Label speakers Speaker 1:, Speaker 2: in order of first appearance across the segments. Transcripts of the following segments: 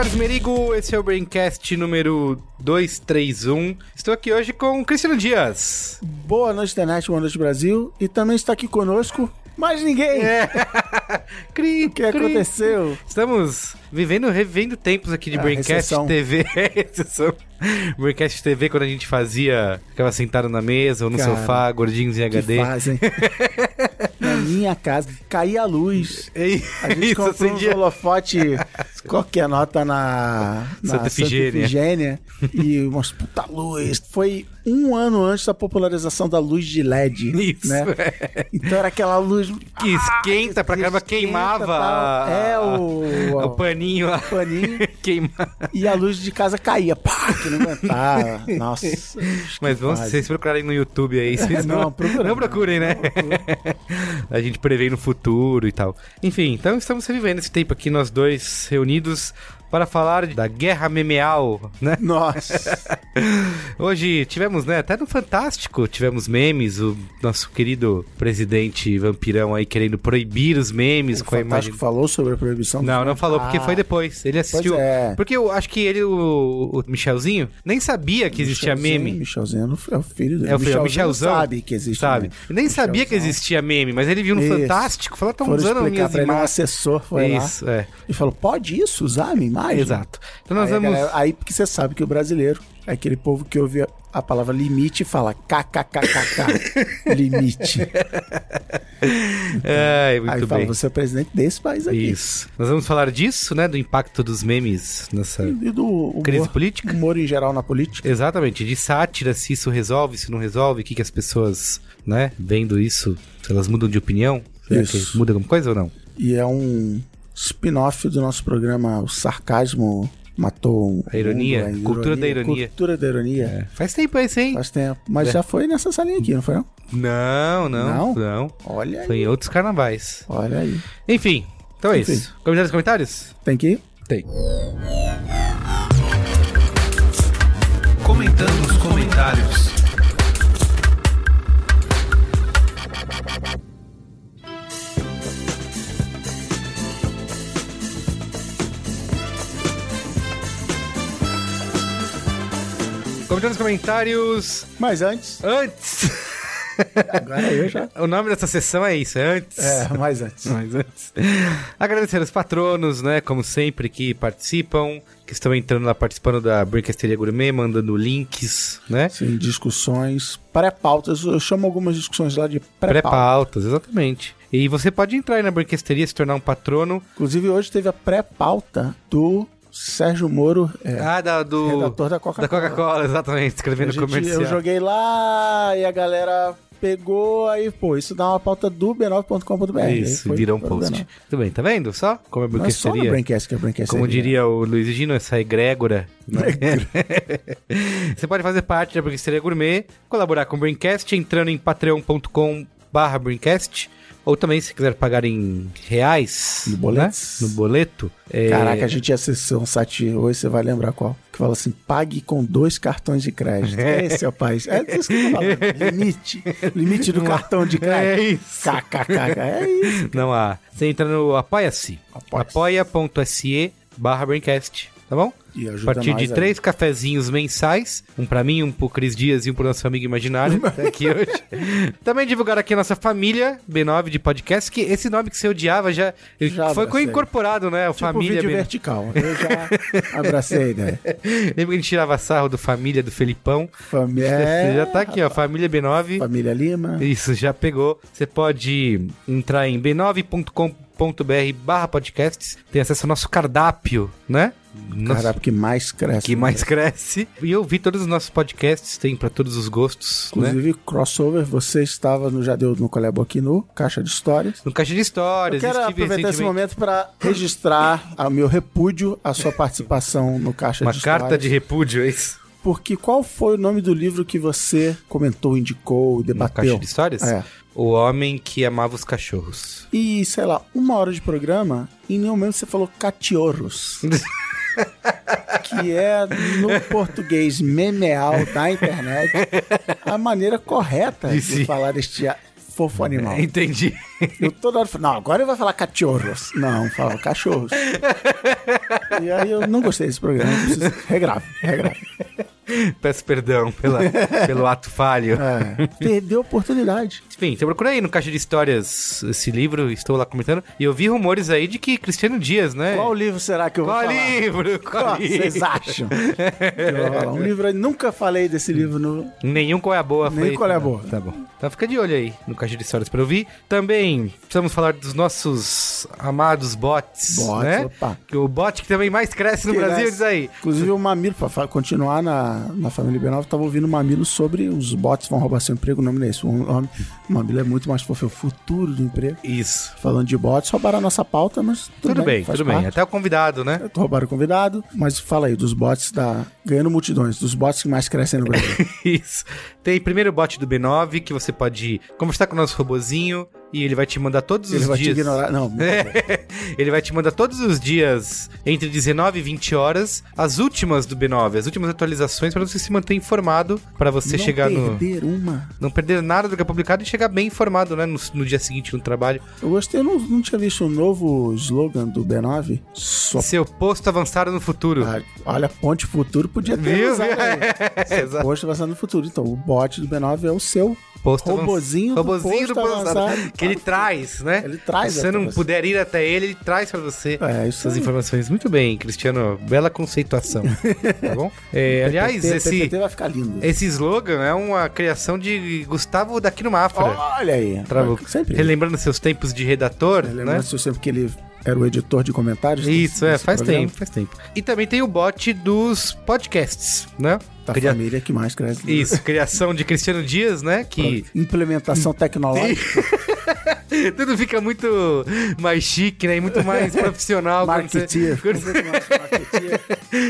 Speaker 1: Carlos Merigo, esse é o Braincast número 231. Estou aqui hoje com o Cristiano Dias.
Speaker 2: Boa noite, internet, boa noite, Brasil. E também está aqui conosco mais ninguém.
Speaker 1: É. Cri,
Speaker 2: O que aconteceu?
Speaker 1: Estamos vivendo, revendo tempos aqui de
Speaker 2: Ah,
Speaker 1: Braincast
Speaker 2: recessão.
Speaker 1: TV. Braincast TV, quando a gente fazia, ficava sentado na mesa ou no
Speaker 2: Cara,
Speaker 1: sofá, gordinhos em HD.
Speaker 2: fazem. Na minha casa, caía a luz.
Speaker 1: É
Speaker 2: A gente
Speaker 1: isso,
Speaker 2: comprou
Speaker 1: acendia-
Speaker 2: holofote, qualquer nota na, na
Speaker 1: Santa. Efigênia,
Speaker 2: e umas puta luz. Foi um ano antes da popularização da luz de LED.
Speaker 1: Isso,
Speaker 2: Né?
Speaker 1: é.
Speaker 2: Então era aquela luz.
Speaker 1: Que esquenta pra caramba, queimava
Speaker 2: tal. É o,
Speaker 1: o paninho lá.
Speaker 2: paninho.
Speaker 1: Queimava.
Speaker 2: E a luz de casa caía. Pá, que não aguentava. Nossa.
Speaker 1: Mas vamos, vocês procurarem no YouTube aí. Vocês
Speaker 2: Não,
Speaker 1: não,
Speaker 2: procura
Speaker 1: não
Speaker 2: não.
Speaker 1: procurem, né? a gente prevê no futuro e tal. Enfim, então estamos revivendo esse tempo aqui, nós dois reunidos para falar da guerra memeal, né?
Speaker 2: Nossa.
Speaker 1: Hoje tivemos, né, até no Fantástico, tivemos memes, o nosso querido presidente vampirão aí querendo proibir os memes
Speaker 2: O
Speaker 1: com a imagem...
Speaker 2: Fantástico falou sobre a proibição.
Speaker 1: Não, não falou, porque
Speaker 2: Ah,
Speaker 1: foi depois. Ele assistiu.
Speaker 2: é.
Speaker 1: Porque eu acho que ele, o, o Michelzinho, nem sabia que existia
Speaker 2: Michelzinho,
Speaker 1: meme.
Speaker 2: Michelzinho não- é o filho dele.
Speaker 1: É o filho, é
Speaker 2: Michelzinho
Speaker 1: Michelzão.
Speaker 2: sabe que existe.
Speaker 1: Sabe?
Speaker 2: meme.
Speaker 1: Nem sabia que
Speaker 2: Michelzão.
Speaker 1: existia meme, mas ele viu no
Speaker 2: Isso.
Speaker 1: Fantástico, falou,
Speaker 2: Foram
Speaker 1: usando minhas
Speaker 2: pra ele, um
Speaker 1: imagens.
Speaker 2: assessor foi
Speaker 1: Isso,
Speaker 2: lá
Speaker 1: é.
Speaker 2: e falou, pode isso, usar a minha imagem?
Speaker 1: Exato. Então nós
Speaker 2: aí,
Speaker 1: vamos...
Speaker 2: galera- aí porque você sabe que o brasileiro é aquele povo que ouve a, palavra limite e fala kkkk, limite.
Speaker 1: É, muito
Speaker 2: aí fala,
Speaker 1: bem.
Speaker 2: você é o presidente desse país aqui.
Speaker 1: Isso. Nós vamos falar disso, né? Do impacto dos memes nessa
Speaker 2: E do humor,
Speaker 1: crise política.
Speaker 2: humor em geral na política.
Speaker 1: Exatamente, de sátira, se isso resolve, se não resolve, o que, que as pessoas, né, vendo isso, se elas mudam de opinião.
Speaker 2: Isso.
Speaker 1: muda alguma coisa ou não?
Speaker 2: E é um spin-off do nosso programa O Sarcasmo Matou
Speaker 1: A ironia,
Speaker 2: Mundo, a
Speaker 1: cultura da ironia.
Speaker 2: Cultura da ironia.
Speaker 1: É. Faz tempo esse, hein?
Speaker 2: Faz tempo. Mas
Speaker 1: É.
Speaker 2: já foi nessa salinha aqui, não foi não?
Speaker 1: Não, não,
Speaker 2: Não?
Speaker 1: não.
Speaker 2: Olha
Speaker 1: Foi
Speaker 2: aí.
Speaker 1: em outros carnavais.
Speaker 2: Olha aí.
Speaker 1: Enfim, então é
Speaker 2: Enfim.
Speaker 1: isso. Comentários, comentários?
Speaker 2: Tem que ir?
Speaker 1: Tem.
Speaker 3: Comentando os comentários.
Speaker 1: Os comentários.
Speaker 2: Mas antes.
Speaker 1: Antes.
Speaker 2: Agora eu já.
Speaker 1: o nome dessa sessão é isso, é antes.
Speaker 2: É, mas antes.
Speaker 1: Mas antes. Agradecer aos patronos, né? Como sempre, que participam, que estão entrando lá participando da Brincasteria Gourmet, mandando links, né?
Speaker 2: Sim, discussões pré-pautas. Eu chamo algumas discussões lá de pré-pauta.
Speaker 1: Pré-pautas, exatamente. E você pode entrar aí na Brincasteria, se tornar um patrono.
Speaker 2: Inclusive, hoje teve a pré-pauta do Sérgio Moro, é,
Speaker 1: Ah, da, do.
Speaker 2: redator da Coca-Cola.
Speaker 1: Da Coca-Cola, exatamente, escrevendo
Speaker 2: gente-
Speaker 1: comercial.
Speaker 2: Eu joguei lá e a galera pegou, aí, pô, isso dá uma pauta do b9.com.br. Aí
Speaker 1: Isso, virou um post.
Speaker 2: B9.
Speaker 1: Tudo bem, tá vendo? Só como é
Speaker 2: é só. Braincast que é.
Speaker 1: Como
Speaker 2: né?
Speaker 1: diria o Luiz Gino, essa egrégora. né? Você pode fazer parte da Brincasteria Gourmet, colaborar com o Braincast entrando em patreon.com barra Braincast, ou também se quiser pagar em reais,
Speaker 2: No
Speaker 1: né?
Speaker 2: boletos.
Speaker 1: no boleto. é,
Speaker 2: Caraca, a gente ia acessar um site hoje, você vai lembrar qual. Que fala assim, pague com dois cartões de crédito. Esse é o país. É isso que eu falo. Limite. Limite do cartão de
Speaker 1: É
Speaker 2: crédito.
Speaker 1: isso.
Speaker 2: KKK. É isso.
Speaker 1: Não há. Você entra no Apoia-se.
Speaker 2: Apoia-se.
Speaker 1: Apoia.se barra Braincast. Tá bom?
Speaker 2: E
Speaker 1: A partir de
Speaker 2: aí.
Speaker 1: três cafezinhos mensais, um pra mim, um pro Cris Dias e um pro nosso amigo imaginário, tá aqui hoje. Também divulgar aqui a nossa família B9 de podcast, que esse nome que você odiava já,
Speaker 2: Já
Speaker 1: foi
Speaker 2: abracei.
Speaker 1: incorporado, né? O
Speaker 2: Tipo
Speaker 1: família
Speaker 2: vídeo
Speaker 1: B9.
Speaker 2: vertical. Eu já abracei ideia.
Speaker 1: Lembra que a gente tirava sarro do família do Felipão?
Speaker 2: Família.
Speaker 1: já tá aqui, ó, família B9.
Speaker 2: Família Lima.
Speaker 1: Isso, já pegou. Você pode entrar em b9.com.br barra podcasts, tem acesso ao nosso cardápio, né?
Speaker 2: Cara, porque mais cresce.
Speaker 1: que mais cresce. E eu vi todos os nossos podcasts, tem pra todos os gostos, né?
Speaker 2: Inclusive, crossover, você estava no Jadeu no Colebo aqui no Caixa de Histórias.
Speaker 1: No Caixa de
Speaker 2: Eu
Speaker 1: Histórias,
Speaker 2: quero
Speaker 1: estive
Speaker 2: aproveitar esse momento para registrar o meu repúdio à sua participação no Caixa
Speaker 1: Uma
Speaker 2: de
Speaker 1: carta
Speaker 2: Histórias.
Speaker 1: de repúdio, é isso?
Speaker 2: Porque qual foi o nome do livro que você comentou, indicou, debateu?
Speaker 1: Caixa de Histórias?
Speaker 2: É.
Speaker 1: O Homem que Amava os Cachorros.
Speaker 2: E, sei lá, uma hora de programa, em nenhum momento você falou cachorros. que é, no português memeal da internet, a maneira correta
Speaker 1: De
Speaker 2: de, falar este fofo animal.
Speaker 1: Entendi.
Speaker 2: Eu toda hora falo, não, agora ele vai falar cachorros. Não, fala cachorros. e aí eu não gostei desse programa, preciso... regrave, regrave.
Speaker 1: Peço perdão pela, pelo ato falho.
Speaker 2: É, perdeu a oportunidade.
Speaker 1: Enfim, então procurei no Caixa de Histórias esse livro, estou lá comentando, e eu vi rumores aí de que Cristiano Dias, né?
Speaker 2: Qual livro será que eu vou
Speaker 1: Qual
Speaker 2: falar?
Speaker 1: livro? Qual
Speaker 2: Qual
Speaker 1: livro?
Speaker 2: vocês acham? falar? Um livro, eu nunca falei desse livro no...
Speaker 1: Nenhum qual é a boa
Speaker 2: Nem
Speaker 1: foi.
Speaker 2: qual é a boa.
Speaker 1: Tá bom. Então fica de olho aí no Caixa de Histórias pra ouvir. Também precisamos falar dos nossos amados bots,
Speaker 2: Bots,
Speaker 1: né?
Speaker 2: opa.
Speaker 1: Que o bot que também mais cresce no
Speaker 2: Que
Speaker 1: Brasil, diz aí.
Speaker 2: Inclusive o Mamilo, pra fa- continuar na, na família B9, tava ouvindo o Mamilo sobre os bots vão roubar seu emprego. O nome não é esse. O nome- o Mamilo é muito mais fofo, é o futuro do emprego.
Speaker 1: Isso.
Speaker 2: Falando de bots, roubaram a nossa pauta, mas tudo,
Speaker 1: Tudo, bem, tudo bem.
Speaker 2: parte.
Speaker 1: Até o convidado, né?
Speaker 2: Roubaram o convidado, mas fala aí dos bots da. Ganhando multidões, dos bots que mais crescem no Brasil.
Speaker 1: Isso. Tem primeiro bot do B9, que você pode conversar com o nosso robozinho e ele vai te mandar todos
Speaker 2: Ele
Speaker 1: os
Speaker 2: vai
Speaker 1: dias.
Speaker 2: te ignorar. Não,
Speaker 1: É, ele vai te mandar todos os dias entre 19 e 20 horas as últimas do B9, as últimas atualizações para você se manter informado, para você
Speaker 2: não
Speaker 1: chegar no
Speaker 2: perder uma.
Speaker 1: não perder nada do que é publicado e chegar bem informado, né, no, no dia seguinte no trabalho.
Speaker 2: Eu gostei, eu não, não tinha visto o novo slogan do B9. Só.
Speaker 1: Seu posto avançado no futuro.
Speaker 2: Ah, olha, Ponte Futuro podia ter
Speaker 1: Viu?
Speaker 2: usado.
Speaker 1: É, exato.
Speaker 2: Posto avançado no futuro. Então, o bot do B9 é o seu
Speaker 1: Posto
Speaker 2: robozinho, do
Speaker 1: do
Speaker 2: posto
Speaker 1: posto avançado,
Speaker 2: avançado.
Speaker 1: Que ele traz, né?
Speaker 2: Ele traz
Speaker 1: Se você não
Speaker 2: você.
Speaker 1: puder ir até ele, ele traz pra você.
Speaker 2: É,
Speaker 1: Essas
Speaker 2: aí.
Speaker 1: informações. Muito bem, Cristiano. Bela conceituação. tá bom? É, aliás,
Speaker 2: PPT,
Speaker 1: esse,
Speaker 2: PPT vai ficar lindo.
Speaker 1: esse slogan é uma criação de Gustavo Daquino Mafra.
Speaker 2: Olha aí.
Speaker 1: Travo-
Speaker 2: Sempre.
Speaker 1: Relembrando seus tempos de redator, né?
Speaker 2: Lembra se sempre que ele era o editor de comentários?
Speaker 1: Isso,
Speaker 2: desse-
Speaker 1: é,
Speaker 2: desse
Speaker 1: faz
Speaker 2: programa?
Speaker 1: tempo, faz tempo. E também tem o bot dos podcasts, né?
Speaker 2: Da
Speaker 1: Cria-
Speaker 2: família que mais cresce.
Speaker 1: Isso, criação de Cristiano Dias, né? Que
Speaker 2: Implementação tecnológica.
Speaker 1: tudo fica muito mais chique, né? E muito mais profissional quando você,
Speaker 2: Marketeer.
Speaker 1: quando,
Speaker 2: Marketeer.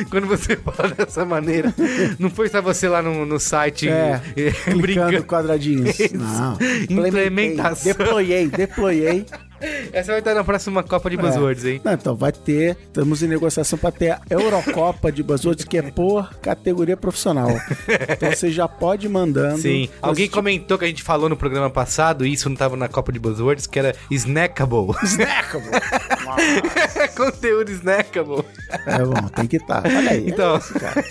Speaker 1: quando você fala dessa maneira. Não foi só você lá no, no site
Speaker 2: É,
Speaker 1: eh, brincando.
Speaker 2: quadradinhos. Não.
Speaker 1: Implementação.
Speaker 2: Deployei, deployei.
Speaker 1: Essa vai estar na próxima Copa de Buzzwords, hein?
Speaker 2: Não, então, vai ter. Estamos em negociação para ter a Eurocopa de Buzzwords, que é por categoria profissional. Então você já pode ir mandando.
Speaker 1: Sim. Alguém
Speaker 2: tipo-
Speaker 1: comentou que a gente falou no programa passado, e isso não tava na Copa de Buzzwords, que era snackable.
Speaker 2: Snackable.
Speaker 1: Conteúdo snackable.
Speaker 2: É bom, tem que estar. Olha aí.
Speaker 1: Então.
Speaker 2: é isso, cara.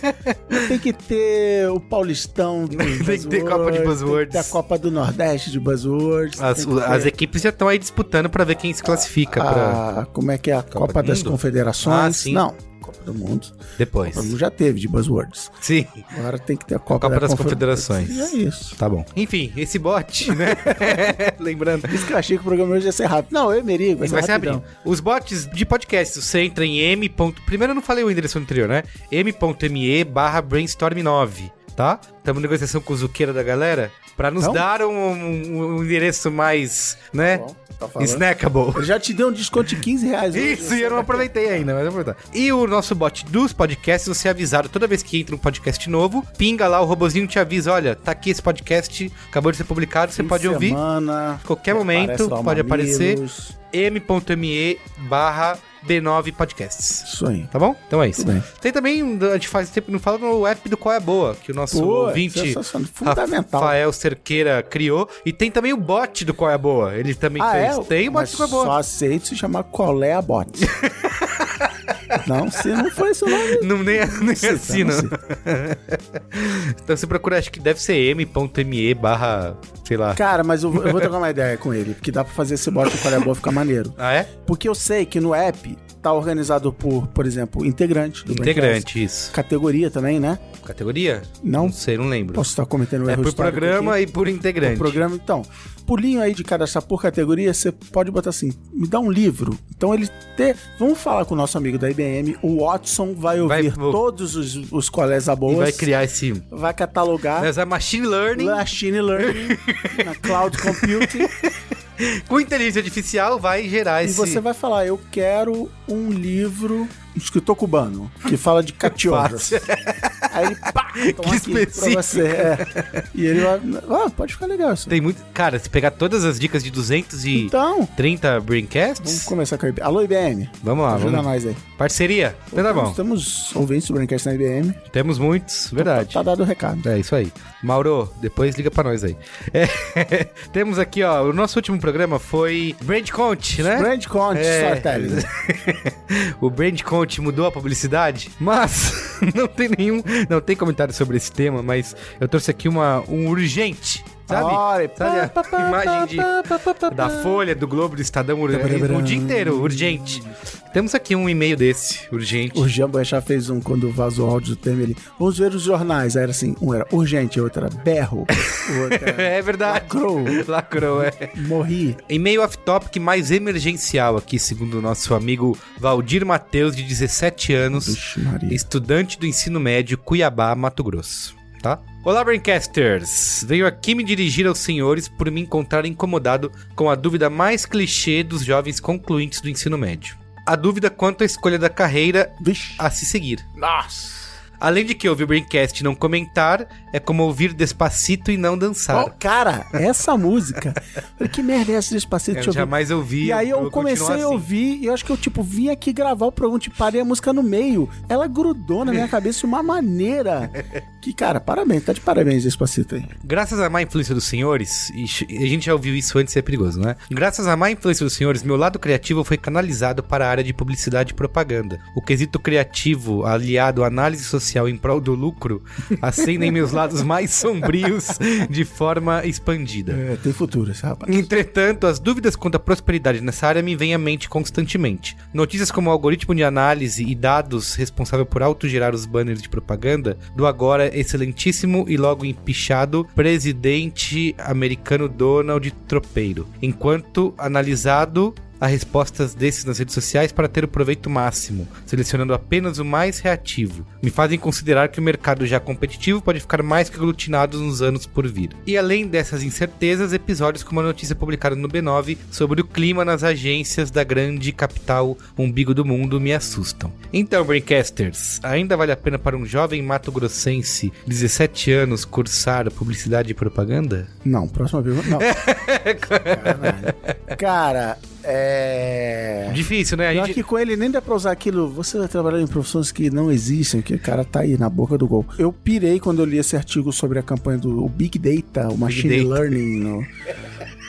Speaker 2: Tem que ter o Paulistão
Speaker 1: Tem que ter Copa de
Speaker 2: Buzzwords,
Speaker 1: Buzzwords.
Speaker 2: Tem que ter a Copa do Nordeste de Buzzwords.
Speaker 1: As, as equipes já estão aí disputando pra ver quem se classifica pra
Speaker 2: a, Como é que é? A Copa,
Speaker 1: Copa
Speaker 2: das? Confederações.
Speaker 1: Ah, sim.
Speaker 2: Não, Copa do Mundo.
Speaker 1: depois.
Speaker 2: Copa do Mundo já teve de Buzzwords.
Speaker 1: Sim.
Speaker 2: Agora tem que ter a Copa,
Speaker 1: Copa
Speaker 2: da
Speaker 1: das
Speaker 2: Confe-
Speaker 1: Confederações.
Speaker 2: E é isso.
Speaker 1: Tá bom. Enfim, esse bot, né? Lembrando.
Speaker 2: Isso que eu achei que o programa hoje ia ser rápido. Não, eu Merigo, vai
Speaker 1: Vai ser
Speaker 2: rapidão.
Speaker 1: rapidinho. Os bots de podcast, você entra em m. Primeiro eu não falei o endereço anterior, né? m.me barra brainstorm9, tá? Estamos em negociação com o Zuqueira da galera pra nos
Speaker 2: Então?
Speaker 1: dar um, um- um endereço mais, né?
Speaker 2: Bom, tá.
Speaker 1: Snackable.
Speaker 2: Ele já te deu um desconto de 15 reais.
Speaker 1: Isso, e eu não aproveitei ainda, mas eu aproveitar. E o nosso bot dos podcasts, você é avisado toda vez que entra um podcast novo, pinga lá, o robozinho te avisa, olha, tá aqui esse podcast, acabou de ser publicado, você
Speaker 2: Fim
Speaker 1: pode
Speaker 2: de
Speaker 1: ouvir.
Speaker 2: Semana,
Speaker 1: Qualquer momento, pode aparecer. M.me barra B9 Podcasts.
Speaker 2: Isso aí.
Speaker 1: Tá bom? Então é isso. Tem também, a gente faz tempo não fala no app do Qual é Boa, que o nosso
Speaker 2: Pô,
Speaker 1: ouvinte
Speaker 2: sensacional, fundamental.
Speaker 1: Rafael Cerqueira criou. E tem também o bot do Qual é Boa. Ele também
Speaker 2: Ah,
Speaker 1: fez.
Speaker 2: é?
Speaker 1: Tem o bot
Speaker 2: Mas
Speaker 1: do Qual é Boa.
Speaker 2: Só aceito se chamar Colé a Bot. não, se não for esse o nome.
Speaker 1: Não, nem, nem
Speaker 2: sei,
Speaker 1: assim,
Speaker 2: não
Speaker 1: então você procura, acho que deve ser m.me barra, sei lá.
Speaker 2: Cara, mas eu, vou- eu vou trocar uma ideia com ele, porque dá pra fazer esse bot do Colé a Boa ficar maneiro.
Speaker 1: Ah, é?
Speaker 2: Porque eu sei que no app tá organizado por, por exemplo, integrante do.
Speaker 1: Integrante, isso.
Speaker 2: Categoria também, né?
Speaker 1: Categoria?
Speaker 2: Não?
Speaker 1: Não sei, não lembro.
Speaker 2: Posso estar cometendo
Speaker 1: é
Speaker 2: erro
Speaker 1: por programa
Speaker 2: aqui.
Speaker 1: e por integrante.
Speaker 2: O programa, então, pulinho aí de cadastrar por categoria, você pode botar assim, me dá um livro. Então ele ter, vamos falar com o nosso amigo da IBM, o Watson vai
Speaker 1: Vai-
Speaker 2: ouvir
Speaker 1: vou-
Speaker 2: todos os, os colégios
Speaker 1: E
Speaker 2: boas,
Speaker 1: vai criar esse...
Speaker 2: vai catalogar
Speaker 1: Vai usar machine learning
Speaker 2: machine learning na cloud computing
Speaker 1: com inteligência artificial, vai gerar
Speaker 2: e
Speaker 1: esse...
Speaker 2: você vai falar, eu quero um livro escritor cubano que fala de cachorros. Aí ele pá,
Speaker 1: Que específico.
Speaker 2: você. é. E ele vai, ah, pode ficar legal isso.
Speaker 1: Tem muito... Cara, se pegar todas as dicas de 230
Speaker 2: Então, vamos
Speaker 1: Braincasts...
Speaker 2: começar com a IBM. Alô, IBM.
Speaker 1: Vamos lá,
Speaker 2: Ajuda
Speaker 1: vamos.
Speaker 2: nós aí.
Speaker 1: Parceria. Então tá bom.
Speaker 2: Temos ouvintes do Braincast na IBM.
Speaker 1: Temos muitos, verdade.
Speaker 2: Tá dado o recado.
Speaker 1: É isso aí. Mauro, depois liga pra nós aí. É, temos aqui, ó, o nosso último programa foi Brand Conte, né?
Speaker 2: Brand Conte
Speaker 1: É.
Speaker 2: Storytelling.
Speaker 1: o Brand Conte mudou a publicidade, mas não tem nenhum, não tem comentário sobre esse tema, mas eu trouxe aqui uma um urgente, sabe?
Speaker 2: Olha,
Speaker 1: Sabe a imagem de- Da. Folha, do Globo, do Estadão, o dia inteiro, urgente. Temos aqui um e-mail desse, urgente.
Speaker 2: O Jean Boechat fez um quando vazou o áudio do Temer ali. Vamos ver os jornais. Aí era assim, um era urgente, outro era berro, outro era
Speaker 1: É verdade.
Speaker 2: lacrou,
Speaker 1: Lacrou, é.
Speaker 2: morri.
Speaker 1: E-mail off-topic mais emergencial aqui, segundo o nosso amigo Valdir Matheus, de 17 anos,
Speaker 2: Vixe,
Speaker 1: estudante do ensino médio, Cuiabá, Mato Grosso. Tá? Olá, Braincasters! Venho aqui me dirigir aos senhores por me encontrar incomodado com a dúvida mais clichê dos jovens concluintes do ensino médio. A dúvida quanto à escolha da carreira
Speaker 2: Vixe.
Speaker 1: a se seguir.
Speaker 2: Nossa.
Speaker 1: Além de que ouvir Braincast e não comentar é como ouvir Despacito e não dançar.
Speaker 2: Oh, cara, essa música. Que merda é essa despacito?
Speaker 1: eu
Speaker 2: eu
Speaker 1: jamais ouvi.
Speaker 2: E aí eu
Speaker 1: vou
Speaker 2: comecei
Speaker 1: continuar
Speaker 2: a
Speaker 1: assim.
Speaker 2: ouvir e eu acho que eu, tipo, vim aqui gravar o programa, tipo, parei a música no meio. Ela grudou na minha cabeça de uma maneira que, cara, parabéns, tá de parabéns Despacito aí.
Speaker 1: Graças à má influência dos senhores, e a gente já ouviu isso antes é perigoso, né? Graças à má influência dos senhores, meu lado criativo foi canalizado para a área de publicidade e propaganda. O quesito criativo, aliado à análise social em prol do lucro, acendem meus lados mais sombrios de forma expandida.
Speaker 2: É, tem futuro esse rapaz.
Speaker 1: Entretanto, as dúvidas quanto à prosperidade nessa área me vêm à mente constantemente. Notícias como o algoritmo de análise e dados responsável por autogerar os banners de propaganda do agora excelentíssimo e logo empichado presidente americano Donald Tropeiro. Enquanto analisado a respostas desses nas redes sociais para ter o proveito máximo, selecionando apenas o mais reativo. Me fazem considerar que o mercado já competitivo pode ficar mais que aglutinado nos anos por vir. E além dessas incertezas, episódios como a notícia publicada no B9 sobre o clima nas agências da grande capital umbigo do mundo me assustam. Então, Braincasters, ainda vale a pena para um jovem mato-grossense, 17 anos, cursar publicidade e propaganda?
Speaker 2: Não, próxima pergunta. Não. Cara, é.
Speaker 1: Difícil, né? A gente...
Speaker 2: que com ele nem dá pra usar aquilo. Você vai trabalhar em profissões que não existem, que o cara tá aí na boca do gol. Eu pirei quando eu li esse artigo sobre a campanha do Big Data, o Machine
Speaker 1: Data.
Speaker 2: Learning no-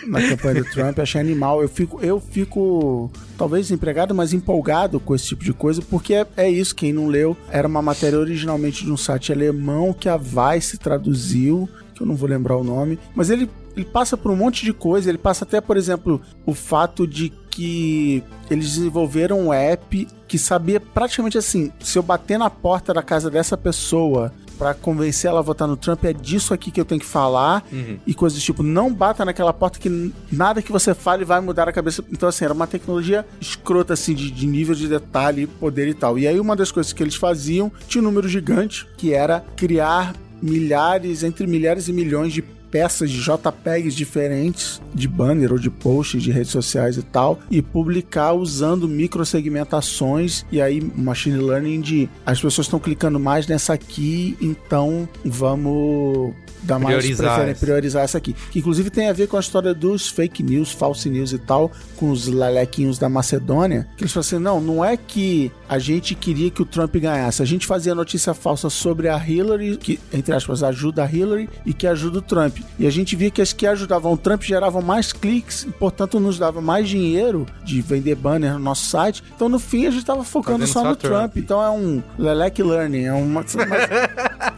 Speaker 2: na campanha do Trump. Achei animal. Eu fico, eu fico talvez empregado, mas empolgado com esse tipo de coisa, porque é, é isso. Quem não leu, era uma matéria originalmente de um site alemão que a Vice traduziu, que eu não vou lembrar o nome, mas ele ele passa por um monte de coisa. Ele passa até, por exemplo, o fato de que eles desenvolveram um app que sabia praticamente assim: se eu bater na porta da casa dessa pessoa pra convencer ela a votar no Trump, é disso aqui que eu tenho que falar e coisas do tipo. Não bata naquela porta que nada que você fale vai mudar a cabeça. Então, assim, era uma tecnologia escrota, assim, de, de nível de detalhe, poder e tal. E aí, uma das coisas que eles faziam tinha um número gigante, que era criar milhares, entre milhares e milhões de peças de JPEGs diferentes, de banner ou de post de redes sociais e tal, e publicar usando microsegmentações e aí machine learning de as pessoas estão clicando mais nessa aqui, então vamos dar mais
Speaker 1: Priorizar
Speaker 2: priorizar essa aqui. Que inclusive tem a ver com a história dos fake news, false news e tal, com os lelequinhos da Macedônia, que eles falam assim, não, não é que a gente queria que o Trump ganhasse, a gente fazia notícia falsa sobre a Hillary, que, entre aspas, ajuda a Hillary e que ajuda o Trump. E a gente via que as que ajudavam o Trump geravam mais cliques e, portanto, nos dava mais dinheiro de vender banner no nosso site. Então, no fim, a gente tava focando só
Speaker 1: só
Speaker 2: no
Speaker 1: Trump.
Speaker 2: Trump. Então, é um leleque learning, é uma...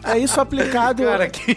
Speaker 2: É isso aplicado.
Speaker 1: Cara, que...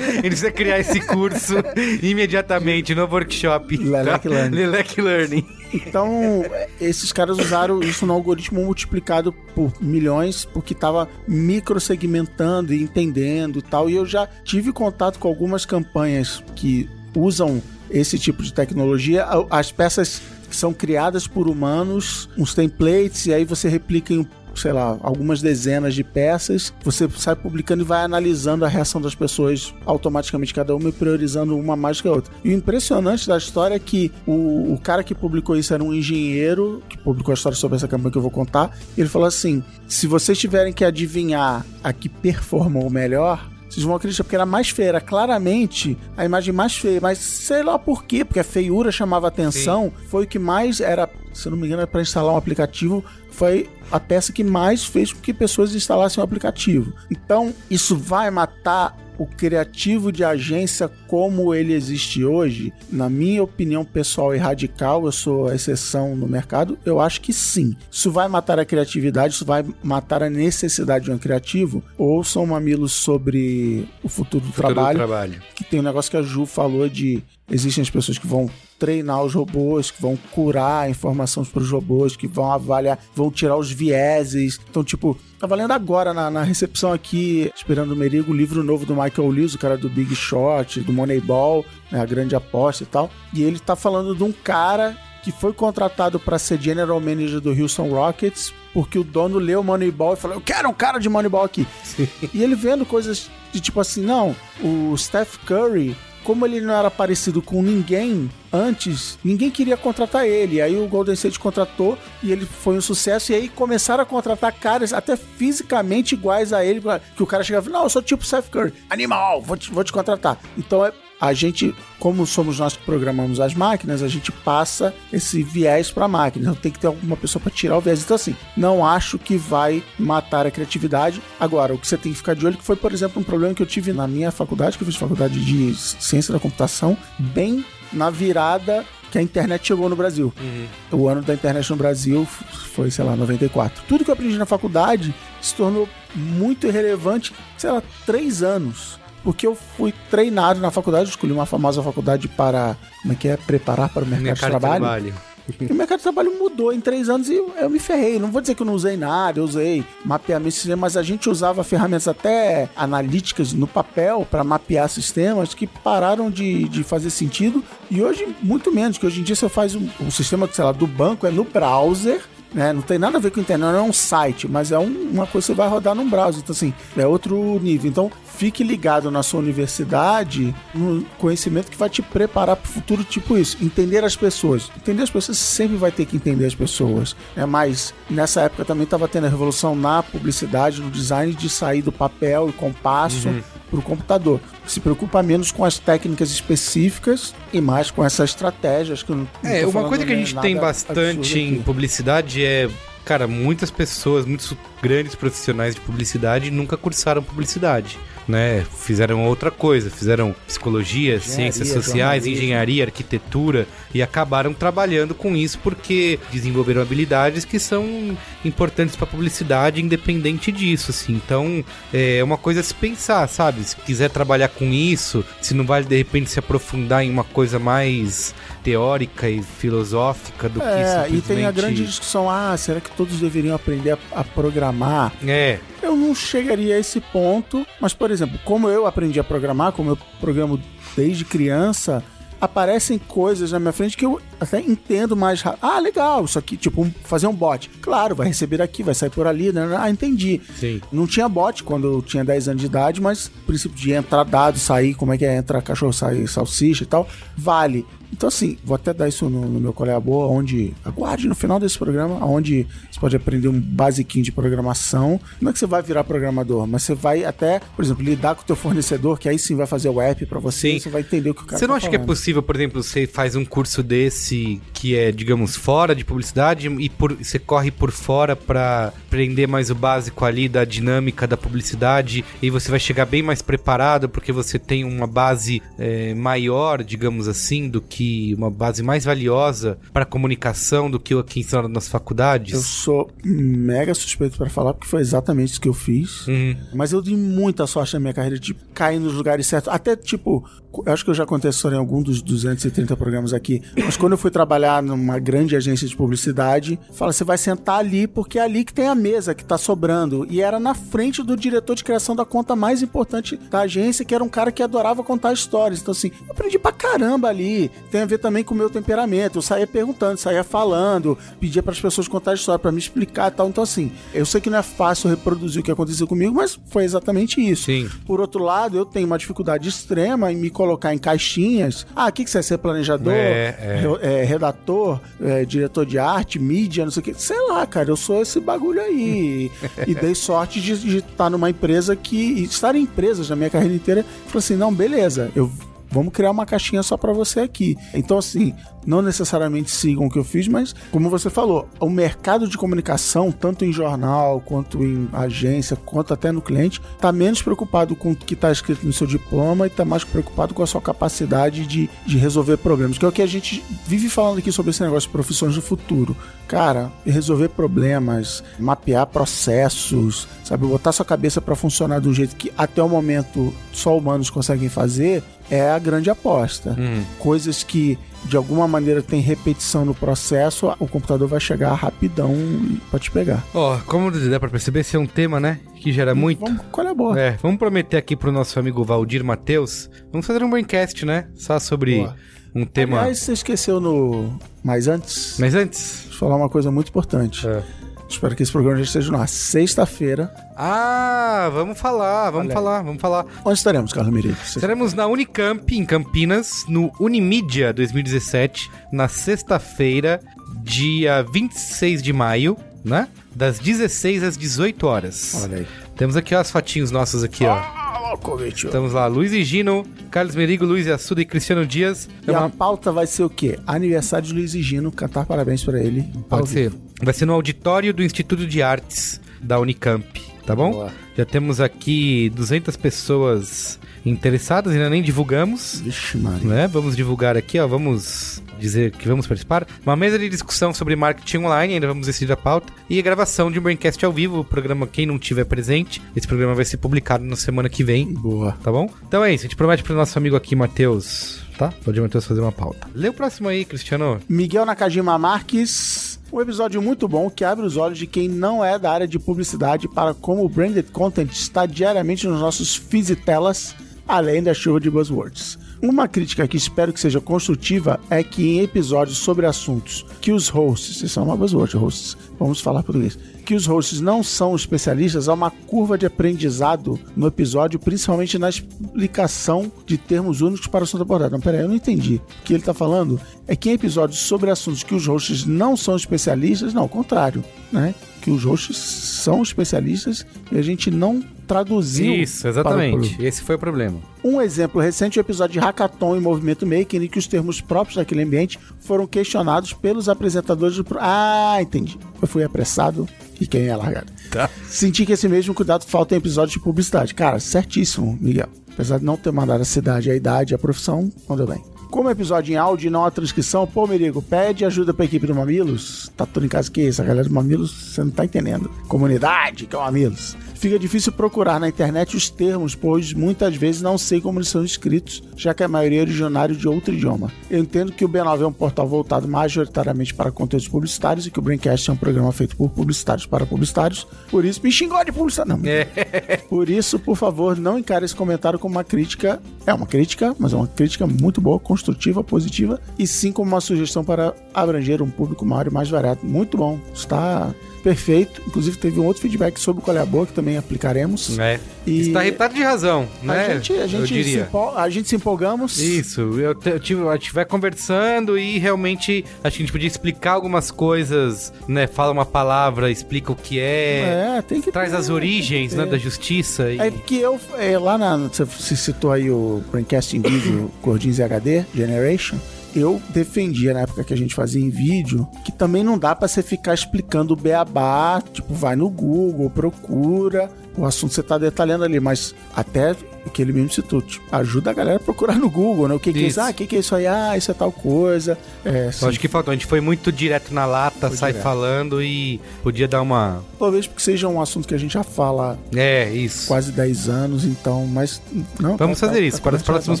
Speaker 1: ele precisa criar esse curso imediatamente no workshop.
Speaker 2: Lelec Learning.
Speaker 1: Lelec Learning.
Speaker 2: Então, esses caras usaram isso no algoritmo multiplicado por milhões, porque estava microsegmentando e entendendo e tal. E eu já tive contato com algumas campanhas que usam esse tipo de tecnologia. As peças que são criadas por humanos, uns templates, e aí você replica em sei lá, algumas dezenas de peças, você sai publicando e vai analisando a reação das pessoas automaticamente, cada uma e priorizando uma mais que a outra. E o impressionante da história é que o, o cara que publicou isso era um engenheiro, que publicou a história sobre essa campanha que eu vou contar, ele falou assim: se vocês tiverem que adivinhar a que performou melhor, vocês vão acreditar, porque era mais feia, era claramente a imagem mais feia, mas sei lá por quê, porque a feiura chamava atenção, Sim. foi o que mais era, se eu não me engano, para instalar um aplicativo, foi a peça que mais fez com que pessoas instalassem o aplicativo. Então, isso vai matar o criativo de agência como ele existe hoje, na minha opinião pessoal e radical, eu sou a exceção no mercado, eu acho que sim. Isso vai matar a criatividade, isso vai matar a necessidade de um criativo. Ouçam mamilos sobre o futuro do, futuro trabalho, do trabalho, que tem um negócio que a Ju falou de existem as pessoas que vão treinar os robôs, que vão curar informações para os robôs, que vão avaliar, vão tirar os vieses. Então, tipo, tava lendo agora na, na recepção aqui, esperando o Merigo, o livro novo do Michael Lewis, o cara do Big Shot, do Moneyball, né, a grande aposta e tal. E ele tá falando de um cara que foi contratado para ser general manager do Houston Rockets, porque o dono leu Moneyball e falou: Eu quero um cara de Moneyball aqui. Sim. E ele vendo coisas de tipo assim: não, o Steph Curry como ele não era parecido com ninguém antes, ninguém queria contratar ele. Aí o Golden State contratou e ele foi um sucesso. E aí começaram a contratar caras até fisicamente iguais a ele. Que o cara chegava e Não, eu sou tipo Seth Curry, animal, vou te, vou te contratar. Então é a gente, como somos nós que programamos as máquinas, a gente passa esse viés para a máquina. Então tem que ter alguma pessoa para tirar o viés. Então, assim, não acho que vai matar a criatividade. Agora, o que você tem que ficar de olho, que foi, por exemplo, um problema que eu tive na minha faculdade, que eu fiz faculdade de ciência da computação, bem na virada que a internet chegou no Brasil. Uhum. O ano da internet no Brasil foi, sei lá, 94. Tudo que eu aprendi na faculdade se tornou muito irrelevante, sei lá, três anos porque eu fui treinado na faculdade, escolhi uma famosa faculdade para, como é que é, preparar para o mercado, mercado de trabalho. Trabalho. E o mercado de trabalho mudou em três anos e eu me ferrei. Não vou dizer que eu não usei nada, eu usei mapeamento de sistema, mas a gente usava ferramentas até analíticas no papel para mapear sistemas que pararam de, de fazer sentido. E hoje, muito menos, que hoje em dia você faz um, um sistema, sei lá, do banco é no browser né? Não tem nada a ver com internet, não é um site, mas é um, uma coisa que você vai rodar num browser. Então, assim, é outro nível. Então, fique ligado na sua universidade no conhecimento que vai te preparar para o futuro, tipo isso. Entender as pessoas. Entender as pessoas sempre vai ter que entender as pessoas. É Mas nessa época também estava tendo a revolução na publicidade, no design, de sair do papel e compasso. Uhum para o computador. Se preocupa menos com as técnicas específicas e mais com essas estratégias que eu não
Speaker 1: É, uma coisa que a gente tem bastante em publicidade é cara, muitas pessoas, muitos grandes profissionais de publicidade nunca cursaram publicidade né, fizeram outra coisa, fizeram psicologia, engenharia, ciências sociais, engenharia, arquitetura e acabaram trabalhando com isso porque desenvolveram habilidades que são importantes para publicidade, independente disso, assim. Então, é uma coisa a se pensar, sabe? Se quiser trabalhar com isso, se não vale de repente se aprofundar em uma coisa mais teórica e filosófica do
Speaker 2: é,
Speaker 1: que simplesmente...
Speaker 2: e tem a grande discussão, ah, será que todos deveriam aprender a, a programar?
Speaker 1: É.
Speaker 2: Eu não chegaria a esse ponto, mas, por exemplo, como eu aprendi a programar, como eu programo desde criança, aparecem coisas na minha frente que eu até entendo mais rápido. Ah, legal, isso aqui, tipo, fazer um bot. Claro, vai receber aqui, vai sair por ali, né? Ah, entendi.
Speaker 1: Sim.
Speaker 2: Não tinha bot quando eu tinha 10 anos de idade, mas o princípio de entrar dado, sair, como é que é, entra cachorro, sair salsicha e tal, vale. Então, assim, vou até dar isso no, no meu colega boa, onde. Aguarde no final desse programa, onde você pode aprender um basiquinho de programação. Não é que você vai virar programador, mas você vai até, por exemplo, lidar com o teu fornecedor, que aí sim vai fazer o app para você, sim. você vai entender o que o cara
Speaker 1: Você não
Speaker 2: tá
Speaker 1: acha
Speaker 2: falando.
Speaker 1: que é possível, por exemplo, você faz um curso desse que é, digamos, fora de publicidade e por, você corre por fora para aprender mais o básico ali da dinâmica da publicidade e você vai chegar bem mais preparado porque você tem uma base é, maior, digamos assim, do que que uma base mais valiosa para comunicação do que o que ensinado nas faculdades?
Speaker 2: Eu sou mega suspeito para falar, porque foi exatamente isso que eu fiz.
Speaker 1: Uhum.
Speaker 2: Mas eu dei muita sorte na minha carreira de cair nos lugares certos. Até, tipo, acho que eu já contei essa história em algum dos 230 programas aqui. Mas quando eu fui trabalhar numa grande agência de publicidade, fala, você vai sentar ali, porque é ali que tem a mesa que tá sobrando. E era na frente do diretor de criação da conta mais importante da agência, que era um cara que adorava contar histórias. Então, assim, eu aprendi pra caramba ali. Tem a ver também com o meu temperamento. Eu saía perguntando, saía falando, pedia para as pessoas contar história, para me explicar e tal. Então, assim, eu sei que não é fácil reproduzir o que aconteceu comigo, mas foi exatamente isso.
Speaker 1: Sim.
Speaker 2: Por outro lado, eu tenho uma dificuldade extrema em me colocar em caixinhas. Ah, o que, que você é? Ser planejador,
Speaker 1: É, é.
Speaker 2: é, redator, é, diretor de arte, mídia, não sei o que. Sei lá, cara, eu sou esse bagulho aí. e dei sorte de estar numa empresa que. estar em empresas na minha carreira inteira. Falei assim: não, beleza, eu. Vamos criar uma caixinha só pra você aqui. Então, assim, não necessariamente sigam o que eu fiz, mas, como você falou, o mercado de comunicação, tanto em jornal, quanto em agência, quanto até no cliente, tá menos preocupado com o que tá escrito no seu diploma e tá mais preocupado com a sua capacidade de, de resolver problemas. Que é o que a gente vive falando aqui sobre esse negócio de profissões do futuro. Cara, resolver problemas, mapear processos, sabe, botar sua cabeça pra funcionar um jeito que até o momento só humanos conseguem fazer, é a grande aposta.
Speaker 1: Hum.
Speaker 2: Coisas que de alguma maneira tem repetição no processo, o computador vai chegar rapidão e pode te pegar.
Speaker 1: Ó, como dá pra perceber, esse é um tema, né? Que gera muito.
Speaker 2: Vamos, qual é a boa?
Speaker 1: É, vamos prometer aqui pro nosso amigo Valdir Matheus. Vamos fazer um braincast, né? Só sobre
Speaker 2: Boa.
Speaker 1: um tema.
Speaker 2: Aliás, você esqueceu no. Mas antes,
Speaker 1: Mas antes.
Speaker 2: deixa eu falar uma coisa muito importante.
Speaker 1: É.
Speaker 2: Espero que esse programa já esteja na sexta-feira.
Speaker 1: Ah, vamos falar, vamos
Speaker 2: Olha
Speaker 1: falar, vamos falar.
Speaker 2: Onde estaremos, Carlos Miri?
Speaker 1: Estaremos na Unicamp, em Campinas, no Unimídia 2017, na sexta-feira, dia 26 de maio, né? Das 16 às 18 horas.
Speaker 2: Olha aí.
Speaker 1: Temos aqui ó, as fotinhos nossas aqui, ó.
Speaker 2: Ah.
Speaker 1: Estamos lá, Luiz e Gino, Carlos Merigo, Luiz e Assuda e Cristiano Dias.
Speaker 2: E a
Speaker 1: uma-
Speaker 2: pauta vai ser o quê? Aniversário de Luiz e Gino, cantar parabéns pra ele.
Speaker 1: Pode ser. Vai ser no auditório do Instituto de Artes da Unicamp, tá bom?
Speaker 2: Boa.
Speaker 1: Já temos aqui 200 pessoas interessadas, ainda nem divulgamos,
Speaker 2: Vixe, Maria.
Speaker 1: né? Vamos divulgar aqui, ó, vamos dizer que vamos participar. Uma mesa de discussão sobre marketing online, ainda vamos decidir a pauta. E a gravação de um Braincast ao vivo, o programa quem não tiver presente. Esse programa vai ser publicado na semana que vem,
Speaker 2: Boa.
Speaker 1: tá bom? Então é isso, a gente promete pro nosso amigo aqui, Matheus, tá? Pode o Matheus fazer uma pauta. Lê o próximo aí, Cristiano.
Speaker 2: Miguel Nakajima Marques. Um episódio muito bom que abre os olhos de quem não é da área de publicidade para como o branded content está diariamente nos nossos feeds e telas, além da chuva de buzzwords. Uma crítica que espero que seja construtiva é que em episódios sobre assuntos que os hosts, isso é uma buzzword, hosts, vamos falar português, que os hosts não são especialistas, há uma curva de aprendizado no episódio, principalmente na explicação de termos únicos para o assunto abordado. Não, peraí, eu não entendi. O que ele está falando é que em episódios sobre assuntos que os hosts não são especialistas, não, ao contrário, né? Que os hosts são especialistas e a gente não traduziu.
Speaker 1: Isso,
Speaker 2: para o
Speaker 1: exatamente. Esse foi o problema.
Speaker 2: um exemplo recente é o episódio de Hackathon e Movimento Maker, em que os termos próprios daquele ambiente foram questionados pelos apresentadores do. pro- Ah, entendi. Eu fui apressado e quem é largado.
Speaker 1: Tá.
Speaker 2: Senti que esse mesmo cuidado falta em episódios de publicidade. Cara, certíssimo, Miguel. Apesar de não ter mandado a cidade, a idade, a profissão, mandou bem. Como episódio em áudio e não a transcrição, pô, Merigo, pede ajuda pra equipe do Mamilos. Tá tudo em casa que isso? A galera do Mamilos, você não tá entendendo. Comunidade, que é o Mamilos. Fica difícil procurar na internet os termos, pois muitas vezes não sei como eles são escritos, já que a maioria é originário de outro idioma. Eu entendo que o B9 é um portal voltado majoritariamente para conteúdos publicitários e que o Braincast é um programa feito por publicitários para publicitários. Por isso, me xingou de publicidade. Não, por isso, por favor, não encare esse comentário como uma crítica. É uma crítica, mas é uma crítica muito boa, construtiva, positiva, e sim como uma sugestão para abranger um público maior e mais variado. Muito bom. Está perfeito. Inclusive, teve um outro feedback sobre qual é a boa que também aplicaremos.
Speaker 1: É.
Speaker 2: E-
Speaker 1: Está retado de razão, né?
Speaker 2: A gente, a
Speaker 1: eu
Speaker 2: gente, se
Speaker 1: diria.
Speaker 2: empol- a gente se empolgamos.
Speaker 1: Isso, eu, te- eu tive, a gente vai conversando e realmente acho que a gente podia explicar algumas coisas, né? Fala uma palavra, explica o que é,
Speaker 2: É, tem que
Speaker 1: traz
Speaker 2: ter,
Speaker 1: as origens, né, da justiça. E...
Speaker 2: É porque eu, é, lá na. Você citou aí o Braincast em vídeo Gordinhos HD Generation. Eu defendia na época que a gente fazia em vídeo que também não dá pra você ficar explicando o beabá, tipo, vai no Google, procura o assunto você tá detalhando ali, mas até que ele mesmo citou, tipo, ajuda a galera a procurar no Google, né? O que, que é isso? Ah, o que, que é isso aí? Ah, isso é tal coisa. É,
Speaker 1: Eu
Speaker 2: sim.
Speaker 1: acho que faltou. A gente foi muito direto na lata,
Speaker 2: Foi
Speaker 1: sai
Speaker 2: direto.
Speaker 1: falando e podia dar uma.
Speaker 2: Talvez porque seja um assunto que a gente já fala
Speaker 1: É, isso.
Speaker 2: quase 10 anos, então, mas não.
Speaker 1: Vamos
Speaker 2: tá-
Speaker 1: fazer
Speaker 2: tá-
Speaker 1: isso
Speaker 2: tá
Speaker 1: para os próximos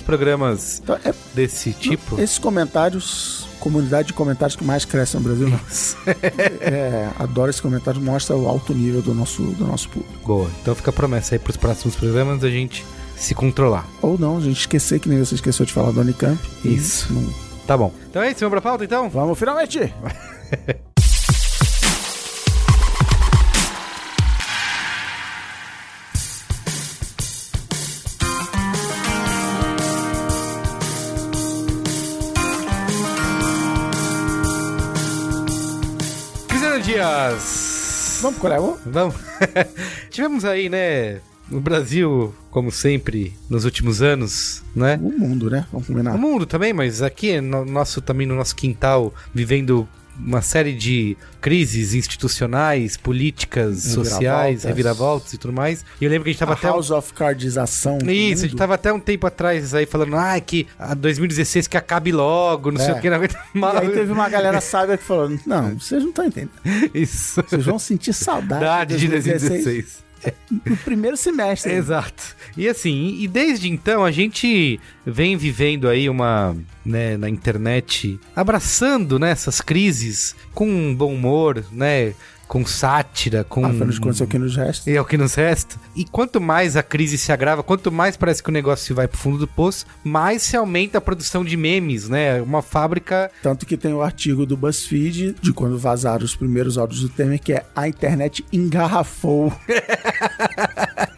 Speaker 1: programas
Speaker 2: Então, é,
Speaker 1: desse tipo.
Speaker 2: esses comentários, comunidade de comentários que mais cresce no Brasil, é, adoro esse comentário, mostra o alto nível do nosso, do nosso público.
Speaker 1: Boa. Então fica a promessa aí para os próximos programas a gente se controlar.
Speaker 2: Ou não, a gente esquecer que nem você esqueceu de falar do Unicamp.
Speaker 1: Isso.
Speaker 2: não-
Speaker 1: Tá bom. Então é isso, vamos pra pauta então?
Speaker 2: Vamos finalmente!
Speaker 1: Dias.
Speaker 2: Vamos pro Coreia?
Speaker 1: Vamos. Tivemos aí, né, no Brasil, como sempre, nos últimos anos, né?
Speaker 2: O mundo, né? Vamos combinar.
Speaker 1: No mundo também, mas aqui no nosso também no nosso quintal, vivendo uma série de crises institucionais, políticas, sociais,
Speaker 2: Reviravoltas.
Speaker 1: e tudo mais. E eu lembro que a gente tava
Speaker 2: A
Speaker 1: até
Speaker 2: House of Cardização.
Speaker 1: Isso, a gente tava até um tempo atrás aí falando, ah, que a 2016 que acabe logo, não sei
Speaker 2: É.
Speaker 1: o que, não aguenta
Speaker 2: E aí teve uma galera sábia que falou: Não, vocês não estão entendendo.
Speaker 1: Isso.
Speaker 2: Vocês vão sentir saudade
Speaker 1: de 2016.
Speaker 2: No primeiro semestre.
Speaker 1: Exato. E assim, e desde então a gente vem vivendo aí uma, né, na internet, abraçando né, essas crises com um bom humor, né, com sátira, com...
Speaker 2: Afinal de contas, é o que nos resta.
Speaker 1: É o que nos resta. E quanto mais a crise se agrava, quanto mais parece que o negócio vai pro fundo do poço, mais se aumenta a produção de memes, né? Uma fábrica.
Speaker 2: Tanto que tem o artigo do BuzzFeed de quando vazaram os primeiros áudios do Temer, que é a internet engarrafou.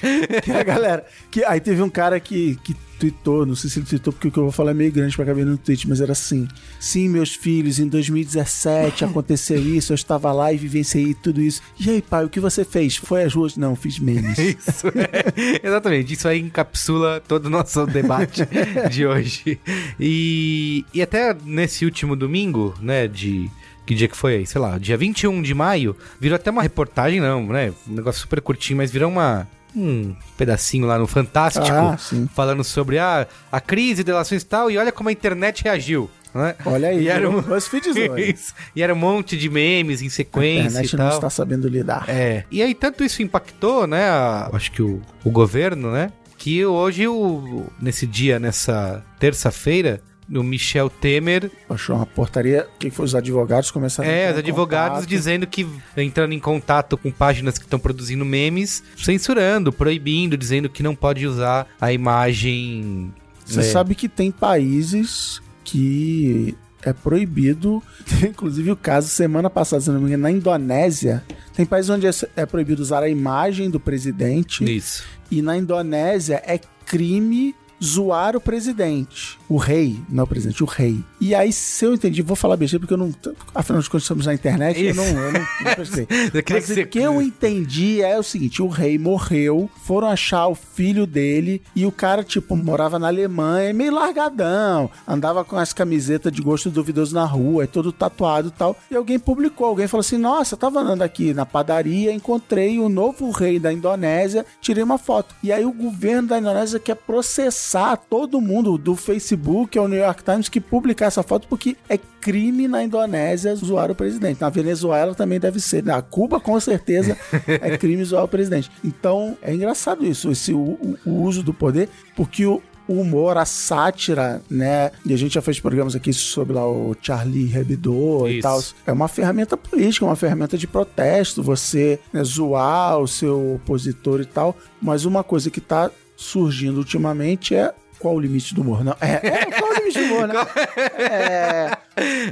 Speaker 2: que a galera. Que, aí teve um cara que, que tweetou, não sei se ele tweetou, porque o que eu vou falar é meio grande pra caber no tweet, mas era assim: Sim, meus filhos, em 2017 aconteceu isso, eu estava lá e vivenciei tudo isso. E aí, pai, o que você fez? Foi às ruas? Não, fiz memes.
Speaker 1: Isso, é. Exatamente. Isso aí encapsula todo o nosso debate de hoje. E, e até nesse último domingo, né, de. Que dia que foi aí? Sei lá, dia 21 de maio, virou até uma reportagem, não, né? Um negócio super curtinho, mas virou uma. Um pedacinho lá no Fantástico.
Speaker 2: Ah,
Speaker 1: falando sobre ah, a crise de relações e tal, e olha como a internet reagiu. Né?
Speaker 2: Olha aí,
Speaker 1: e era um... E era um monte de memes em
Speaker 2: A
Speaker 1: sequência
Speaker 2: internet
Speaker 1: e
Speaker 2: não está sabendo lidar.
Speaker 1: É. E aí, tanto isso impactou, né? a- acho que o, o governo, né? Que hoje, o, nesse dia, nessa terça-feira, o Michel Temer
Speaker 2: Achou uma portaria que foi os advogados começaram a
Speaker 1: é, os advogados
Speaker 2: contato.
Speaker 1: dizendo que entrando em contato com páginas que estão produzindo memes, censurando, proibindo, dizendo que não pode usar a imagem.
Speaker 2: Você
Speaker 1: né?
Speaker 2: sabe que tem países que é proibido. Tem, inclusive o caso semana passada, se não me engano, na Indonésia. Tem países onde é, é proibido usar a imagem do presidente.
Speaker 1: Isso.
Speaker 2: E na Indonésia é crime zoar o presidente. O rei, não é o presidente, o rei. E aí, se eu entendi, vou falar besteira, porque eu não. Afinal de contas, estamos na internet, eu
Speaker 1: Isso.
Speaker 2: não, eu não, não prestei.
Speaker 1: Eu
Speaker 2: Mas
Speaker 1: que
Speaker 2: o que eu entendi é o seguinte: o rei morreu, foram achar o filho dele e o cara, tipo, morava na Alemanha, meio largadão, andava com as camisetas de gosto duvidoso na rua, é todo tatuado e tal. E alguém publicou, alguém falou assim: Nossa, tava andando aqui na padaria, encontrei o novo rei da Indonésia, tirei uma foto. E aí o governo da Indonésia quer processar todo mundo do Facebook ao New York Times que publicar essa foto porque é crime na Indonésia zoar o presidente. Na Venezuela também deve ser. Na Cuba, com certeza, é crime zoar o presidente. Então, é engraçado isso, esse, o, o- uso do poder, porque o, o humor, a sátira, né? E a gente já fez programas aqui sobre lá o Charlie Hebdo e
Speaker 1: Isso.
Speaker 2: tal. É uma ferramenta política, uma ferramenta de protesto, você né, zoar o seu opositor e tal. Mas uma coisa que tá surgindo ultimamente é qual o limite do humor? Não, é, é qual o limite do humor, né? É,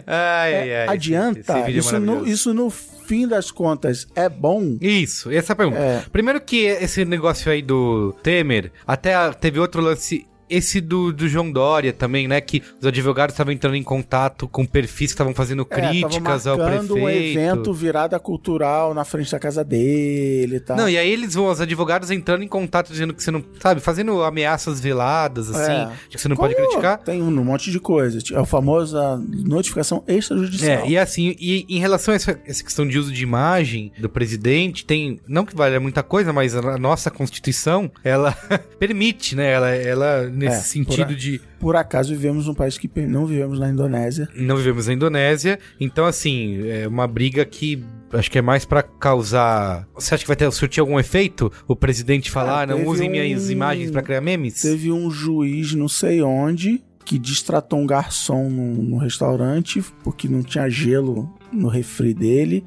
Speaker 1: Ai,
Speaker 2: é,
Speaker 1: ai, esse-
Speaker 2: adianta,
Speaker 1: esse vídeo é
Speaker 2: isso, no,
Speaker 1: maravilhoso.
Speaker 2: isso no fim das contas é bom.
Speaker 1: Isso, essa é a pergunta.
Speaker 2: É.
Speaker 1: Primeiro que esse negócio aí do Temer, até teve outro lance esse do, do João Dória também, né? Que os advogados estavam entrando em contato com perfis que estavam fazendo críticas
Speaker 2: é,
Speaker 1: ao prefeito.
Speaker 2: um evento virada cultural na frente da casa dele e tal.
Speaker 1: Não, e aí eles vão, os advogados entrando em contato dizendo que você não, sabe, fazendo ameaças veladas, assim,
Speaker 2: É.
Speaker 1: de que você não
Speaker 2: Como
Speaker 1: pode criticar.
Speaker 2: Tem um monte de coisa. É o famoso a notificação extrajudicial.
Speaker 1: É, e assim, e em relação a essa, essa questão de uso de imagem do presidente, tem, não que valha muita coisa, mas a nossa Constituição, ela permite, né, ela, ela nesse
Speaker 2: É,
Speaker 1: sentido
Speaker 2: por a-
Speaker 1: de
Speaker 2: Por acaso vivemos num país que não vivemos na Indonésia.
Speaker 1: não vivemos na Indonésia, então assim, é uma briga que acho que é mais pra causar, você acha que vai ter surtir algum efeito? O presidente falar,
Speaker 2: Ah,
Speaker 1: não usem
Speaker 2: um-
Speaker 1: minhas imagens pra criar memes?
Speaker 2: Teve um juiz, não sei onde, que distratou um garçom no, no restaurante porque não tinha gelo no refri dele.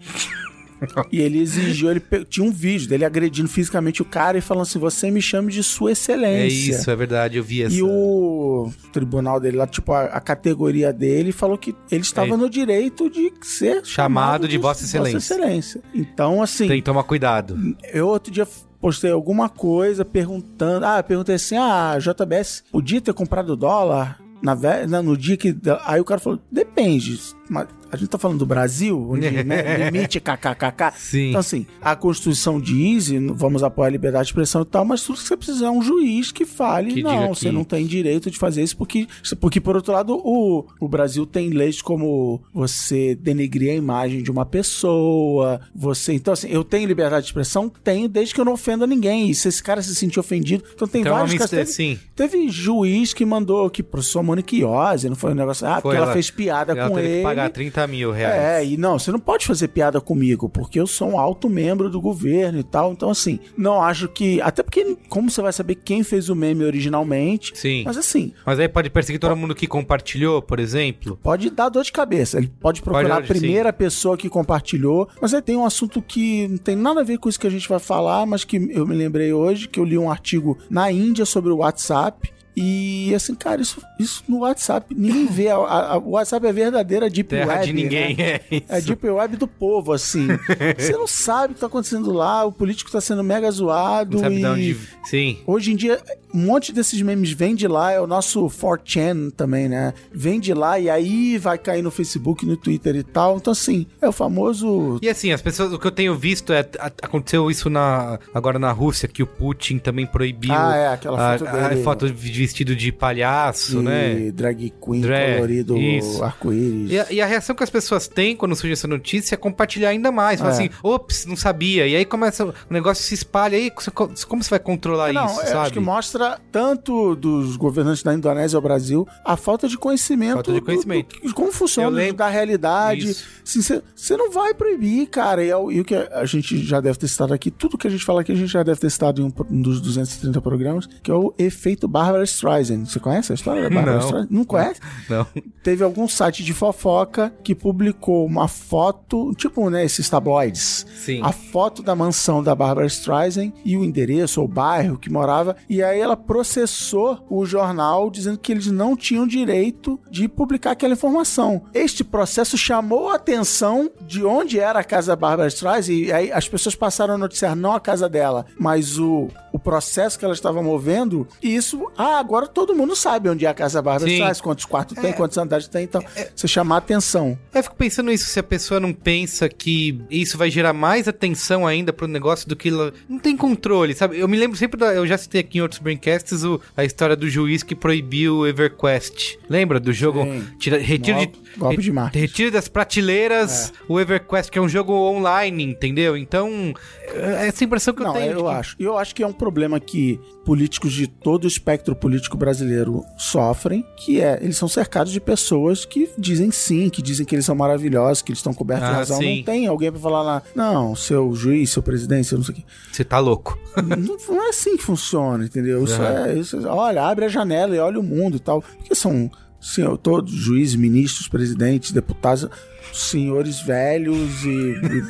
Speaker 2: E ele exigiu, ele tinha um vídeo dele agredindo fisicamente o cara e falando assim: Você me chame de Sua
Speaker 1: É
Speaker 2: Excelência.
Speaker 1: isso, é verdade, eu vi essa.
Speaker 2: E o tribunal dele lá, tipo, a, a categoria dele falou que ele estava
Speaker 1: É.
Speaker 2: no direito de ser
Speaker 1: Chamado de Vossa Excelência.
Speaker 2: Excelência. Então, assim,
Speaker 1: Tem que tomar cuidado.
Speaker 2: eu outro dia postei alguma coisa perguntando. Ah, eu perguntei assim: ah, a JBS podia ter comprado dólar na- no dia que. Aí o cara falou: depende. Mas a gente tá falando do Brasil, onde né, limite kkkk.
Speaker 1: Sim.
Speaker 2: Então, assim, a Constituição diz, vamos apoiar a liberdade de expressão e tal, mas tudo que você precisa é um juiz que fale,
Speaker 1: Que
Speaker 2: não,
Speaker 1: que-
Speaker 2: você não tem direito de fazer isso, porque, porque por outro lado, o, o Brasil tem leis como você denegrir a imagem de uma pessoa, você... Então, assim, eu tenho liberdade de expressão? Tenho, desde que eu não ofenda ninguém, e se esse cara se sentir ofendido... Então, tem
Speaker 1: Então, é
Speaker 2: vários casos... Teve,
Speaker 1: sim.
Speaker 2: teve juiz que mandou, que processou a Monique Iose, não foi um negócio... Ah, porque ela, fez piada
Speaker 1: ela
Speaker 2: com ele...
Speaker 1: pagar 30 mil reais.
Speaker 2: É, e não, você não pode fazer piada comigo, porque eu sou um alto membro do governo e tal. Então, assim, não acho que. Até porque, como você vai saber quem fez o meme originalmente?
Speaker 1: Sim.
Speaker 2: Mas assim,
Speaker 1: Mas aí pode perseguir todo mundo que compartilhou, por exemplo.
Speaker 2: pode dar dor de cabeça. Ele pode procurar
Speaker 1: Pode,
Speaker 2: a primeira pessoa que compartilhou. Mas aí tem um assunto que não tem nada a ver com isso que a gente vai falar, mas que eu me lembrei hoje, que eu li um artigo na Índia sobre o WhatsApp. E assim, cara, isso, isso no WhatsApp, ninguém vê. A- a- o WhatsApp é a verdadeira Deep
Speaker 1: Terra
Speaker 2: Web.
Speaker 1: de ninguém,
Speaker 2: né?
Speaker 1: é isso.
Speaker 2: É a Deep Web do povo, assim. Você não sabe o que tá acontecendo lá, o político tá sendo mega zoado.
Speaker 1: Não sabe
Speaker 2: e...
Speaker 1: de onde... Sim.
Speaker 2: Hoje em dia, um monte desses memes vem de lá, é o nosso 4chan também, né? Vem de lá e aí vai cair no Facebook, no Twitter e tal. Então, assim, é o famoso.
Speaker 1: E assim, as pessoas, o que eu tenho visto é. a- aconteceu isso na, agora na Rússia, que o Putin também proibiu
Speaker 2: Ah, é, aquela
Speaker 1: a,
Speaker 2: foto
Speaker 1: a
Speaker 2: dele.
Speaker 1: foto de vestido de palhaço,
Speaker 2: de
Speaker 1: né?
Speaker 2: drag queen
Speaker 1: Drag,
Speaker 2: colorido, arco-íris.
Speaker 1: E a, e a reação que as pessoas têm quando surge essa notícia é compartilhar ainda mais.
Speaker 2: É.
Speaker 1: assim, ops, não sabia. E aí começa, o negócio se espalha. E aí, como você vai controlar
Speaker 2: Não,
Speaker 1: isso,
Speaker 2: eu
Speaker 1: sabe?
Speaker 2: acho que mostra tanto dos governantes da Indonésia ao Brasil a falta de conhecimento,
Speaker 1: Falta de
Speaker 2: do-
Speaker 1: conhecimento.
Speaker 2: do- de como funciona, da realidade. Você não vai proibir, cara. E, é o- e o que a gente já deve ter citado aqui, tudo que a gente fala aqui, a gente já deve ter citado em um, um dos 230 programas, que é o efeito Barbara Streisand. Você conhece a história da Barbara
Speaker 1: Não.
Speaker 2: Streisand? Não conhece?
Speaker 1: Não.
Speaker 2: Teve algum site de fofoca que publicou uma foto, tipo, né, esses tabloides.
Speaker 1: Sim.
Speaker 2: A foto da mansão da Barbara Streisand e o endereço ou bairro que morava. E aí ela processou o jornal dizendo que eles não tinham direito de publicar aquela informação. Este processo chamou a atenção de onde era a casa da Barbara Streisand e aí as pessoas passaram a noticiar não a casa dela, mas o, o processo que ela estava movendo. E isso, ah, agora todo mundo sabe onde é a casa
Speaker 1: Sim.
Speaker 2: Streisand, quantos quartos tem, quantos andares tem, então você chamar a atenção.
Speaker 1: Eu fico pensando isso, se a pessoa não pensa que isso vai gerar mais atenção ainda pro negócio do que ela não tem controle, sabe? Eu me lembro sempre da, eu já citei aqui em outros braincasts o, a história do juiz que proibiu o EverQuest. Lembra do jogo? Tira, retiro
Speaker 2: Golpe-
Speaker 1: de
Speaker 2: golpe de marketing.
Speaker 1: retiro das prateleiras o EverQuest, que é um jogo online, entendeu? Então, é essa impressão que eu
Speaker 2: Não,
Speaker 1: tenho. de
Speaker 2: eu
Speaker 1: que-
Speaker 2: acho. Eu acho que é um problema que políticos de todo o espectro político brasileiro sofrem, que é, eles são cercados de pessoas que dizem sim, que dizem que eles são maravilhosos, que eles estão cobertos de
Speaker 1: Ah,
Speaker 2: razão.
Speaker 1: sim.
Speaker 2: Não tem alguém pra falar lá, não, seu juiz, seu presidente, seu não sei o quê.
Speaker 1: Você tá louco.
Speaker 2: não, não é assim que funciona, entendeu? Isso é, isso é- olha, abre a janela e olha o mundo e tal. Porque são, sim, todos juízes, ministros, presidentes, deputados, senhores velhos e, e,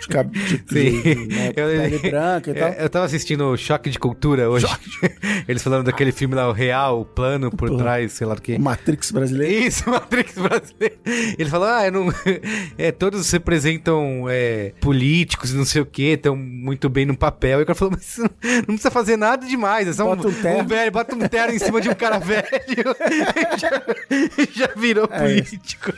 Speaker 2: de, cab- de, de, né,
Speaker 1: Eu-
Speaker 2: pele branca e tal.
Speaker 1: Eu tava assistindo o Choque de Cultura hoje. Eles falando daquele filme lá, o Real, o plano por
Speaker 2: Plano.
Speaker 1: trás, sei lá do que.
Speaker 2: O Matrix brasileiro.
Speaker 1: Isso, Matrix brasileiro. Ele falou, ah, eu não... é, todos representam é, políticos e não sei o que, estão muito bem no papel. E o cara falou, mas não não precisa fazer nada demais, é só
Speaker 2: Bota um terno.
Speaker 1: velho, bota um terno em cima de um cara velho. já, já virou
Speaker 2: É
Speaker 1: político.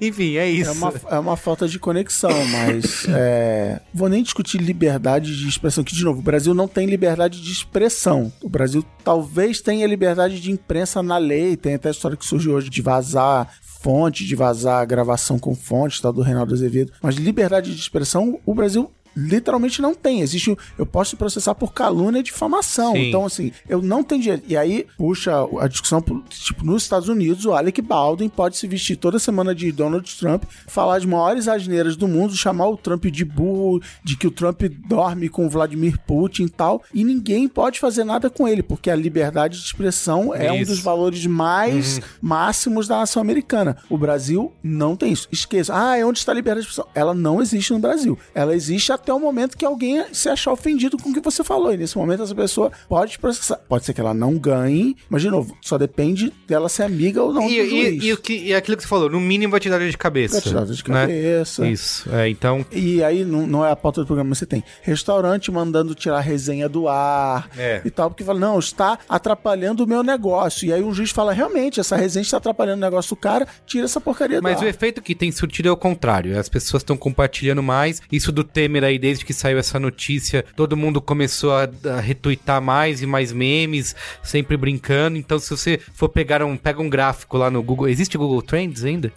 Speaker 1: Enfim, é isso.
Speaker 2: É uma, é uma falta de conexão, mas é, vou nem discutir liberdade de expressão, que de novo, o Brasil não tem liberdade de expressão. O Brasil talvez tenha liberdade de imprensa na lei, tem até a história que surgiu hoje de vazar fonte, de vazar gravação com fonte, tal, do Reinaldo Azevedo. Mas liberdade de expressão, o Brasil literalmente não tem. Existe, um- eu posso processar por calúnia e difamação.
Speaker 1: Sim.
Speaker 2: Então, assim, eu não tenho dinheiro. E aí puxa a discussão, tipo, nos Estados Unidos, o Alec Baldwin pode se vestir toda semana de Donald Trump, falar as maiores asneiras do mundo, chamar o Trump de burro, de que o Trump dorme com o Vladimir Putin e tal, e ninguém pode fazer nada com ele, porque a liberdade de expressão é um
Speaker 1: Isso.
Speaker 2: dos valores mais máximos da nação americana. O Brasil não tem isso. Esqueça. Ah, é onde está a liberdade de expressão? Ela não existe no Brasil. Ela existe até o momento que alguém se achar ofendido com o que você falou. E nesse momento essa pessoa pode processar. Pode ser que ela não ganhe, mas de novo, só depende dela ser amiga ou não
Speaker 1: E, e, e o que, e aquilo que você falou, no mínimo vai te dar dor de cabeça.
Speaker 2: Vai te dar dor de
Speaker 1: né?
Speaker 2: cabeça.
Speaker 1: Isso, é, então...
Speaker 2: E aí não, não é a pauta do programa, mas você tem restaurante mandando tirar resenha do ar
Speaker 1: É.
Speaker 2: e tal, porque fala, não, está atrapalhando o meu negócio. E aí um juiz fala, realmente, essa resenha está atrapalhando o negócio do cara, tira essa porcaria
Speaker 1: Mas
Speaker 2: do
Speaker 1: o
Speaker 2: ar.
Speaker 1: efeito que tem surtido é o contrário. As pessoas estão compartilhando mais. Isso do Temer aí, desde que saiu essa notícia, todo mundo começou a, a retweetar mais e mais memes, sempre brincando. Então, se você for pegar um, pega um gráfico lá no Google, existe Google Trends ainda?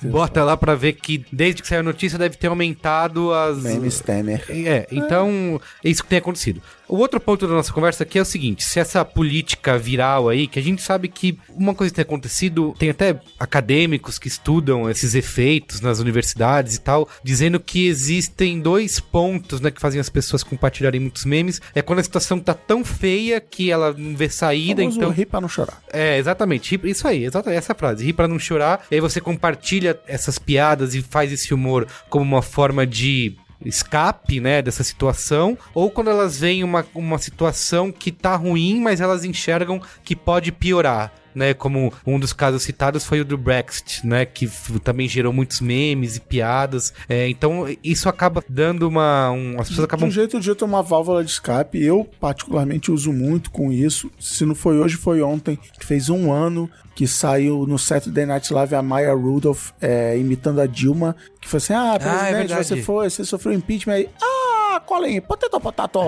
Speaker 2: Ter.
Speaker 1: Bota lá pra ver que desde que saiu a notícia deve ter aumentado as
Speaker 2: Memes Temer.
Speaker 1: é, então é isso que tem acontecido. O outro ponto da nossa conversa aqui é o seguinte: se essa política viral aí, que a gente sabe que uma coisa que tem acontecido, tem até acadêmicos que estudam esses efeitos nas universidades e tal, dizendo que existem dois pontos, né, que fazem as pessoas compartilharem muitos memes. É quando a situação tá tão feia que ela não vê saída,
Speaker 2: Famoso
Speaker 1: então.
Speaker 2: rir pra não chorar.
Speaker 1: É, exatamente. Isso aí, exatamente essa frase. Rir pra não chorar. E aí você compartilha essas piadas e faz esse humor como uma forma de escape, né, dessa situação, ou quando elas veem uma, uma situação que tá ruim, mas elas enxergam que pode piorar. Né, como um dos casos citados foi o do Brexit, né, que também gerou muitos memes e piadas. É, então isso acaba dando uma, um, as pessoas
Speaker 2: De
Speaker 1: acabam
Speaker 2: um jeito ou de outro, é uma válvula de escape. Eu, particularmente, uso muito com isso. Se não foi hoje, foi ontem, que fez um ano que saiu no Saturday Night Live a Maya Rudolph é, imitando a Dilma, que foi assim, ah, presidente,
Speaker 1: verdade.
Speaker 2: você foi, você sofreu impeachment aí. Ah, Colin, potato, potato.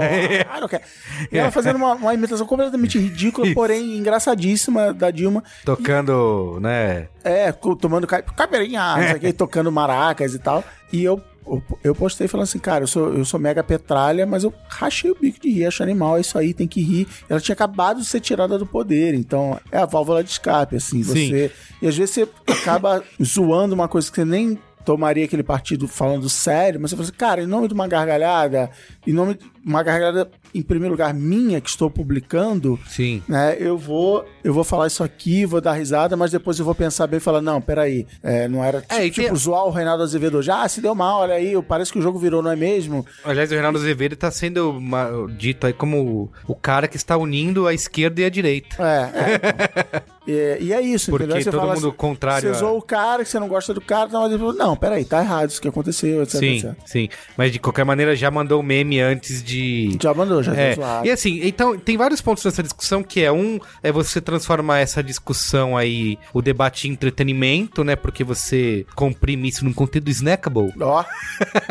Speaker 2: Ah, não quer. E ela fazendo uma, uma imitação completamente ridícula, porém engraçadíssima da Dilma.
Speaker 1: tocando, né,
Speaker 2: É, tomando cai- caipirinha, que, tocando maracas e tal. E eu, eu, postei falando assim, cara, eu sou, eu sou mega petralha, mas eu rachei o bico de rir, acho animal, é isso aí, tem que rir. Ela tinha acabado de ser tirada do poder, então é a válvula de escape, assim,
Speaker 1: Sim.
Speaker 2: você... E às vezes você acaba zoando uma coisa que você nem tomaria aquele partido falando sério, mas você fala assim, cara, em nome de uma gargalhada, em nome de uma gargalhada, em primeiro lugar, minha, que estou publicando,
Speaker 1: sim.
Speaker 2: né, eu vou eu vou falar isso aqui, vou dar risada, mas depois eu vou pensar bem e falar, não, peraí, é, não era
Speaker 1: É,
Speaker 2: tipo,
Speaker 1: tem-
Speaker 2: zoar o Reinaldo Azevedo já, ah, se deu mal, olha aí, parece que o jogo virou, não é mesmo?
Speaker 1: Aliás, o Reinaldo Azevedo está sendo uma- dito aí como o, o cara que está unindo a esquerda e a direita.
Speaker 2: É, é. e, e é isso,
Speaker 1: Porque
Speaker 2: entendeu? Você
Speaker 1: todo
Speaker 2: fala
Speaker 1: mundo
Speaker 2: assim,
Speaker 1: contrário
Speaker 2: Você zoa o cara, que você não gosta do cara, tá, mas não, peraí, tá errado isso que aconteceu, etc,
Speaker 1: Sim,
Speaker 2: etc.
Speaker 1: sim. Mas de qualquer maneira já mandou o meme antes de.
Speaker 2: Já mandou, já
Speaker 1: É, e assim, então tem vários pontos nessa discussão que é um é você transformar essa discussão aí, o debate em entretenimento, né? Porque você comprime isso num conteúdo snackable,
Speaker 2: Ó,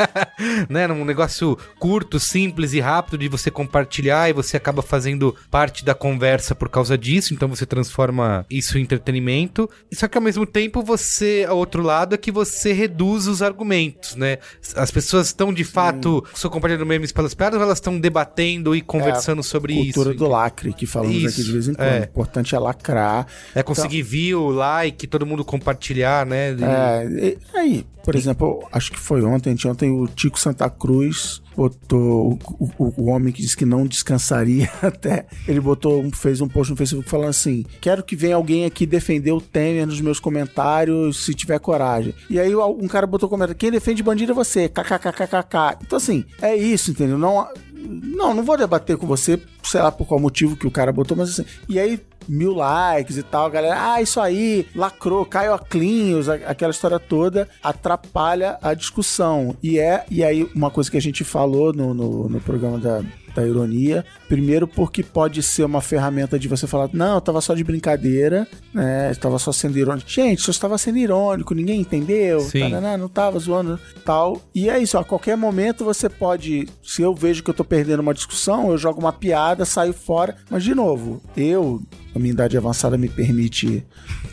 Speaker 1: né? Num negócio curto, simples e rápido de você compartilhar e você acaba fazendo parte da conversa por causa disso, então você transforma isso em entretenimento. Só que ao mesmo tempo você, ao outro lado, é que você reduz os argumentos, né? As pessoas estão de fato só compartilhando memes pelas piadas ou elas estão debatendo e conversando sobre
Speaker 2: cultura
Speaker 1: isso?
Speaker 2: do lacre, que falamos
Speaker 1: Isso,
Speaker 2: aqui de vez em quando.
Speaker 1: é.
Speaker 2: O importante é lacrar.
Speaker 1: É conseguir view, like, todo mundo compartilhar, né? E-
Speaker 2: É, e- aí, por exemplo, acho que foi ontem, ontem o Tico Santa Cruz botou o, o, o homem que disse que não descansaria até. Ele botou, fez um post no Facebook falando assim: quero que venha alguém aqui defender o Temer nos meus comentários, se tiver coragem. E aí um cara botou comentário: quem defende bandido é você, kkkkkk. Então assim, é isso, entendeu? Não, não, não vou debater com você, sei lá por qual motivo que o cara botou, mas assim. E aí mil likes e tal, galera, ah, isso aí, lacrou, caiu a cleans, aquela história toda, atrapalha a discussão. E é, e aí, uma coisa que a gente falou no, no, no programa da, da ironia. Primeiro, porque pode ser uma ferramenta de você falar, não, eu tava só de brincadeira, né? Estava só sendo irônico. Gente, só estava sendo irônico, ninguém entendeu. Taraná, não tava zoando tal. E é isso, a qualquer momento você pode, se eu vejo que eu tô perdendo uma discussão, eu jogo uma piada, saio fora. Mas, de novo, eu, a minha idade avançada me permite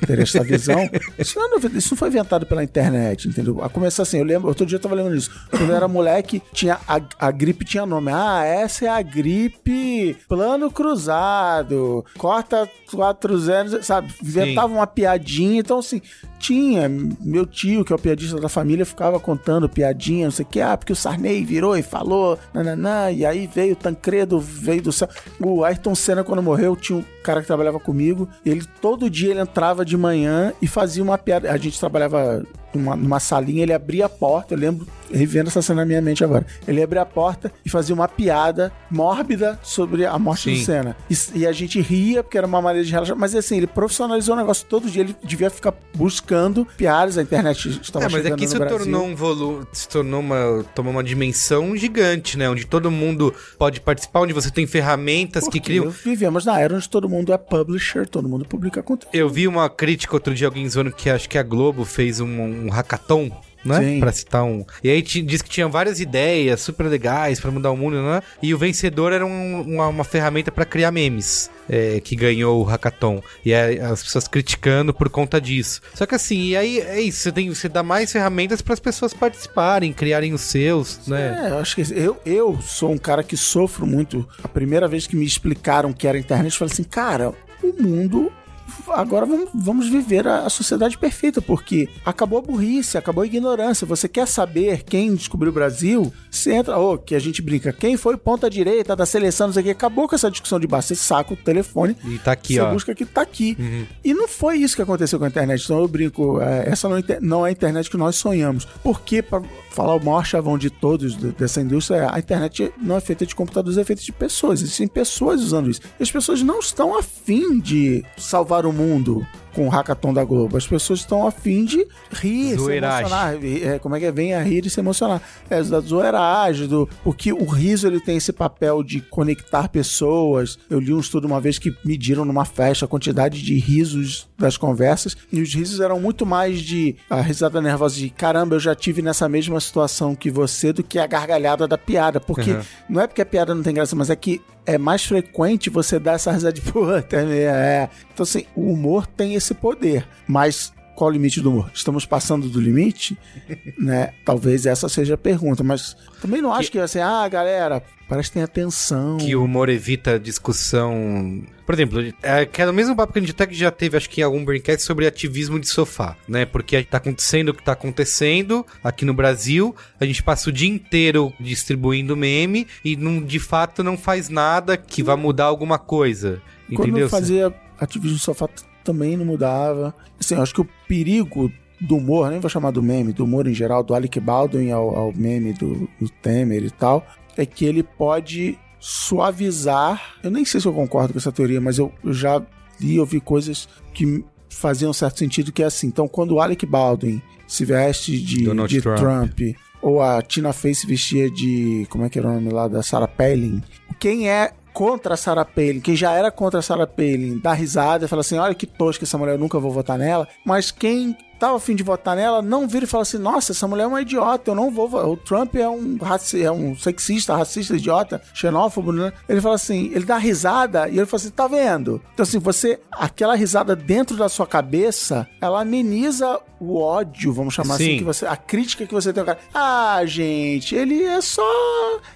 Speaker 2: ter essa visão. Isso não, é isso não foi inventado pela internet, entendeu? A começar assim, eu lembro, outro dia eu tava lembrando disso. Quando eu era moleque, tinha a, a gripe tinha nome. Ah, essa é a gripe plano cruzado. Corta quatro zeros, sabe? Inventava uma piadinha. Então, assim, tinha. Meu tio, que é o piadista da família, ficava contando piadinha, não sei o que. Ah, porque o Sarney virou e falou, nananã, e aí veio o Tancredo, veio do céu. O Ayrton Senna, quando morreu, tinha um cara que trabalhava comigo. Ele, todo dia, ele entrava de manhã e fazia uma piada. A gente trabalhava numa, numa salinha, ele abria a porta, eu lembro, revendo essa cena na minha mente agora. Ele abria a porta e fazia uma piada mórbida sobre a morte
Speaker 1: Sim.
Speaker 2: do Senna. E, e a gente ria, porque era uma maneira de relaxar, mas assim, ele profissionalizou o negócio todo dia, ele devia ficar buscando piadas, a internet estava
Speaker 1: É, mas
Speaker 2: chegando
Speaker 1: aqui isso
Speaker 2: no Brasil.
Speaker 1: tornou um volume, se tornou uma, tomou uma dimensão gigante, né? Onde todo mundo pode participar, onde você tem ferramentas que
Speaker 2: Porque
Speaker 1: criam.
Speaker 2: Vivemos na era onde todo mundo é publisher, todo mundo publica conteúdo.
Speaker 1: Eu vi uma crítica outro dia, alguém zoando que acho que a Globo fez um, um hackathon. Né?
Speaker 2: Sim.
Speaker 1: Pra citar um. E aí diz que tinha várias ideias super legais pra mudar o mundo, né? E o vencedor era um- uma, uma ferramenta pra criar memes. é, que ganhou o hackathon. E aí as pessoas criticando por conta disso. Só que assim, e aí é isso. Você, tem, você dá mais ferramentas para as pessoas participarem, criarem os seus, né?
Speaker 2: É, eu acho que eu, eu sou um cara que sofro muito. A primeira vez que me explicaram que era internet, eu falei assim, cara, o mundo. Agora vamos, vamos viver a, a sociedade perfeita, porque acabou a burrice, acabou a ignorância. Você quer saber quem descobriu o Brasil? Você entra, ô, que a gente brinca, quem foi ponta direita da seleção, não sei o que, acabou com essa discussão de base. Você saca o telefone,
Speaker 1: E tá aqui,
Speaker 2: você
Speaker 1: ó.
Speaker 2: busca que tá aqui. E não foi isso que aconteceu com a internet. Então eu brinco, é, essa não, é não é a internet que nós sonhamos. Porque, para falar o maior chavão de todos de- dessa indústria, a internet não é feita de computadores, é feita de pessoas. Existem pessoas usando isso. E as pessoas não estão afim de salvar o mundo com o hackathon da Globo. As pessoas estão afim de rir, se
Speaker 1: Zoeiragem.
Speaker 2: emocionar. É, como é que é? Venha rir e se emocionar. É da zoeiragem, do, porque o riso ele tem esse papel de conectar pessoas. Eu li um estudo uma vez que mediram numa festa a quantidade de risos das conversas e os risos eram muito mais de a risada nervosa de caramba, eu já tive nessa mesma situação que você do que a gargalhada da piada, porque
Speaker 1: Uhum.
Speaker 2: não é porque a piada não tem graça, mas é que é mais frequente você dar essa risada de puta, é, é. Então assim, o humor tem esse poder, mas qual o limite do humor? Estamos passando do limite? né? Talvez essa seja a pergunta, mas também não acho que, assim, ah, galera, prestem atenção.
Speaker 1: Que o humor evita discussão. Por exemplo, é, que é o mesmo papo que a gente até que já teve, acho que em algum Braincast, sobre ativismo de sofá, né? Porque tá acontecendo o que tá acontecendo aqui no Brasil, a gente passa o dia inteiro distribuindo meme e não, de fato não faz nada que vá mudar alguma coisa.
Speaker 2: Quando
Speaker 1: Entendeu?
Speaker 2: eu fazia ativismo no sofá também não mudava. Assim, eu acho que o perigo do humor, nem vou chamar do meme, do humor em geral, do Alec Baldwin ao, ao meme do, do Temer e tal, é que ele pode suavizar. Eu nem sei se eu concordo com essa teoria, mas eu, eu já li, ouvi coisas que faziam certo sentido, que é assim. Então, quando o Alec Baldwin se veste de, de
Speaker 1: Trump.
Speaker 2: Trump. ou a Tina Fey se vestia de. Como é que era o nome lá? Da Sarah Palin. Quem é contra a Sarah Palin, quem já era contra a Sarah Palin, dá risada e fala assim: olha que tosca essa mulher, eu nunca vou votar nela. Mas quem tava afim de votar nela, não vira e fala assim: nossa, essa mulher é uma idiota, eu não vou. vo- O Trump é um, raci é um sexista, racista, idiota, xenófobo, né? Ele fala assim: ele dá risada e ele fala assim: tá vendo? Então, assim, você, aquela risada dentro da sua cabeça, ela ameniza o ódio, vamos chamar
Speaker 1: Sim.
Speaker 2: assim, que você, a crítica que você tem ao cara. Ah, gente, ele é só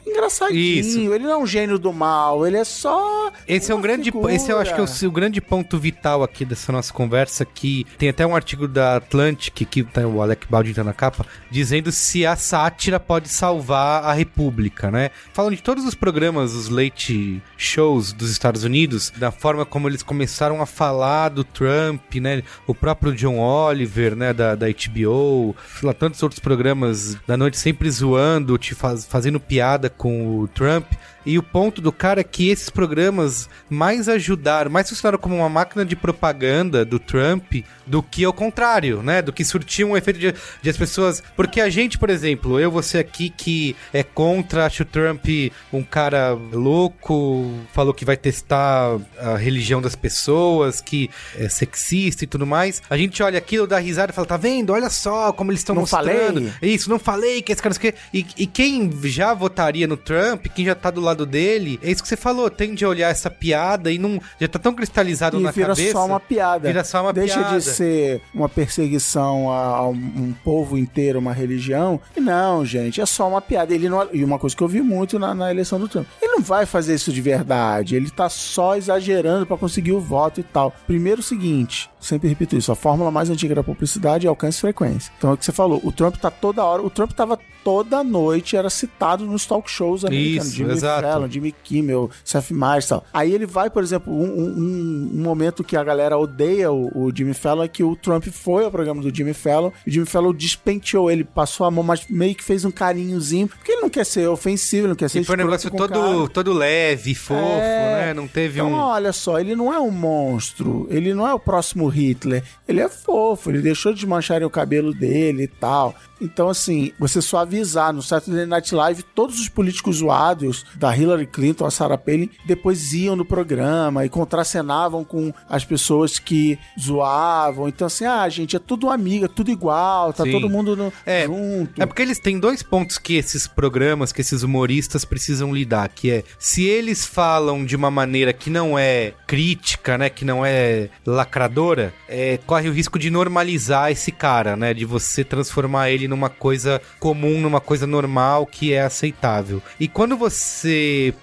Speaker 2: engraçadinho,
Speaker 1: Isso.
Speaker 2: ele não é um gênio do mal, ele é só.
Speaker 1: Esse é um grande,
Speaker 2: figura.
Speaker 1: esse eu acho que é o, o grande ponto vital aqui dessa nossa conversa, que tem até um artigo da Atlantic, que tá, o Alec Baldwin tá na capa, dizendo se a sátira pode salvar a república, né? Falando de todos os programas, os late shows dos Estados Unidos, da forma como eles começaram a falar do Trump, né? O próprio John Oliver, né, da, da HBO, lá, tantos outros programas da noite sempre zoando, te faz, fazendo piada com o Trump. E o ponto do cara é que esses programas mais ajudaram, mais funcionaram como uma máquina de propaganda do Trump do que ao contrário, né? Do que surtiam um efeito de, de as pessoas. Porque a gente, por exemplo, eu, você aqui que é contra, acho o Trump um cara louco, falou que vai testar a religião das pessoas, que é sexista e tudo mais. A gente olha aquilo, dá risada e fala: tá vendo? Olha só como eles estão mostrando.
Speaker 2: falei?
Speaker 1: Isso, não falei que esse cara. E, e quem já votaria no Trump, quem já tá do lado dele, é isso que você falou, tende a olhar essa piada e não. Já tá tão cristalizado
Speaker 2: E
Speaker 1: na
Speaker 2: vira
Speaker 1: cabeça.
Speaker 2: só uma piada.
Speaker 1: Vira só uma
Speaker 2: Deixa
Speaker 1: piada.
Speaker 2: de ser uma perseguição a, a um, povo inteiro, uma religião. E não, gente, é só uma piada. Ele não, e uma coisa que eu vi muito na, na eleição do Trump. Ele não vai fazer isso de verdade. Ele tá só exagerando pra conseguir o voto e tal. Primeiro o seguinte, sempre repito isso, a fórmula mais antiga da publicidade é alcance e frequência. Então é o que você falou, o Trump tá toda hora, o Trump tava toda noite, era citado nos talk shows americanos.
Speaker 1: Isso,
Speaker 2: Jimmy
Speaker 1: exato.
Speaker 2: Fallon, Jimmy Kimmel, Seth Meyers e tal. Aí ele vai, por exemplo, um, um- um momento que a galera odeia o, o Jimmy Fallon é que o Trump foi ao programa do Jimmy Fallon e o Jimmy Fallon despenteou ele, passou a mão, mas meio que fez um carinhozinho, porque ele não quer ser ofensivo, ele não quer ser
Speaker 1: E foi um negócio
Speaker 2: cara.
Speaker 1: todo, todo leve, fofo,
Speaker 2: É.
Speaker 1: né? Não teve
Speaker 2: Então,
Speaker 1: um.
Speaker 2: olha só, ele não é um monstro, ele não é o próximo Hitler, ele é fofo, ele deixou de mancharem o cabelo dele e tal. Então, assim, você suavizar no Saturday Night Live, todos os políticos zoados, da Hillary Clinton a Sarah Palin, depois iam no programa e contracenavam com as pessoas que zoavam. Então, assim, ah, gente, é tudo amiga, é tudo igual, tá
Speaker 1: Sim.
Speaker 2: todo mundo no-
Speaker 1: É,
Speaker 2: junto.
Speaker 1: É porque eles têm dois pontos que esses programas, que esses humoristas precisam lidar, que é se eles falam de uma maneira que não é crítica, né, que não é lacradora, é, corre o risco de normalizar esse cara, né, de você transformar ele numa coisa comum, numa coisa normal que é aceitável. E quando você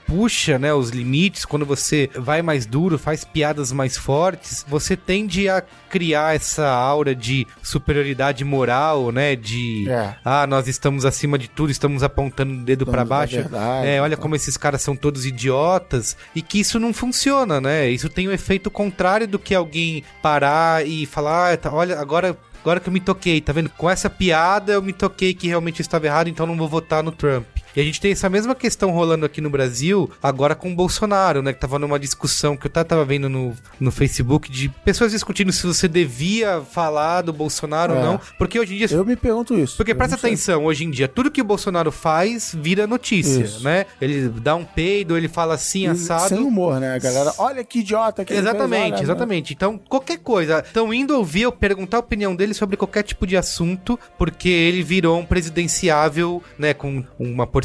Speaker 1: puxa, né, os limites, quando você vai mais duro, faz piadas mais fortes, você tende a criar essa aura de superioridade moral, né, de
Speaker 2: É.
Speaker 1: ah, nós estamos acima de tudo, estamos apontando o dedo
Speaker 2: da
Speaker 1: baixo.
Speaker 2: verdade,
Speaker 1: é, olha
Speaker 2: então.
Speaker 1: como esses caras são todos idiotas e que isso não funciona, né? Isso tem o efeito contrário do que alguém parar e falar, ah, tá, olha, agora Agora que eu me toquei, tá vendo? Com essa piada eu me toquei que realmente eu estava errado, então não vou votar no Trump. E a gente tem essa mesma questão rolando aqui no Brasil, agora com o Bolsonaro, né? Que tava numa discussão que eu tava vendo no, no Facebook de pessoas discutindo se você devia falar do Bolsonaro ou
Speaker 2: É.
Speaker 1: não. Porque hoje em dia
Speaker 2: Eu me pergunto isso.
Speaker 1: porque presta atenção, hoje em dia, tudo que o Bolsonaro faz vira notícia,
Speaker 2: Isso.
Speaker 1: né? Ele dá um peido, ele fala assim, assado.
Speaker 2: Sem humor, né? Galera, olha que idiota que ele fez,
Speaker 1: Exatamente,
Speaker 2: olha,
Speaker 1: exatamente. Então, qualquer coisa. Estão indo ouvir eu perguntar a opinião dele sobre qualquer tipo de assunto, porque ele virou um presidenciável, né, com uma porcentagem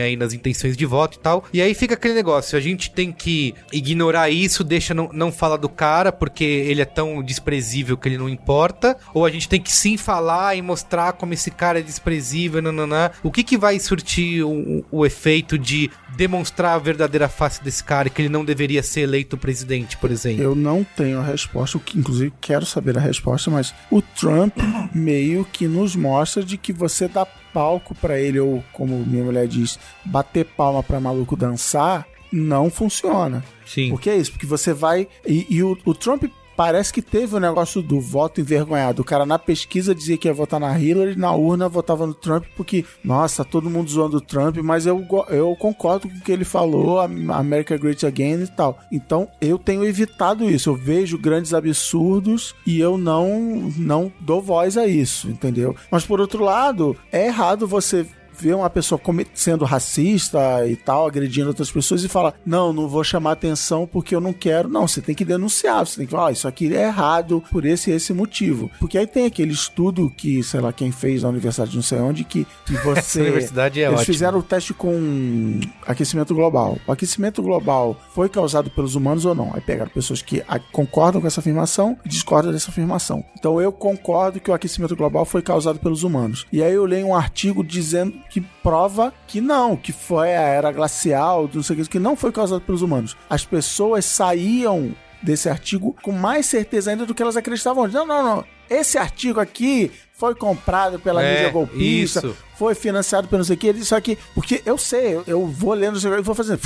Speaker 1: aí nas intenções de voto e tal. E aí fica aquele negócio, a gente tem que ignorar isso, deixa não, não falar do cara, porque ele é tão desprezível que ele não importa, ou a gente tem que sim falar e mostrar como esse cara é desprezível, nananã. O que que vai surtir o, o efeito de demonstrar a verdadeira face desse cara e que ele não deveria ser eleito presidente, por exemplo?
Speaker 2: Eu não tenho a resposta, inclusive quero saber a resposta, mas o Trump meio que nos mostra de que você dá palco pra ele, ou como minha mulher diz, bater palma pra maluco dançar, não funciona.
Speaker 1: Sim.
Speaker 2: Por que é isso? Porque você vai. E, e o, o Trump parece que teve o negócio do voto envergonhado. O cara na pesquisa dizia que ia votar na Hillary, na urna votava no Trump, porque, nossa, todo mundo zoando o Trump, mas eu, eu concordo com o que ele falou, America Great Again e tal. Então eu tenho evitado isso. Eu vejo grandes absurdos e eu não, não dou voz a isso, entendeu? Mas por outro lado, é errado você ver uma pessoa sendo racista e tal, agredindo outras pessoas e falar: Não, não vou chamar atenção porque eu não quero. Não, você tem que denunciar, você tem que falar: "Ó, Isso aqui é errado por esse e esse motivo. Porque aí tem aquele estudo que, sei lá, quem fez na universidade de não sei onde, que, que você.
Speaker 1: Essa universidade é
Speaker 2: Eles
Speaker 1: ótima.
Speaker 2: fizeram o teste com aquecimento global. O aquecimento global foi causado pelos humanos ou não? Aí pegaram pessoas que concordam com essa afirmação e discordam dessa afirmação. Então eu concordo que o aquecimento global foi causado pelos humanos. E aí eu leio um artigo dizendo que prova que não, que foi a era glacial, não sei o que, que não foi causado pelos humanos. As pessoas saíam desse artigo com mais certeza ainda do que elas acreditavam. Não, não, não. Esse artigo aqui foi comprado pela
Speaker 1: É,
Speaker 2: mídia golpista,
Speaker 1: isso.
Speaker 2: foi financiado pelo não sei o que, disse aqui, porque eu sei, eu, eu vou lendo e vou fazendo.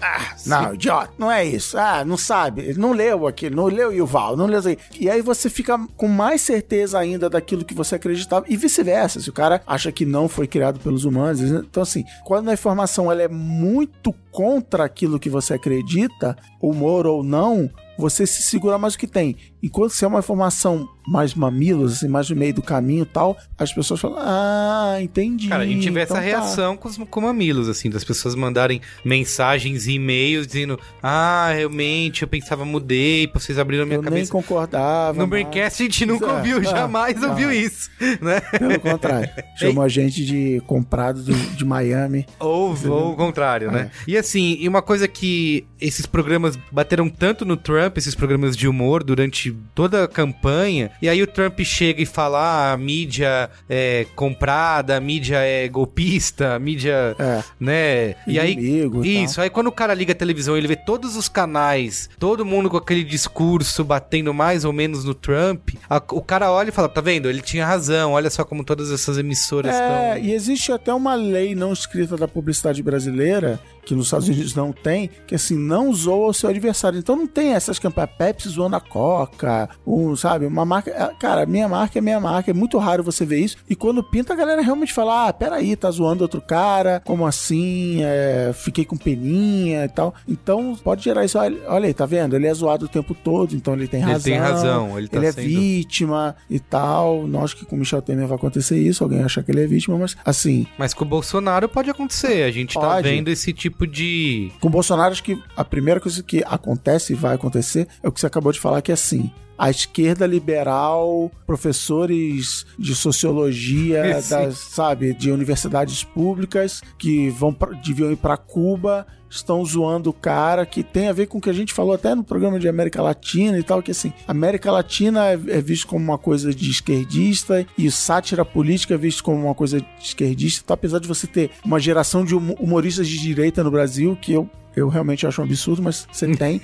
Speaker 2: Ah, não, idiota, não é isso. Ah, não sabe, ele não leu aquilo, não leu Yuval, não leu isso aí. E aí você fica com mais certeza ainda daquilo que você acreditava e vice-versa. Se o cara acha que não foi criado pelos humanos, então assim, quando a informação ela é muito contra aquilo que você acredita, humor ou não, você se segura mais do que tem. Enquanto se é uma informação mais mamilos, assim, mais no meio do caminho e tal, as pessoas falam, ah, entendi.
Speaker 1: Cara, a gente vê
Speaker 2: então
Speaker 1: essa
Speaker 2: tá."
Speaker 1: reação com, os, com mamilos, assim, das pessoas mandarem mensagens e e-mails dizendo: Ah, realmente, eu pensava, mudei, vocês abriram minha
Speaker 2: Eu nem
Speaker 1: cabeça.
Speaker 2: concordava.
Speaker 1: No Braincast a gente nunca
Speaker 2: É,
Speaker 1: ouviu,
Speaker 2: é,
Speaker 1: jamais
Speaker 2: não.
Speaker 1: ouviu isso, né?
Speaker 2: Pelo contrário. Chamou a gente de comprado do- de Miami.
Speaker 1: Ou, ou o contrário, né? E assim, e uma coisa que esses programas bateram tanto no Trump, esses programas de humor, durante toda a campanha, e aí o Trump chega e fala: ah, a mídia é comprada, a mídia é golpista, a mídia,
Speaker 2: É.
Speaker 1: né? E aí.
Speaker 2: Inimigo e
Speaker 1: Isso, aí quando o cara liga a televisão, ele vê todos os canais, todo mundo com aquele discurso batendo mais ou menos no Trump, a- o cara olha e fala: tá vendo? Ele tinha razão, olha só como todas essas emissoras
Speaker 2: É,
Speaker 1: estão.
Speaker 2: e existe até uma lei não escrita da publicidade brasileira, que nos Estados Unidos não tem, que assim, não zoa o seu adversário. Então não tem essas campanhas Pepsi zoando a Coca, um, sabe, uma marca. é, Cara, minha marca é minha marca, é muito raro você ver isso. E quando pinta, a galera realmente fala: ah, peraí, tá zoando outro cara, como assim? É, fiquei com peninha e tal. Então pode gerar isso. Olha, olha aí, tá vendo? Ele é zoado o tempo todo, então ele tem
Speaker 1: Ele
Speaker 2: razão.
Speaker 1: tem razão, ele tá
Speaker 2: é
Speaker 1: sendo-
Speaker 2: vítima e tal. Não acho que com o Michel Temer vai acontecer isso, alguém achar que ele é vítima, mas assim,
Speaker 1: Mas com o Bolsonaro pode acontecer. A gente tá
Speaker 2: Pode.
Speaker 1: vendo esse tipo de.
Speaker 2: com Bolsonaro, acho que a primeira coisa que acontece e vai acontecer é o que você acabou de falar, que é assim. A esquerda liberal, professores de sociologia, das, sabe, de universidades públicas que vão pra, deviam ir para Cuba, estão zoando o cara, que tem a ver com o que a gente falou até no programa de América Latina e tal, que assim, América Latina é, é visto como uma coisa de esquerdista e sátira política é visto como uma coisa de esquerdista, então, apesar de você ter uma geração de hum- humoristas de direita no Brasil, que eu eu realmente acho um absurdo, mas você tem.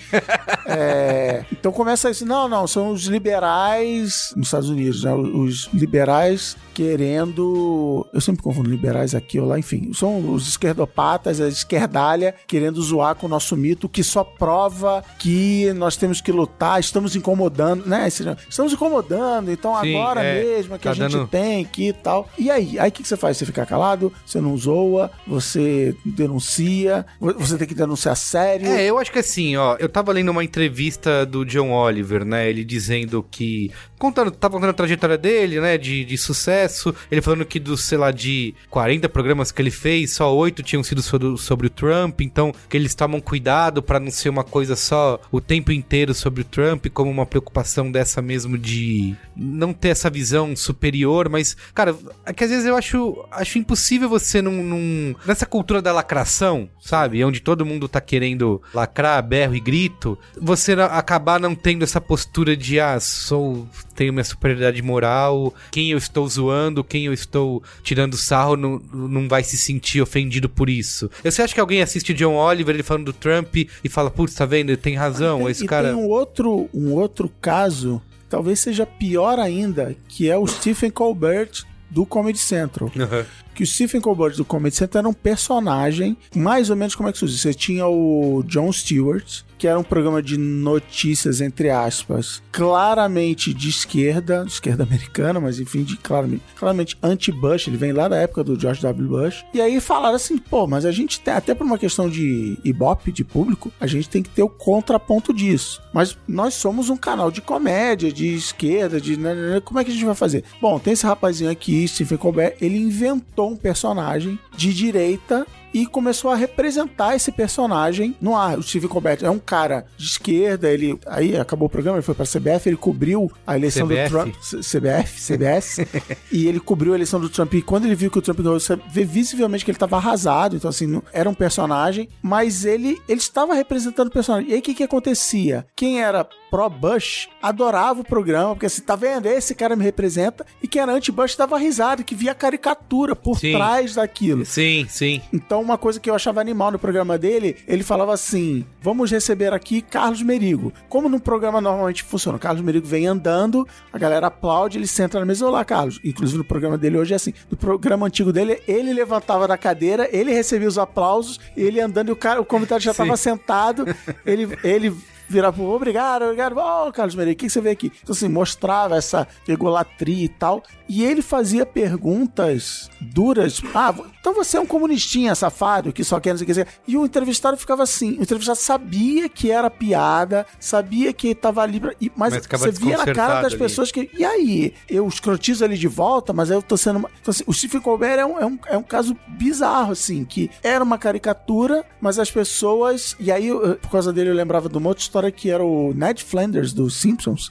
Speaker 2: É, então começa isso. Não, não, são os liberais nos Estados Unidos, né? Os liberais querendo. Eu sempre confundo liberais aqui ou lá, enfim. São os esquerdopatas, a esquerdalha, querendo zoar com o nosso mito, que só prova que nós temos que lutar, estamos incomodando, né? Estamos incomodando, então
Speaker 1: Sim,
Speaker 2: agora
Speaker 1: é,
Speaker 2: mesmo é que
Speaker 1: tá
Speaker 2: a gente
Speaker 1: dando-
Speaker 2: tem aqui e tal. E aí? Aí o que, que você faz? Você fica calado, você não zoa, você denuncia, vo- você tem que denunciar sério.
Speaker 1: É, eu acho que assim, ó, eu tava lendo uma entrevista do John Oliver, né? Ele dizendo que. Contando, tava contando a trajetória dele, né? De, de sucesso. Ele falando que dos, sei lá, de 40 programas que ele fez, só oito tinham sido sobre, sobre o Trump. Então, que eles tomam cuidado pra não ser uma coisa só o tempo inteiro sobre o Trump, como uma preocupação dessa mesmo de não ter essa visão superior. Mas, cara, é que às vezes eu acho, acho impossível você num, num- nessa cultura da lacração, sabe? Onde todo mundo tá querendo lacrar, berro e grito, você acabar não tendo essa postura de, ah, sou, tenho minha superioridade moral, quem eu estou zoando, quem eu estou tirando sarro não, não vai se sentir ofendido por isso. Você acha que alguém assiste John Oliver, ele falando do Trump e fala, putz, tá vendo? Ele tem razão,
Speaker 2: Tem-
Speaker 1: esse
Speaker 2: e
Speaker 1: cara...
Speaker 2: tem um outro, um outro caso, talvez seja pior ainda, que é o Stephen Colbert do Comedy Central.
Speaker 1: Aham.
Speaker 2: Que o Stephen Colbert do Comedy Central era um personagem, mais ou menos como é que surgiu. Você tinha o Jon Stewart, que era um programa de notícias, entre aspas, claramente de esquerda, de esquerda americana, mas enfim, de claramente, claramente anti-Bush, ele vem lá da época do George W. Bush. E aí falaram assim, pô, mas a gente tem, até por uma questão de ibope, de público, a gente tem que ter o contraponto disso. Mas nós somos um canal de comédia, de esquerda, de... né, né, né, Como é que a gente vai fazer? Bom, tem esse rapazinho aqui, Stephen Colbert, ele inventou um personagem de direita e começou a representar esse personagem no ar. O Steve Colbert é um cara de esquerda, ele aí acabou o programa, ele foi para CBF, ele cobriu a eleição
Speaker 1: CBF?
Speaker 2: do Trump, CBF, CBS, e ele cobriu a eleição do Trump. E quando ele viu que o Trump ganhou, você vê visivelmente que ele estava arrasado. Então assim, não- era um personagem, mas ele ele estava representando o personagem. E aí o que que acontecia? Quem era pró-Bush adorava o programa, porque assim, tá vendo? Esse cara me representa. E quem era anti-Bush dava risada, que via caricatura por
Speaker 1: Sim.
Speaker 2: trás daquilo.
Speaker 1: Sim, sim.
Speaker 2: Então, uma coisa que eu achava animal no programa dele, ele falava assim: vamos receber aqui Carlos Merigo. Como no programa normalmente funciona, o Carlos Merigo vem andando, a galera aplaude, ele senta na mesa, olá, Carlos. Inclusive no programa dele hoje é assim: no programa antigo dele, ele levantava da cadeira, ele recebia os aplausos, ele andando e o, cara, o convidado já estava sentado, ele. ele Virava pro obrigado, obrigado. Ô, Carlos Merigo, o que você vê aqui? Então, assim, mostrava essa egolatria e tal. E ele fazia perguntas duras. Ah, então você é um comunistinha safado que só quer não sei o que. dizer. E o entrevistado ficava assim. O entrevistado sabia que era piada, sabia que tava ali. Pra, e- mas
Speaker 1: Mas
Speaker 2: você via na cara das
Speaker 1: ali.
Speaker 2: pessoas que. E aí? Eu escrotizo ele de volta, mas aí eu tô sendo. Então, assim, o Stephen Colbert é um, é, um, é um caso bizarro, assim, que era uma caricatura, mas as pessoas. E aí, eu- por causa dele, eu lembrava de uma outra história que era o Ned Flanders, dos Simpsons,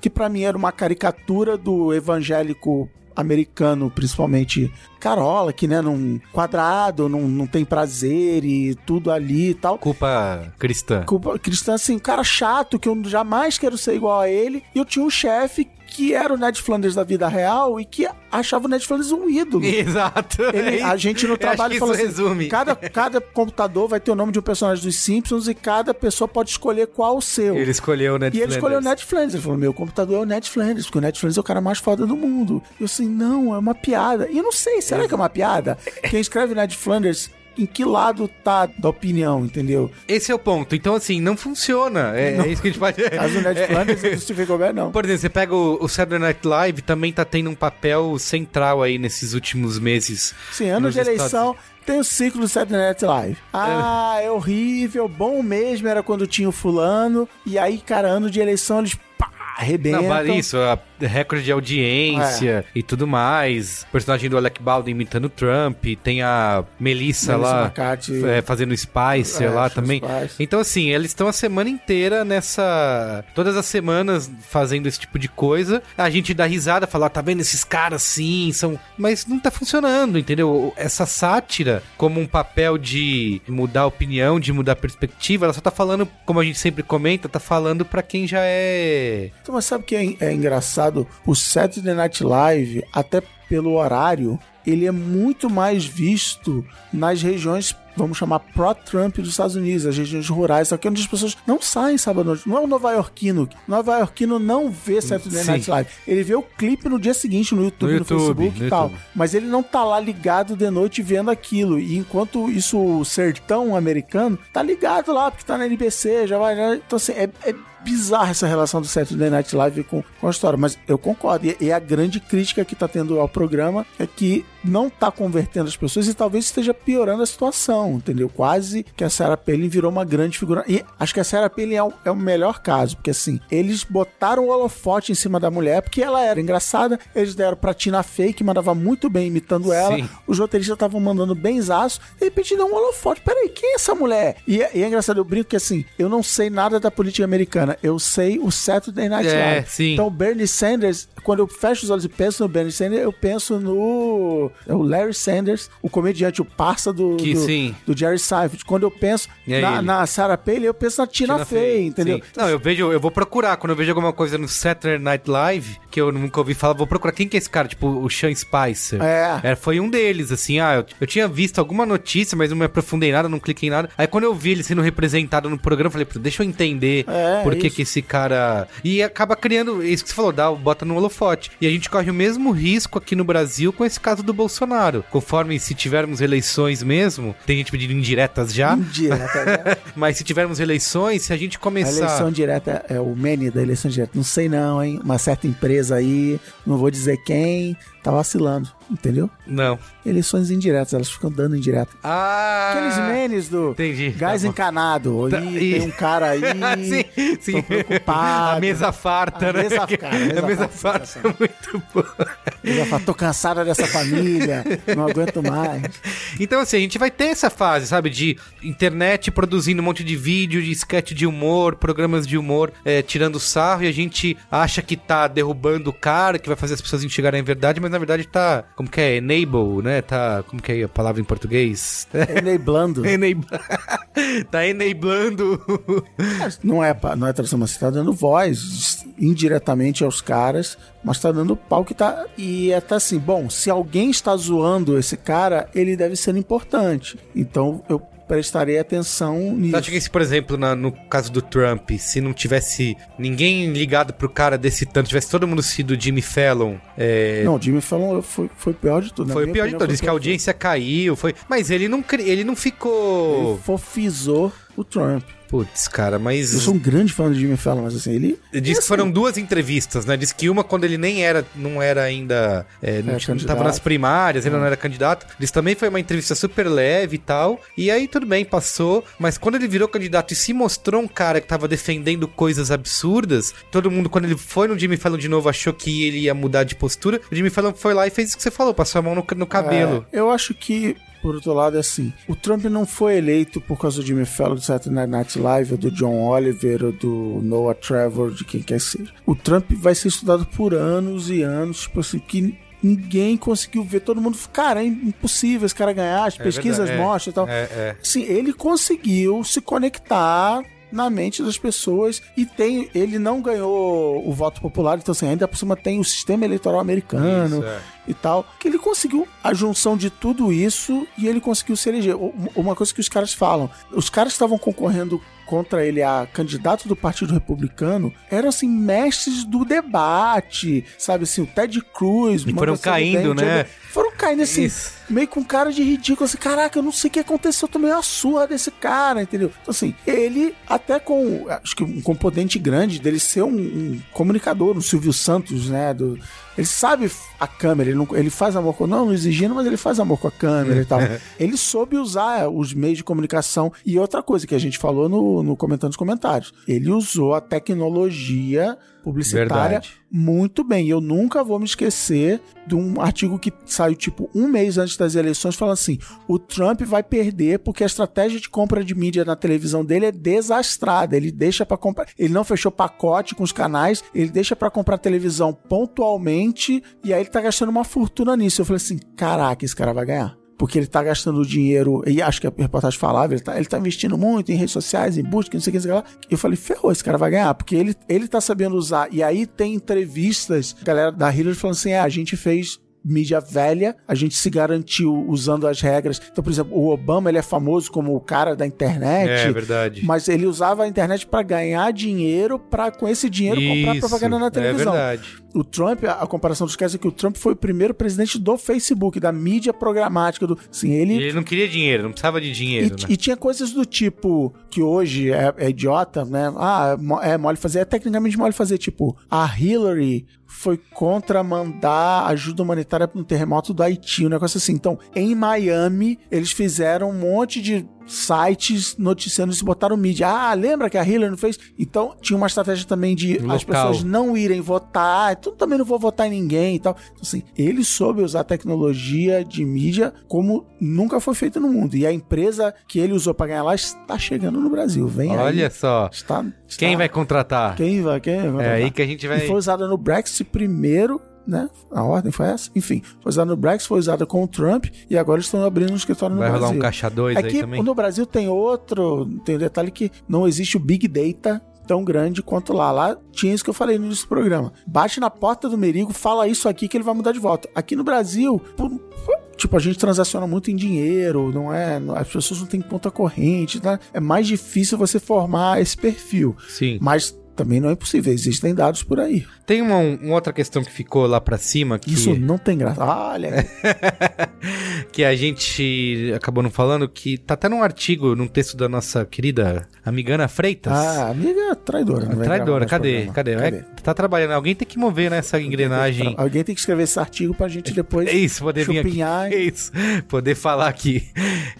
Speaker 2: que pra mim era uma caricatura do evangélico americano, principalmente Carola, que né, num quadrado, não, não tem prazer e tudo ali e tal.
Speaker 1: Culpa cristã.
Speaker 2: Culpa- Cristã, assim, um cara chato, que eu jamais quero ser igual a ele. E eu tinha um chefe que era o Ned Flanders da vida real e que achava o Ned Flanders um ídolo.
Speaker 1: Exato.
Speaker 2: Ele- a gente no trabalho falou assim:
Speaker 1: resume.
Speaker 2: cada, cada computador vai ter o nome de um personagem dos Simpsons e cada pessoa pode escolher qual o seu.
Speaker 1: Ele escolheu o Ned
Speaker 2: E ele escolheu o. Ned Flanders. Ele falou: Meu computador é o Ned Flanders, porque o Ned Flanders é o cara mais foda do mundo. Eu assim, não, é uma piada. E eu não sei, será que é uma piada? Quem escreve Ned Flanders, em que lado tá da opinião, entendeu?
Speaker 1: Esse é o ponto. Então, assim, não funciona. É, é isso que a gente pode...
Speaker 2: Caso do Ned Flanders e do Stephen Colbert, não.
Speaker 1: Por exemplo, você pega o, o Saturday Night Live, também tá tendo um papel central aí nesses últimos meses.
Speaker 2: Sim, ano de
Speaker 1: Estados
Speaker 2: eleição. Tem o ciclo do Saturday Night Live. Ah, é horrível. Bom mesmo era quando tinha o fulano. E aí, cara, ano de eleição, eles pá, arrebentam.
Speaker 1: Não, isso, a recorde de audiência e tudo mais. O personagem do Alec Baldwin imitando o Trump, tem a Melissa,
Speaker 2: Melissa
Speaker 1: lá
Speaker 2: McCarthy.
Speaker 1: é, fazendo Spicer
Speaker 2: É,
Speaker 1: lá também.
Speaker 2: Spicer.
Speaker 1: Então, assim, eles estão a semana inteira nessa. Todas as semanas fazendo esse tipo de coisa. A gente dá risada, fala, "Ah, tá vendo esses caras sim, são. Mas não tá funcionando, entendeu? Essa sátira, como um papel de mudar a opinião, de mudar a perspectiva, ela só tá falando, como a gente sempre comenta, tá falando pra quem já é.
Speaker 2: Então, mas sabe o que é, é engraçado? O Saturday Night Live, até pelo horário, ele é muito mais visto nas regiões, vamos chamar pró-Trump dos Estados Unidos, as regiões rurais, só que é onde as pessoas não saem sábado à noite. Não é o nova-iorquino. O nova-iorquino não vê Saturday. Night Live. Ele vê o clipe no dia seguinte no YouTube,
Speaker 1: No
Speaker 2: no,
Speaker 1: YouTube,
Speaker 2: Facebook
Speaker 1: no
Speaker 2: e tal.
Speaker 1: YouTube.
Speaker 2: Mas ele não tá lá ligado de noite vendo aquilo. E enquanto isso, o sertão americano tá ligado lá, porque tá na NBC, já vai. né? Então, assim, é, é bizarra essa relação do Saturday Night Live com, com a história. Mas eu concordo. E, e a grande crítica que tá tendo ao programa é que não tá convertendo as pessoas e talvez esteja piorando a situação, entendeu? Quase que a Sarah Palin virou uma grande figura. E acho que a Sarah Palin é o, é o melhor caso, porque assim, eles botaram o holofote em cima da mulher porque ela era engraçada, eles deram pra Tina Fey, que mandava muito bem imitando ela,
Speaker 1: Sim.
Speaker 2: os roteiristas estavam mandando benzaço, de repente deu um holofote. Peraí, quem é essa mulher? E, é- e é engraçado, eu brinco que assim, eu não sei nada da política americana, eu sei o Saturday Night
Speaker 1: É,
Speaker 2: Live.
Speaker 1: sim.
Speaker 2: Então, Bernie Sanders, quando eu fecho os olhos e penso no Bernie Sanders, eu penso no é o Larry Sanders, o comediante, o parça do,
Speaker 1: Que
Speaker 2: do, do Jerry Seinfeld. Quando eu penso
Speaker 1: É
Speaker 2: na, na Sarah Palin, eu penso na Tina,
Speaker 1: Tina
Speaker 2: Fey, entendeu?
Speaker 1: sim. Não, eu vejo, eu vou procurar. Quando eu vejo alguma coisa no Saturday Night Live, que eu nunca ouvi falar, vou procurar. Quem que é esse cara? Tipo, o Sean Spicer.
Speaker 2: É.
Speaker 1: foi um deles, assim. Ah, eu, eu tinha visto alguma notícia, mas não me aprofundei em nada, não cliquei em nada. Aí quando eu vi ele sendo representado no programa, eu falei, "Pô, deixa eu entender
Speaker 2: É,
Speaker 1: por que que esse cara... E acaba criando, isso que você falou, dá, bota no holofote. E a gente corre o mesmo risco aqui no Brasil com esse caso do Bolsonaro. Conforme se tivermos eleições mesmo, tem gente pedindo indiretas já,
Speaker 2: Indireta, né?
Speaker 1: mas se tivermos eleições, se a gente
Speaker 2: A
Speaker 1: começar...
Speaker 2: eleição direta é o Manny da eleição direta. Não sei não, hein? Uma certa empresa aí, não vou dizer quem, tá vacilando, entendeu?
Speaker 1: Não.
Speaker 2: Eleições indiretas, elas ficam dando indireta.
Speaker 1: Ah!
Speaker 2: Aqueles menes do
Speaker 1: Entendi.
Speaker 2: gás
Speaker 1: Tá
Speaker 2: encanado.
Speaker 1: Tá, e-
Speaker 2: tem um cara aí.
Speaker 1: sim, sim.
Speaker 2: tô preocupado.
Speaker 1: A mesa farta,
Speaker 2: A
Speaker 1: né?
Speaker 2: mesa- cara, a mesa
Speaker 1: a mesa
Speaker 2: farta,
Speaker 1: farta é muito boa.
Speaker 2: Já falo, tô cansada dessa família, não aguento mais.
Speaker 1: Então, assim, a gente vai ter essa fase, sabe? De internet produzindo um monte de vídeo, de sketch de humor, programas de humor, é, tirando sarro, e a gente acha que tá derrubando o cara, que vai fazer as pessoas enxergarem a verdade, mas na verdade tá como que é? Enable, né? Tá, como que é a palavra em português?
Speaker 2: Enablando.
Speaker 1: Enable. tá enablando.
Speaker 2: Não é, não é tradução, mas você tá dando voz indiretamente aos caras, mas tá dando pau que tá. E é tá assim, bom, se alguém está zoando esse cara, ele deve ser importante. Então eu prestarei atenção nisso.
Speaker 1: Você acha que se, por exemplo, na- no caso do Trump, se não tivesse ninguém ligado pro cara desse tanto, tivesse todo mundo sido Jimmy Fallon, é,
Speaker 2: Não, Jimmy Fallon foi, foi o pior de tudo.
Speaker 1: Foi pior de
Speaker 2: foi
Speaker 1: Diz que a audiência caiu, foi... Mas ele não, ele não ficou...
Speaker 2: Ele fofizou o Trump.
Speaker 1: Putz, cara, mas...
Speaker 2: Eu sou um grande fã do Jimmy Fallon, mas assim, ele.
Speaker 1: Diz que foram duas entrevistas, né? Diz que uma quando ele nem era, não era ainda, é, não,
Speaker 2: É,
Speaker 1: não tava nas primárias, ele não era candidato. Diz também foi uma entrevista super leve e tal. E aí tudo bem, passou. Mas quando ele virou candidato e se mostrou um cara que tava defendendo coisas absurdas, todo mundo, quando ele foi no Jimmy Fallon de novo, achou que ele ia mudar de postura. O Jimmy Fallon foi lá e fez isso que você falou, passou a mão no, no cabelo.
Speaker 2: É, eu acho que, por outro lado, é assim: o Trump não foi eleito por causa do Jimmy Fallon, do Saturday Night Live, ou do John Oliver, ou do Noah Trevor, de quem quer que seja. O Trump vai ser estudado por anos e anos, tipo assim, que. Ninguém conseguiu ver, todo mundo, cara, é impossível esse cara ganhar, as
Speaker 1: É
Speaker 2: pesquisas
Speaker 1: verdade, é.
Speaker 2: mostram e tal.
Speaker 1: É, é.
Speaker 2: Sim, ele conseguiu se conectar na mente das pessoas e tem ele não ganhou o voto popular, então assim, ainda por cima tem o sistema eleitoral americano
Speaker 1: Isso, é.
Speaker 2: e tal, que ele conseguiu a junção de tudo isso e ele conseguiu se eleger. Uma coisa que os caras falam, os caras estavam concorrendo contra ele a candidato do Partido Republicano eram assim mestres do debate, sabe assim, o Ted Cruz,
Speaker 1: E foram caindo, né?
Speaker 2: Foram caindo assim,
Speaker 1: Isso.
Speaker 2: Meio com cara de ridículo, assim, caraca, eu não sei o que aconteceu, eu tomei uma surra desse cara, entendeu? Então, assim, ele, até com, acho que um componente grande dele ser um, um comunicador, um Silvio Santos, né, do, ele sabe a câmera, ele, não- ele faz amor com, não, não exigindo, mas ele faz amor com a câmera e tal. Ele soube usar os meios de comunicação. E outra coisa que a gente falou no, no comentando nos comentários, ele usou a tecnologia publicitária
Speaker 1: Verdade.
Speaker 2: muito bem. Eu nunca vou me esquecer de um artigo que saiu tipo um mês antes das eleições, falando assim: o Trump vai perder porque a estratégia de compra de mídia na televisão dele é desastrada. Ele deixa para comprar, ele não fechou pacote com os canais, ele deixa para comprar televisão pontualmente e aí ele tá gastando uma fortuna nisso. Eu falei assim: caraca, esse cara vai ganhar. Porque ele tá gastando dinheiro, e acho que a reportagem falava, ele tá, ele tá investindo muito em redes sociais, em busca, não sei o que, não sei o que lá. Eu falei, ferrou, esse cara vai ganhar, porque ele, ele tá sabendo usar. E aí tem entrevistas, galera da Hillary falando assim: é, a gente fez mídia velha, a gente se garantiu usando as regras. Então, por exemplo, o Obama ele é famoso como o cara da internet.
Speaker 1: É verdade.
Speaker 2: Mas ele usava a internet para ganhar dinheiro, para com esse dinheiro comprar
Speaker 1: Isso,
Speaker 2: propaganda na televisão.
Speaker 1: É verdade.
Speaker 2: O Trump, a, a comparação dos caras é que o Trump foi o primeiro presidente do Facebook, da mídia programática do, assim, ele
Speaker 1: ele não queria dinheiro, não precisava de dinheiro,
Speaker 2: e,
Speaker 1: né?
Speaker 2: e tinha coisas do tipo que hoje é, é idiota, né? Ah, é é mole fazer, é tecnicamente mole fazer. Tipo, a Hillary foi contra mandar ajuda humanitária no terremoto do Haiti, um negócio assim. Então, em Miami, eles fizeram um monte de sites noticiando isso, botaram mídia. Ah, lembra que a Hillary não fez? Então, tinha uma estratégia também de as
Speaker 1: Local.
Speaker 2: pessoas não irem votar. Então, também não vou votar em ninguém e tal. Então, assim, ele soube usar a tecnologia de mídia como nunca foi feito no mundo. E a empresa que ele usou para ganhar lá está chegando no Brasil. Vem
Speaker 1: Olha
Speaker 2: aí.
Speaker 1: só.
Speaker 2: Está, está-
Speaker 1: Quem vai contratar?
Speaker 2: Quem vai? Quem vai?
Speaker 1: É aí que a gente vai.
Speaker 2: E foi usada no Brexit primeiro, né? A ordem foi essa? Enfim, foi usada no Brexit, foi usada com o Trump e agora eles estão abrindo um escritório no
Speaker 1: Vai rolar
Speaker 2: Brasil.
Speaker 1: um caixa 2
Speaker 2: É
Speaker 1: aí
Speaker 2: que
Speaker 1: também?
Speaker 2: no Brasil tem outro, tem um detalhe que não existe o Big Data tão grande quanto lá. Lá tinha isso que eu falei no início do programa. Bate na porta do Merigo, fala isso aqui que ele vai mudar de volta. Aqui no Brasil, tipo, a gente transaciona muito em dinheiro, não é? As pessoas não têm conta corrente, tá? É mais difícil você formar esse perfil.
Speaker 1: Sim.
Speaker 2: Mas também não é impossível, existem dados por aí.
Speaker 1: Tem uma, uma outra questão que ficou lá pra cima que,
Speaker 2: Isso não tem graça. Olha,
Speaker 1: que a gente acabou não falando, que tá até num artigo, num texto da nossa querida amigana Freitas.
Speaker 2: ah, amiga traidora. não
Speaker 1: Traidora, cadê?
Speaker 2: programa.
Speaker 1: cadê? É, tá trabalhando. Alguém tem que mover nessa engrenagem.
Speaker 2: Alguém tem que escrever esse artigo pra gente depois
Speaker 1: É isso, poder vir aqui.
Speaker 2: chupinhar.
Speaker 1: É isso, poder falar aqui.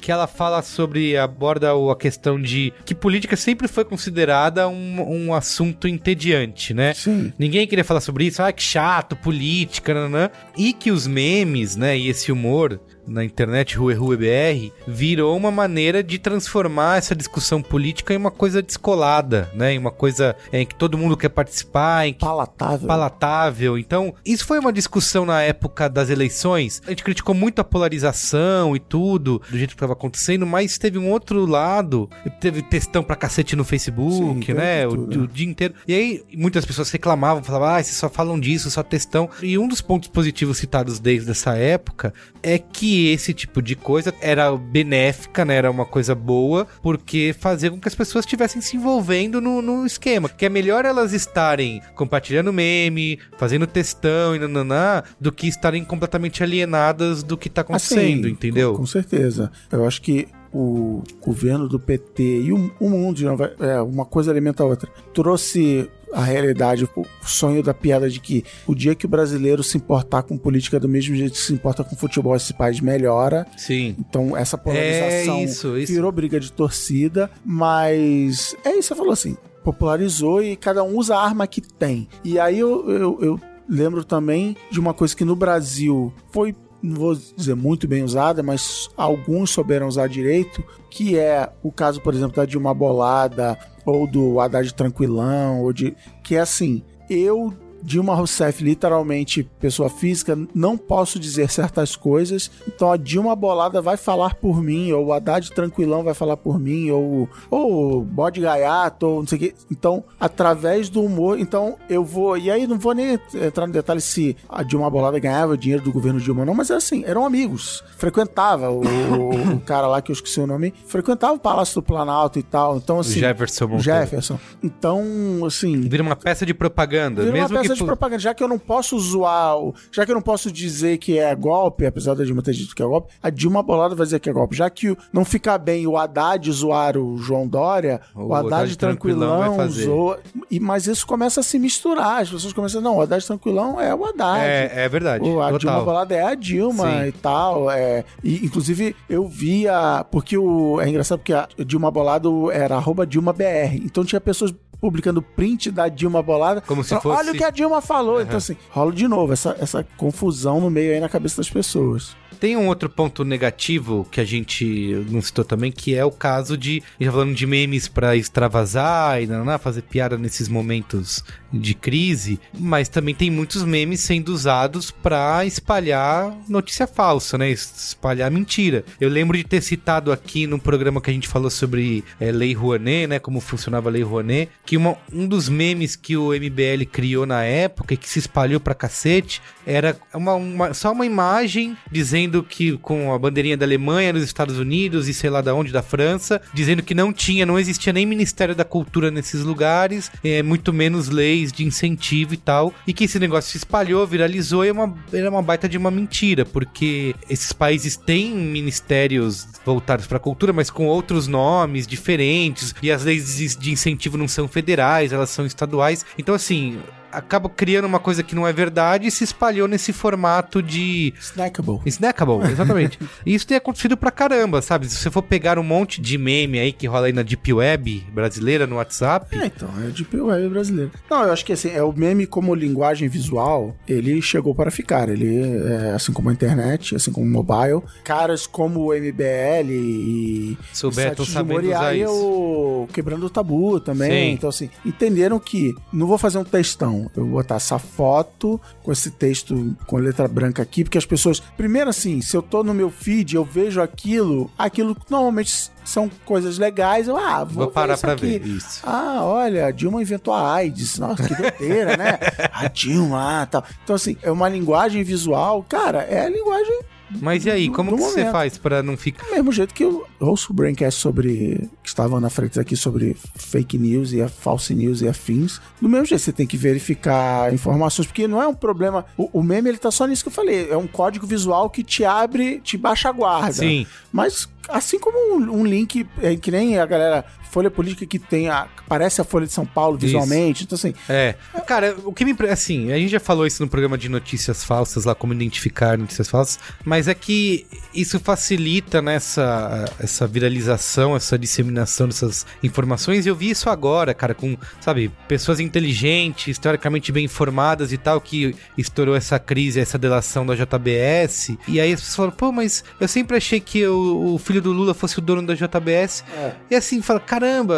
Speaker 1: Que ela fala sobre, aborda a questão de que política sempre foi considerada um, um assunto entediante, né?
Speaker 2: Sim.
Speaker 1: Ninguém queria falar sobre isso, ah, que chato, política, nanã. E que os memes, né, e esse humor na internet, Rue Rue BR, virou uma maneira de transformar essa discussão política em uma coisa descolada, né? Em uma coisa em que todo mundo quer participar, em que
Speaker 2: Palatável.
Speaker 1: palatável. Então, isso foi uma discussão na época das eleições. A gente criticou muito a polarização e tudo, do jeito que estava acontecendo, mas teve um outro lado. Teve textão pra cacete no Facebook,
Speaker 2: Sim,
Speaker 1: né? O, o dia inteiro. E aí, muitas pessoas reclamavam, falavam, ah, vocês só falam disso, só textão. E um dos pontos positivos citados desde essa época é que esse tipo de coisa era benéfica, né? Era uma coisa boa, porque fazia com que as pessoas estivessem se envolvendo no, no esquema. Que é melhor elas estarem compartilhando meme, fazendo textão e nananá, do que estarem completamente alienadas do que tá acontecendo,
Speaker 2: Assim,
Speaker 1: entendeu?
Speaker 2: Com, com certeza. Eu acho que o governo do PT e o, o mundo, é, uma coisa alimenta a outra, trouxe a realidade, o sonho da piada de que o dia que o brasileiro se importar com política do mesmo jeito que se importa com futebol, esse país melhora.
Speaker 1: Sim.
Speaker 2: Então, essa polarização
Speaker 1: É isso, isso.
Speaker 2: virou briga de torcida, mas é isso, você falou assim, popularizou e cada um usa a arma que tem. E aí eu, eu, eu lembro também de uma coisa que no Brasil foi, não vou dizer muito bem usada, mas alguns souberam usar direito, que é o caso, por exemplo, da Dilma Bolada ou do Haddad Tranquilão, ou de que é assim, eu Dilma Rousseff, literalmente pessoa física, não posso dizer certas coisas, então a Dilma Bolada vai falar por mim, ou o Haddad Tranquilão vai falar por mim, ou ou Bode Gaiato, ou não sei o que. Então, através do humor, então eu vou. E aí não vou nem entrar no detalhe se a Dilma Bolada ganhava dinheiro do governo Dilma, não, mas é assim, eram amigos. Frequentava o, o- o cara lá que eu esqueci o nome, frequentava o Palácio do Planalto e tal. Então,
Speaker 1: O
Speaker 2: assim.
Speaker 1: Jefferson
Speaker 2: o
Speaker 1: Monteiro.
Speaker 2: Jefferson. Então, assim.
Speaker 1: Vira uma peça de propaganda. Mesmo
Speaker 2: peça
Speaker 1: que
Speaker 2: de
Speaker 1: fu-
Speaker 2: propaganda. Já que eu não posso zoar, já que eu não posso dizer que é golpe, apesar da Dilma ter dito que é golpe, a Dilma Bolada vai dizer que é golpe. Já que não fica bem o Haddad zoar o João Dória, o,
Speaker 1: O
Speaker 2: Haddad,
Speaker 1: Haddad Tranquilão
Speaker 2: Tranquilão,
Speaker 1: vai fazer.
Speaker 2: zoa. E, mas isso começa a se misturar. As pessoas começam a não, o Haddad Tranquilão é o Haddad.
Speaker 1: É, é verdade.
Speaker 2: O- a
Speaker 1: total.
Speaker 2: Dilma Bolada é a Dilma
Speaker 1: Sim.
Speaker 2: e tal. É, e, inclusive, eu via. Porque o, é engraçado porque a Dilma Bolada era arroba Dilma BR. Então tinha pessoas publicando print da Dilma Bolada.
Speaker 1: Como se fosse-
Speaker 2: Olha o que a Dilma falou. Então, assim, rola de novo essa, essa confusão no meio aí na cabeça das pessoas.
Speaker 1: Tem um outro ponto negativo que a gente não citou também, que é o caso de, gente tá falando de memes pra extravasar e naná, fazer piada nesses momentos de crise, mas também tem muitos memes sendo usados pra espalhar notícia falsa, né? Espalhar mentira. Eu lembro de ter citado aqui no programa que a gente falou sobre é, Lei Rouanet, né? Como funcionava a Lei Rouanet, que uma- um dos memes que o MBL criou na época e que se espalhou pra cacete era uma, uma- só uma imagem dizendo que com a bandeirinha da Alemanha, dos Estados Unidos e sei lá da onde, da França, dizendo que não tinha, não existia nem Ministério da Cultura nesses lugares, é, muito menos leis de incentivo e tal, e que esse negócio se espalhou, viralizou e é uma, era uma baita de uma mentira, porque esses países têm ministérios voltados para a cultura, mas com outros nomes diferentes, e as leis de- incentivo não são federais, elas são estaduais. Então, assim, acaba criando uma coisa que não é verdade e se espalhou nesse formato de
Speaker 2: Snackable.
Speaker 1: Snackable, exatamente. e isso tem acontecido pra caramba, sabe? Se você for pegar um monte de meme aí que rola aí na Deep Web brasileira, no WhatsApp,
Speaker 2: É, então, é de web brasileiro. Não, eu acho que assim, é o meme como linguagem visual, ele chegou para ficar. Ele, é, assim como a internet, assim como o mobile, caras como o MBL e sites de
Speaker 1: sabendo
Speaker 2: e aí o Quebrando o Tabu também.
Speaker 1: Sim.
Speaker 2: Então, assim, entenderam que não vou fazer um textão, eu vou botar essa foto com esse texto com letra branca aqui, porque as pessoas. Primeiro, assim, se eu tô no meu feed, eu vejo aquilo, aquilo normalmente são coisas legais, eu, ah, vou,
Speaker 1: Vou parar
Speaker 2: aqui.
Speaker 1: ver. Isso.
Speaker 2: Ah, olha, a Dilma inventou a AIDS. Nossa, que doideira, né? A Dilma, ah, tal. Então, assim, é uma linguagem visual. Cara, é a linguagem
Speaker 1: Mas e aí,
Speaker 2: do-
Speaker 1: como
Speaker 2: do
Speaker 1: que você
Speaker 2: momento.
Speaker 1: faz pra não ficar.
Speaker 2: do mesmo jeito que eu ouço o Braincast sobre. que estavam na frente aqui sobre fake news e a false news e afins. Do mesmo jeito, você tem que verificar informações, porque não é um problema. O, o meme, ele tá só nisso que eu falei. É um código visual que te abre, te baixa a guarda.
Speaker 1: Sim.
Speaker 2: Mas Assim como um, um link é, que nem a galera Folha Política que tem a. Parece a Folha de São Paulo visualmente. Então, assim.
Speaker 1: É. Cara, o que me. Assim, a gente já falou isso no programa de notícias falsas, lá, como identificar notícias falsas, mas é que isso facilita nessa essa viralização, essa disseminação dessas informações. E eu vi isso agora, cara, com, sabe, pessoas inteligentes, teoricamente bem informadas e tal, que estourou essa crise, essa delação da JBS. E aí as pessoas falam, pô, mas eu sempre achei que o, o filho do Lula fosse o dono da JBS. E assim, fala, caramba,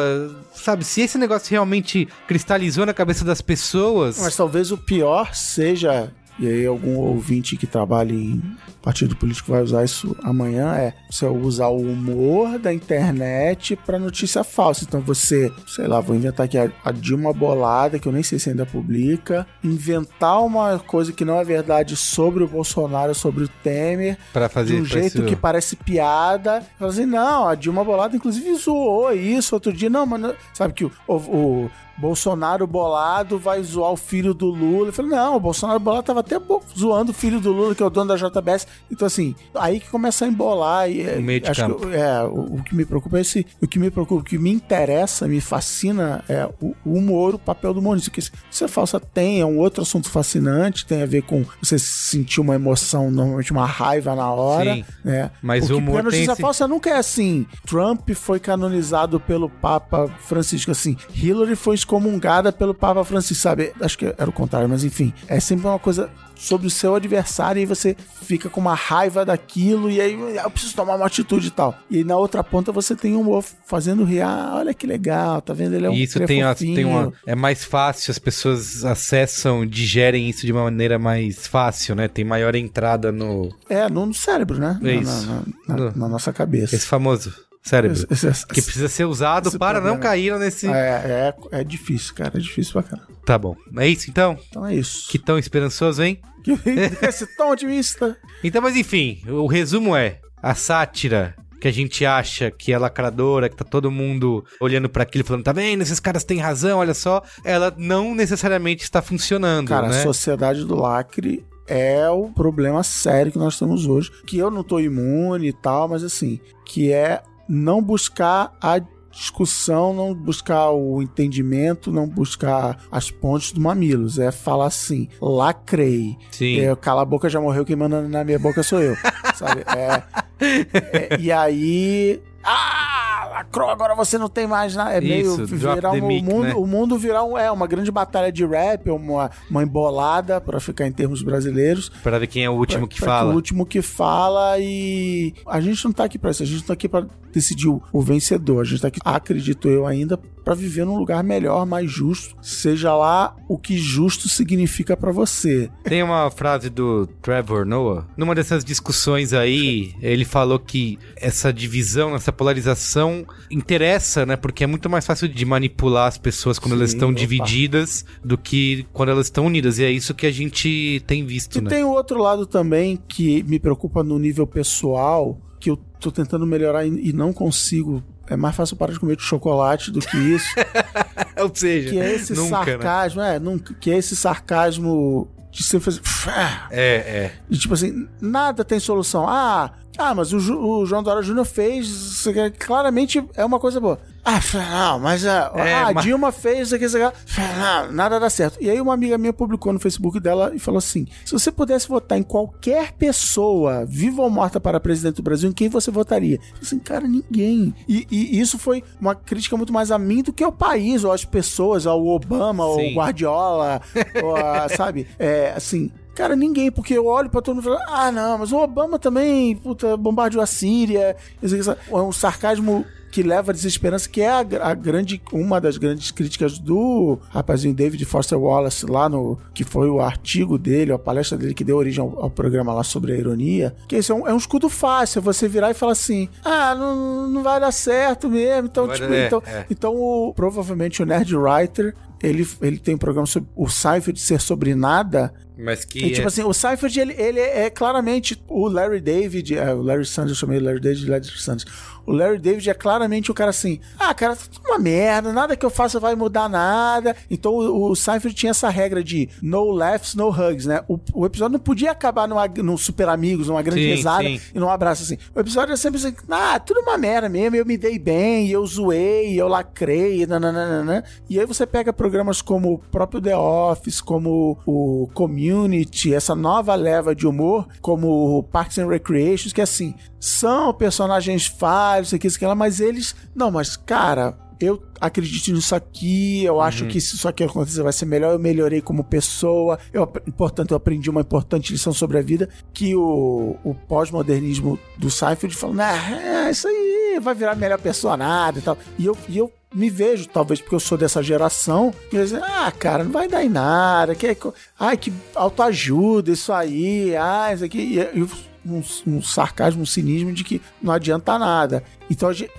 Speaker 1: sabe, se esse negócio realmente cristalizou na cabeça das pessoas.
Speaker 2: Mas talvez o pior seja. E aí, algum ouvinte que trabalha em partido político vai usar isso amanhã. É você usar o humor da internet pra notícia falsa. Então você, sei lá, vou inventar aqui a, a Dilma Bolada, que eu nem sei se ainda publica, inventar uma coisa que não é verdade sobre o Bolsonaro, sobre o Temer,
Speaker 1: Pra fazer
Speaker 2: de um jeito
Speaker 1: isso-
Speaker 2: que parece piada. Fala assim, não, a Dilma Bolada inclusive zoou isso outro dia. Não, mas não- sabe que o, o- o Bolsonaro bolado vai zoar o filho do Lula. Eu falei, não, o Bolsonaro bolado tava até zoando o filho do Lula, que é o dono da JBS. Então, assim, aí que começa a embolar. E,
Speaker 1: No meio de
Speaker 2: acho
Speaker 1: campo.
Speaker 2: que, é, o, o que me preocupa é esse. O que me preocupa, o que me interessa, me fascina é o, o humor, o papel do humorista. Que é falsa tem, é um outro assunto fascinante, tem a ver com você sentir uma emoção, normalmente uma raiva na hora.
Speaker 1: Sim.
Speaker 2: né?
Speaker 1: Mas
Speaker 2: Porque
Speaker 1: o humor
Speaker 2: a notícia
Speaker 1: esse-
Speaker 2: falsa nunca é assim. Trump foi canonizado pelo Papa Francisco, assim. Hillary foi excomungada pelo Papa Francisco, sabe? Acho que era o contrário, mas enfim. É sempre uma coisa sobre o seu adversário e você fica com uma raiva daquilo e aí eu preciso tomar uma atitude e tal. E na outra ponta você tem um humor fazendo rir. Ah, olha que legal, tá vendo? Ele é um
Speaker 1: isso tem, a- tem uma. É mais fácil, as pessoas acessam, digerem isso de uma maneira mais fácil, né? Tem maior entrada no.
Speaker 2: É, no, no cérebro, né?
Speaker 1: É
Speaker 2: Na-
Speaker 1: isso.
Speaker 2: Na, na- na nossa cabeça.
Speaker 1: Esse famoso cérebro. Que precisa ser usado para não
Speaker 2: problema.
Speaker 1: cair nesse.
Speaker 2: É, é, é difícil, cara. É difícil pra caramba.
Speaker 1: Tá bom. É isso então?
Speaker 2: Então é isso.
Speaker 1: Que tão esperançoso, hein?
Speaker 2: Que esse tom otimista.
Speaker 1: Então, mas enfim, o resumo é: a sátira que a gente acha que é lacradora, que tá todo mundo olhando pra aquilo e falando, tá vendo? Esses caras têm razão, olha só. Ela não necessariamente está funcionando,
Speaker 2: Cara,
Speaker 1: né?
Speaker 2: a sociedade do lacre é o problema sério que nós temos hoje. Que eu não tô imune e tal, mas assim, que é não buscar a discussão, não buscar o entendimento, não buscar as pontes do mamilos. É falar assim, lacrei.
Speaker 1: Sim.
Speaker 2: É, cala a boca já morreu, quem manda na minha boca sou eu. sabe? É, é, e aí. Ah, lacrou, agora você não tem mais nada. É
Speaker 1: Isso,
Speaker 2: meio virar um,
Speaker 1: mic,
Speaker 2: o mundo,
Speaker 1: né?
Speaker 2: o mundo virar um, é, uma grande batalha de rap, uma, uma embolada, pra ficar em termos brasileiros.
Speaker 1: Pra ver quem é o último que
Speaker 2: Pra
Speaker 1: fala.
Speaker 2: o último que fala e a gente não tá aqui pra isso, a gente tá aqui pra decidir o, vencedor. A gente tá aqui, acredito eu ainda, pra viver num lugar melhor, mais justo, seja lá o que justo significa pra você.
Speaker 1: Tem uma frase do Trevor Noah. Numa dessas discussões aí, ele falou que essa divisão, essa polarização interessa, né? Porque é muito mais fácil de manipular as pessoas quando
Speaker 2: Sim,
Speaker 1: elas estão
Speaker 2: opa.
Speaker 1: divididas do que quando elas estão unidas. E é isso que a gente tem visto,
Speaker 2: E
Speaker 1: né?
Speaker 2: tem o outro lado também que me preocupa no nível pessoal, tô tentando melhorar e e não consigo. É mais fácil parar de comer chocolate do que isso.
Speaker 1: Ou seja,
Speaker 2: que é esse
Speaker 1: nunca, né?
Speaker 2: sarcasmo, é, nunca, que é esse sarcasmo de você fazer.
Speaker 1: É, é.
Speaker 2: E, tipo assim, nada tem solução. Ah, ah mas o, Ju- o João Dória Júnior fez. aqui, Claramente é uma coisa boa. Ah, não, mas a,
Speaker 1: É,
Speaker 2: ah, a
Speaker 1: mas-
Speaker 2: Dilma fez. Não, nada dá certo. E aí uma amiga minha publicou no Facebook dela e falou assim: se você pudesse votar em qualquer pessoa, viva ou morta para presidente do Brasil, em quem você votaria? Eu falei assim, cara, ninguém. E, e isso foi uma crítica muito mais a mim do que ao país, ou às pessoas, ao Obama, ou
Speaker 1: Sim.
Speaker 2: ao Guardiola, ou a, sabe? É, assim, Cara, ninguém, porque eu olho pra todo mundo e falo, ah, não, mas o Obama também, puta, bombardeou a Síria. É um sarcasmo que leva à desesperança, que é a, a grande, uma das grandes críticas do rapazinho David Foster Wallace, lá no, que foi o artigo dele, a palestra dele que deu origem ao, ao programa lá sobre a ironia, que esse é um, é um escudo fácil, é você virar e falar assim, ah, não, não vai dar certo mesmo, então, tipo,
Speaker 1: dar- é,
Speaker 2: então,
Speaker 1: é.
Speaker 2: então o- provavelmente o Nerd Writer ele, ele tem um programa sobre o Seinfeld ser sobre nada.
Speaker 1: Mas que.
Speaker 2: E, tipo
Speaker 1: é-
Speaker 2: assim, o Seinfeld, ele, ele é claramente o Larry David, é, o Larry Sanders, eu chamei Larry David Larry Sanders. O Larry David é claramente o cara assim, ah, cara, tá tudo uma merda, nada que eu faça vai mudar nada. Então o, o Seinfeld tinha essa regra de no laughs, no hugs, né? O, o episódio não podia acabar numa, num super amigos, numa grande
Speaker 1: Sim,
Speaker 2: risada
Speaker 1: sim.
Speaker 2: e num abraço assim. O episódio é sempre assim, ah, tudo uma merda mesmo, eu me dei bem, eu zoei, eu lacrei, nananana. E aí você pega programas como o próprio The Office, como o Community, essa nova leva de humor, como Parks and Recreations, que assim, são personagens falhos, isso aqui, isso aqui, mas eles, não, mas cara, eu acredito nisso aqui, eu acho que se isso aqui acontecer vai ser melhor, eu melhorei como pessoa, eu, portanto, eu aprendi uma importante lição sobre a vida, que o, o pós-modernismo do Seinfeld falou, nah, é, isso aí vai virar melhor pessoa nada e tal. E eu, e eu me vejo, talvez porque eu sou dessa geração, e eu dizer, ah, cara, não vai dar em nada, que, que- ai, que autoajuda, isso aí, ah, isso aqui, e, e um, um sarcasmo, um cinismo de que não adianta nada. Então a gente-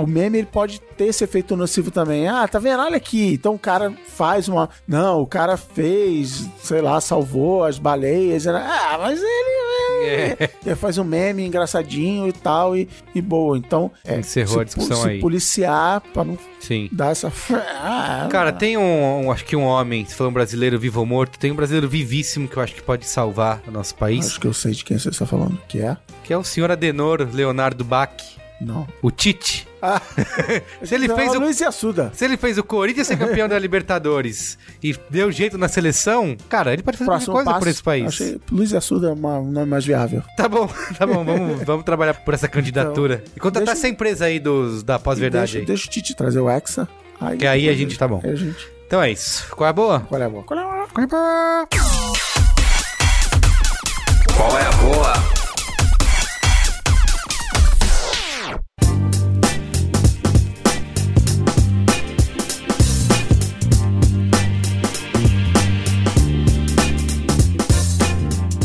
Speaker 2: o meme ele pode ter esse efeito nocivo também. Ah, tá vendo? Olha aqui. Então o cara faz uma. Não, o cara fez, sei lá, salvou as baleias. né? Ah, mas ele.
Speaker 1: É.
Speaker 2: Ele faz um meme engraçadinho e tal, e, e boa. Então, é,
Speaker 1: Encerrou
Speaker 2: se,
Speaker 1: a discussão
Speaker 2: se
Speaker 1: aí.
Speaker 2: policiar pra não
Speaker 1: Sim.
Speaker 2: dar essa. Ah,
Speaker 1: Cara, tem um, um- acho que um homem, se for um brasileiro vivo ou morto, tem um brasileiro vivíssimo que eu acho que pode salvar o nosso país,
Speaker 2: Acho que eu sei de quem você está falando. Que é?
Speaker 1: que é o senhor Adenor Leonardo Bach,
Speaker 2: Não.
Speaker 1: o Tite.
Speaker 2: Ah,
Speaker 1: Se ele
Speaker 2: não,
Speaker 1: fez o
Speaker 2: Luiz Assuda.
Speaker 1: Se ele fez o Corinthians ser campeão da Libertadores e deu jeito na seleção, cara, ele pode fazer qualquer
Speaker 2: Próximo
Speaker 1: coisa
Speaker 2: passo.
Speaker 1: por esse país.
Speaker 2: Achei Luiz Assuda é uma- um nome mais viável.
Speaker 1: Tá bom, tá bom, vamos, vamos trabalhar por essa candidatura. e contratar
Speaker 2: deixa-
Speaker 1: essa empresa aí dos, da pós-verdade
Speaker 2: Deixa,
Speaker 1: aí.
Speaker 2: deixa o Tite trazer o Hexa. Aí,
Speaker 1: Que aí a gente tá bom.
Speaker 2: Gente.
Speaker 1: Então é isso. Qual é a boa?
Speaker 2: Qual é a boa? Qual é a boa?
Speaker 1: Qual é a boa?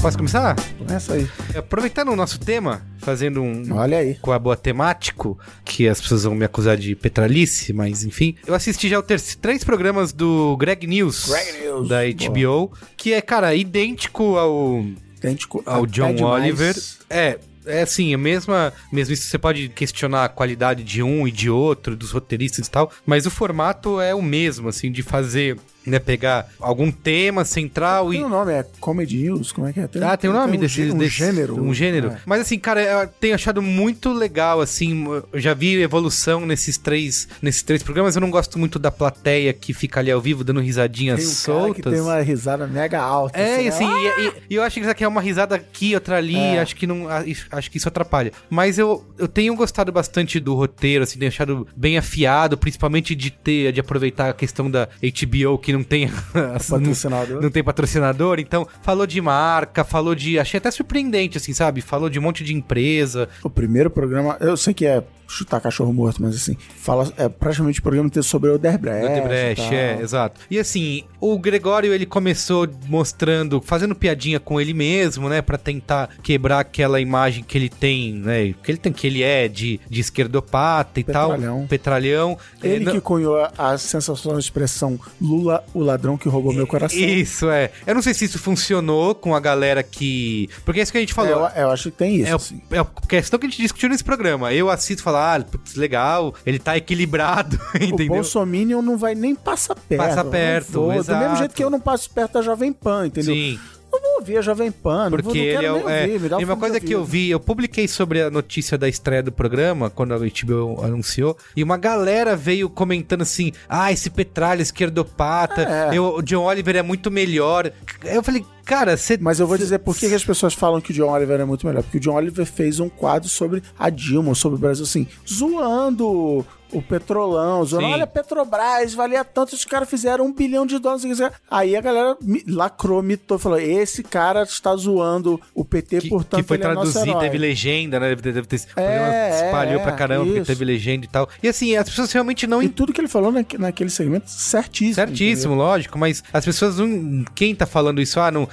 Speaker 1: Posso começar?
Speaker 2: Começa aí.
Speaker 1: Aproveitando o nosso tema, fazendo um,
Speaker 2: Olha aí.
Speaker 1: com a boa temático, que as pessoas vão me acusar de petralice, mas enfim. Eu assisti já o terceiro, três programas do Greg News,
Speaker 2: Greg News,
Speaker 1: da HBO, que é, cara, idêntico ao,
Speaker 2: Idêntico
Speaker 1: ao John
Speaker 2: é demais.
Speaker 1: Oliver. É. É assim, a mesma, mesmo isso você pode questionar a qualidade de um e de outro, dos roteiristas e tal, mas o formato é o mesmo, assim, de fazer, né, pegar algum tema central e
Speaker 2: Tem um nome, é Comedy News? Como é que é?
Speaker 1: ah, tem o nome
Speaker 2: um
Speaker 1: desse,
Speaker 2: um
Speaker 1: desse-
Speaker 2: gênero.
Speaker 1: Um gênero.
Speaker 2: É.
Speaker 1: Mas assim, cara, eu tenho achado muito legal, assim, eu já vi evolução nesses três, nesses três programas. Eu não gosto muito da plateia que fica ali ao vivo dando risadinhas
Speaker 2: Tem um cara que
Speaker 1: soltas.
Speaker 2: tem uma risada mega alta.
Speaker 1: É, e
Speaker 2: assim,
Speaker 1: assim,
Speaker 2: né?
Speaker 1: e, e- eu acho que isso aqui é uma risada aqui, outra ali,
Speaker 2: É.
Speaker 1: acho que não. Acho que isso atrapalha. Mas eu, eu tenho gostado bastante do roteiro, assim, tenho achado bem afiado, principalmente de ter, de aproveitar a questão da HBO que não tem. não,
Speaker 2: patrocinador.
Speaker 1: não tem patrocinador, então falou de marca, falou de. Achei até surpreendente, assim, sabe? Falou de um monte de empresa.
Speaker 2: O primeiro programa, eu sei que é chutar cachorro morto, mas assim, fala, é praticamente o programa inteiro sobre o Odebrecht.
Speaker 1: Odebrecht,
Speaker 2: tal.
Speaker 1: é, exato. E assim, o Gregório, ele começou mostrando, fazendo piadinha com ele mesmo, né, Pra tentar quebrar aquela imagem que ele tem, né, que ele tem, que ele é de, de esquerdopata e
Speaker 2: Petralhão.
Speaker 1: tal, petralhão.
Speaker 2: Ele
Speaker 1: É, não-
Speaker 2: que cunhou a, a sensacional expressão Lula, o ladrão que roubou meu coração.
Speaker 1: Isso, é. Eu não sei se isso funcionou com a galera que... Porque é isso que a gente
Speaker 2: É,
Speaker 1: falou.
Speaker 2: eu, eu acho que tem isso,
Speaker 1: É, o-
Speaker 2: assim.
Speaker 1: é a questão que a gente discutiu nesse programa. Eu assisto e falo, ah, putz, legal, ele tá equilibrado,
Speaker 2: O
Speaker 1: entendeu?
Speaker 2: Bolsominion não vai nem passar perto.
Speaker 1: Passa
Speaker 2: não
Speaker 1: perto,
Speaker 2: vou. Do
Speaker 1: exato.
Speaker 2: mesmo jeito que eu não passo perto da Jovem Pan, entendeu?
Speaker 1: Sim.
Speaker 2: Eu vou ouvir a Jovem Pan, vou-
Speaker 1: Porque ele é,
Speaker 2: nem
Speaker 1: o- é,
Speaker 2: ouvir, me dá
Speaker 1: e uma coisa que eu vi, eu publiquei sobre a notícia da estreia do programa, quando a HBO anunciou, e uma galera veio comentando assim: ah, esse Petralha, esquerdopata,
Speaker 2: É.
Speaker 1: eu- o John Oliver é muito melhor. Eu falei, cara, você.
Speaker 2: Mas eu vou dizer por que, que as pessoas falam que o John Oliver é muito melhor. Porque o John Oliver fez um quadro sobre a Dilma, sobre o Brasil, assim, zoando o petrolão, zoando,
Speaker 1: Sim.
Speaker 2: olha, Petrobras, valia tanto, os caras fizeram um bilhão de dólares. o. Aí a galera lacrou, mitou, falou, esse cara está zoando o PT,
Speaker 1: Que,
Speaker 2: portanto
Speaker 1: que foi
Speaker 2: é
Speaker 1: traduzido,
Speaker 2: herói.
Speaker 1: teve legenda, né? Deve, deve ter, o
Speaker 2: É,
Speaker 1: espalhou
Speaker 2: é,
Speaker 1: pra caramba, porque teve legenda e tal. E assim, as pessoas realmente não
Speaker 2: E tudo que ele falou naque- naquele segmento, certíssimo.
Speaker 1: Certíssimo, lógico, mas as pessoas não. Quem tá falando isso, ah, não,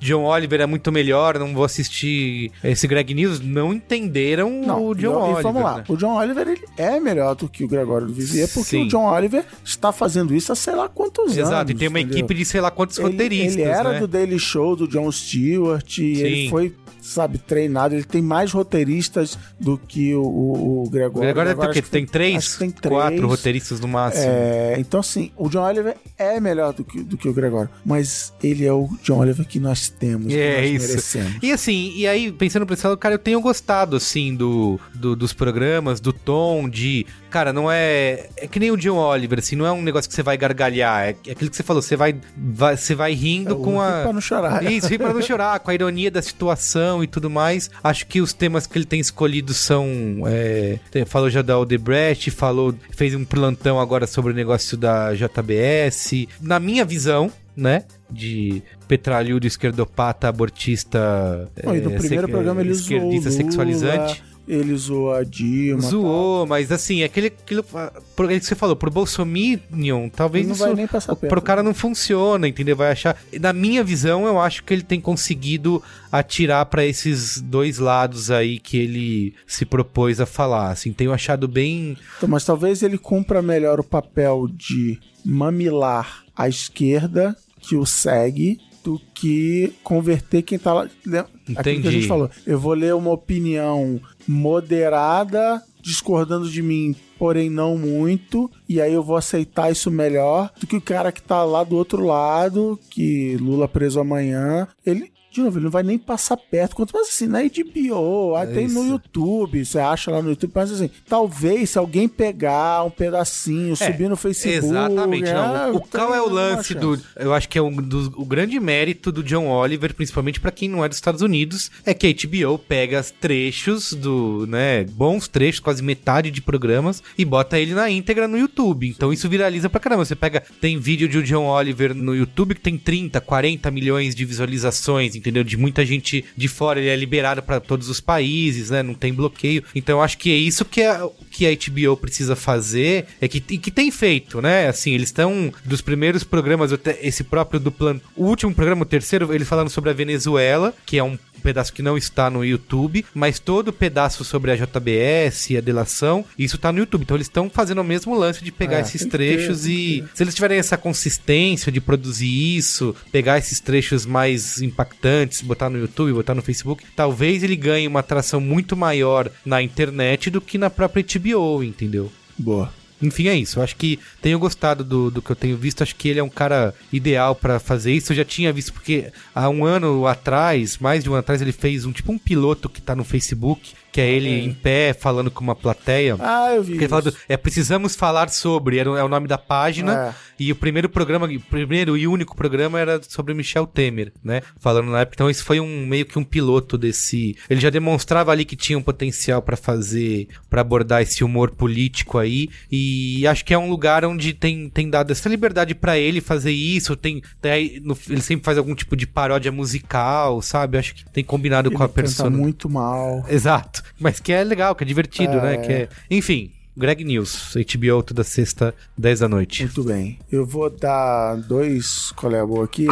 Speaker 1: John Oliver é muito melhor, não vou assistir esse Greg News, não entenderam
Speaker 2: Não,
Speaker 1: o
Speaker 2: e-
Speaker 1: John
Speaker 2: e,
Speaker 1: Oliver.
Speaker 2: vamos lá.
Speaker 1: né?
Speaker 2: O John Oliver ele é melhor do que que o Gregório do Vivier, porque
Speaker 1: Sim.
Speaker 2: o John Oliver está fazendo isso há sei lá quantos anos.
Speaker 1: Exato, e tem uma
Speaker 2: entendeu?
Speaker 1: equipe de sei lá quantos
Speaker 2: Ele-
Speaker 1: roteiristas,
Speaker 2: Ele era
Speaker 1: né?
Speaker 2: do Daily Show, do Jon Stewart, e ele foi, sabe, treinado. Ele tem mais roteiristas do que o, o, o
Speaker 1: O
Speaker 2: Gregório.
Speaker 1: Gregório deve ter o quê?
Speaker 2: que
Speaker 1: Tem três,
Speaker 2: que tem três.
Speaker 1: quatro roteiristas no máximo.
Speaker 2: É, então, assim, o John Oliver é melhor do que, do que o Gregório, mas ele é o John Oliver que nós temos, que
Speaker 1: É
Speaker 2: nós
Speaker 1: isso.
Speaker 2: merecemos.
Speaker 1: E assim, e aí, pensando pra esse lado, cara, eu tenho gostado, assim, do, do- dos programas, do tom, de. Cara, não é. É que nem o John Oliver, assim, não é um negócio que você vai gargalhar. É, é aquilo que você falou, você vai, vai, você vai rindo
Speaker 2: É
Speaker 1: com
Speaker 2: rir
Speaker 1: a.
Speaker 2: pra não chorar.
Speaker 1: Isso, rir pra não chorar, com a ironia da situação e tudo mais. Acho que os temas que ele tem escolhido são. é, falou já da Odebrecht, falou. Fez um plantão agora sobre o negócio da JBS. Na minha visão, né? De petralhudo, esquerdopata, abortista.
Speaker 2: Não, e no
Speaker 1: é,
Speaker 2: primeiro programa ele
Speaker 1: esquerdista
Speaker 2: zoou o Lula,
Speaker 1: sexualizante.
Speaker 2: Ele zoou a Dilma.
Speaker 1: Zoou, mas assim, aquele, aquilo, por aquilo que você falou, pro Bolsominion, talvez
Speaker 2: não
Speaker 1: isso
Speaker 2: vai nem passar perto.
Speaker 1: pro cara não funciona, entendeu? Vai achar. Na minha visão, eu acho que ele tem conseguido atirar pra esses dois lados aí que ele se propôs a falar. Assim, tenho achado bem.
Speaker 2: Então, mas talvez ele cumpra melhor o papel de mamilar a esquerda que o segue do que converter quem tá lá. Aquilo que a
Speaker 1: Entendi.
Speaker 2: gente falou. Eu vou ler uma opinião moderada, discordando de mim, porém não muito, e aí eu vou aceitar isso melhor do que o cara que tá lá do outro lado, que Lula preso amanhã, ele. De novo, ele não vai nem passar perto. Quanto mais assim, na HBO, aí
Speaker 1: É
Speaker 2: tem no
Speaker 1: isso.
Speaker 2: YouTube, você acha lá no YouTube, mas assim, talvez se alguém pegar um pedacinho, subir no Facebook.
Speaker 1: Exatamente, não.
Speaker 2: é,
Speaker 1: O qual é o
Speaker 2: uma
Speaker 1: lance do. Eu acho que é um dos, o grande mérito do John Oliver, principalmente pra quem não é dos Estados Unidos, é que a HBO pega os trechos do, né, bons trechos, quase metade de programas, e bota ele na íntegra no YouTube. Então isso viraliza pra caramba. Você pega, tem vídeo de o John Oliver no YouTube que tem 30, 40 milhões de visualizações, entendeu? De muita gente de fora, ele é liberado pra todos os países, né? Não tem bloqueio. Então eu acho que é isso que a, que a HBO precisa fazer, é que, e que tem feito, né? Assim, eles estão dos primeiros programas, até esse próprio do plano, o último programa, o terceiro, eles falando sobre a Venezuela, que é um pedaço que não está no YouTube, mas todo o pedaço sobre a JBS e a delação, isso tá no YouTube. Então eles estão fazendo o mesmo lance de pegar
Speaker 2: É,
Speaker 1: esses
Speaker 2: ter,
Speaker 1: trechos e se eles tiverem essa consistência de produzir isso, pegar esses trechos mais impactantes, botar no YouTube, botar no Facebook, talvez ele ganhe uma atração muito maior na internet do que na própria HBO, entendeu?
Speaker 2: Boa.
Speaker 1: Enfim, é isso. Eu acho que tenho gostado do, do que eu tenho visto. Acho que ele é um cara ideal pra fazer isso. Eu já tinha visto, porque há um ano atrás, mais de um ano atrás, ele fez um tipo um piloto que tá no Facebook, que é ele em pé falando com uma plateia.
Speaker 2: Ah, eu vi.
Speaker 1: Ele fala do- é precisamos falar sobre, era, é o nome da página.
Speaker 2: É.
Speaker 1: E o primeiro programa, o primeiro e único programa era sobre Michel Temer, né? Falando na época. Então, isso foi um meio que um piloto desse. Ele já demonstrava ali que tinha um potencial pra fazer, pra abordar esse humor político aí. E acho que é um lugar onde tem, tem dado essa liberdade pra ele fazer isso. Tem, tem no- ele sempre faz algum tipo de paródia musical, sabe? Acho que tem combinado
Speaker 2: Ele
Speaker 1: com a persona.
Speaker 2: muito mal.
Speaker 1: Exato. Mas que é legal, que é divertido,
Speaker 2: É.
Speaker 1: né? Que é... Enfim, Greg News, HBO toda sexta, 10 da noite.
Speaker 2: Muito bem. Eu vou dar dois colher boa aqui.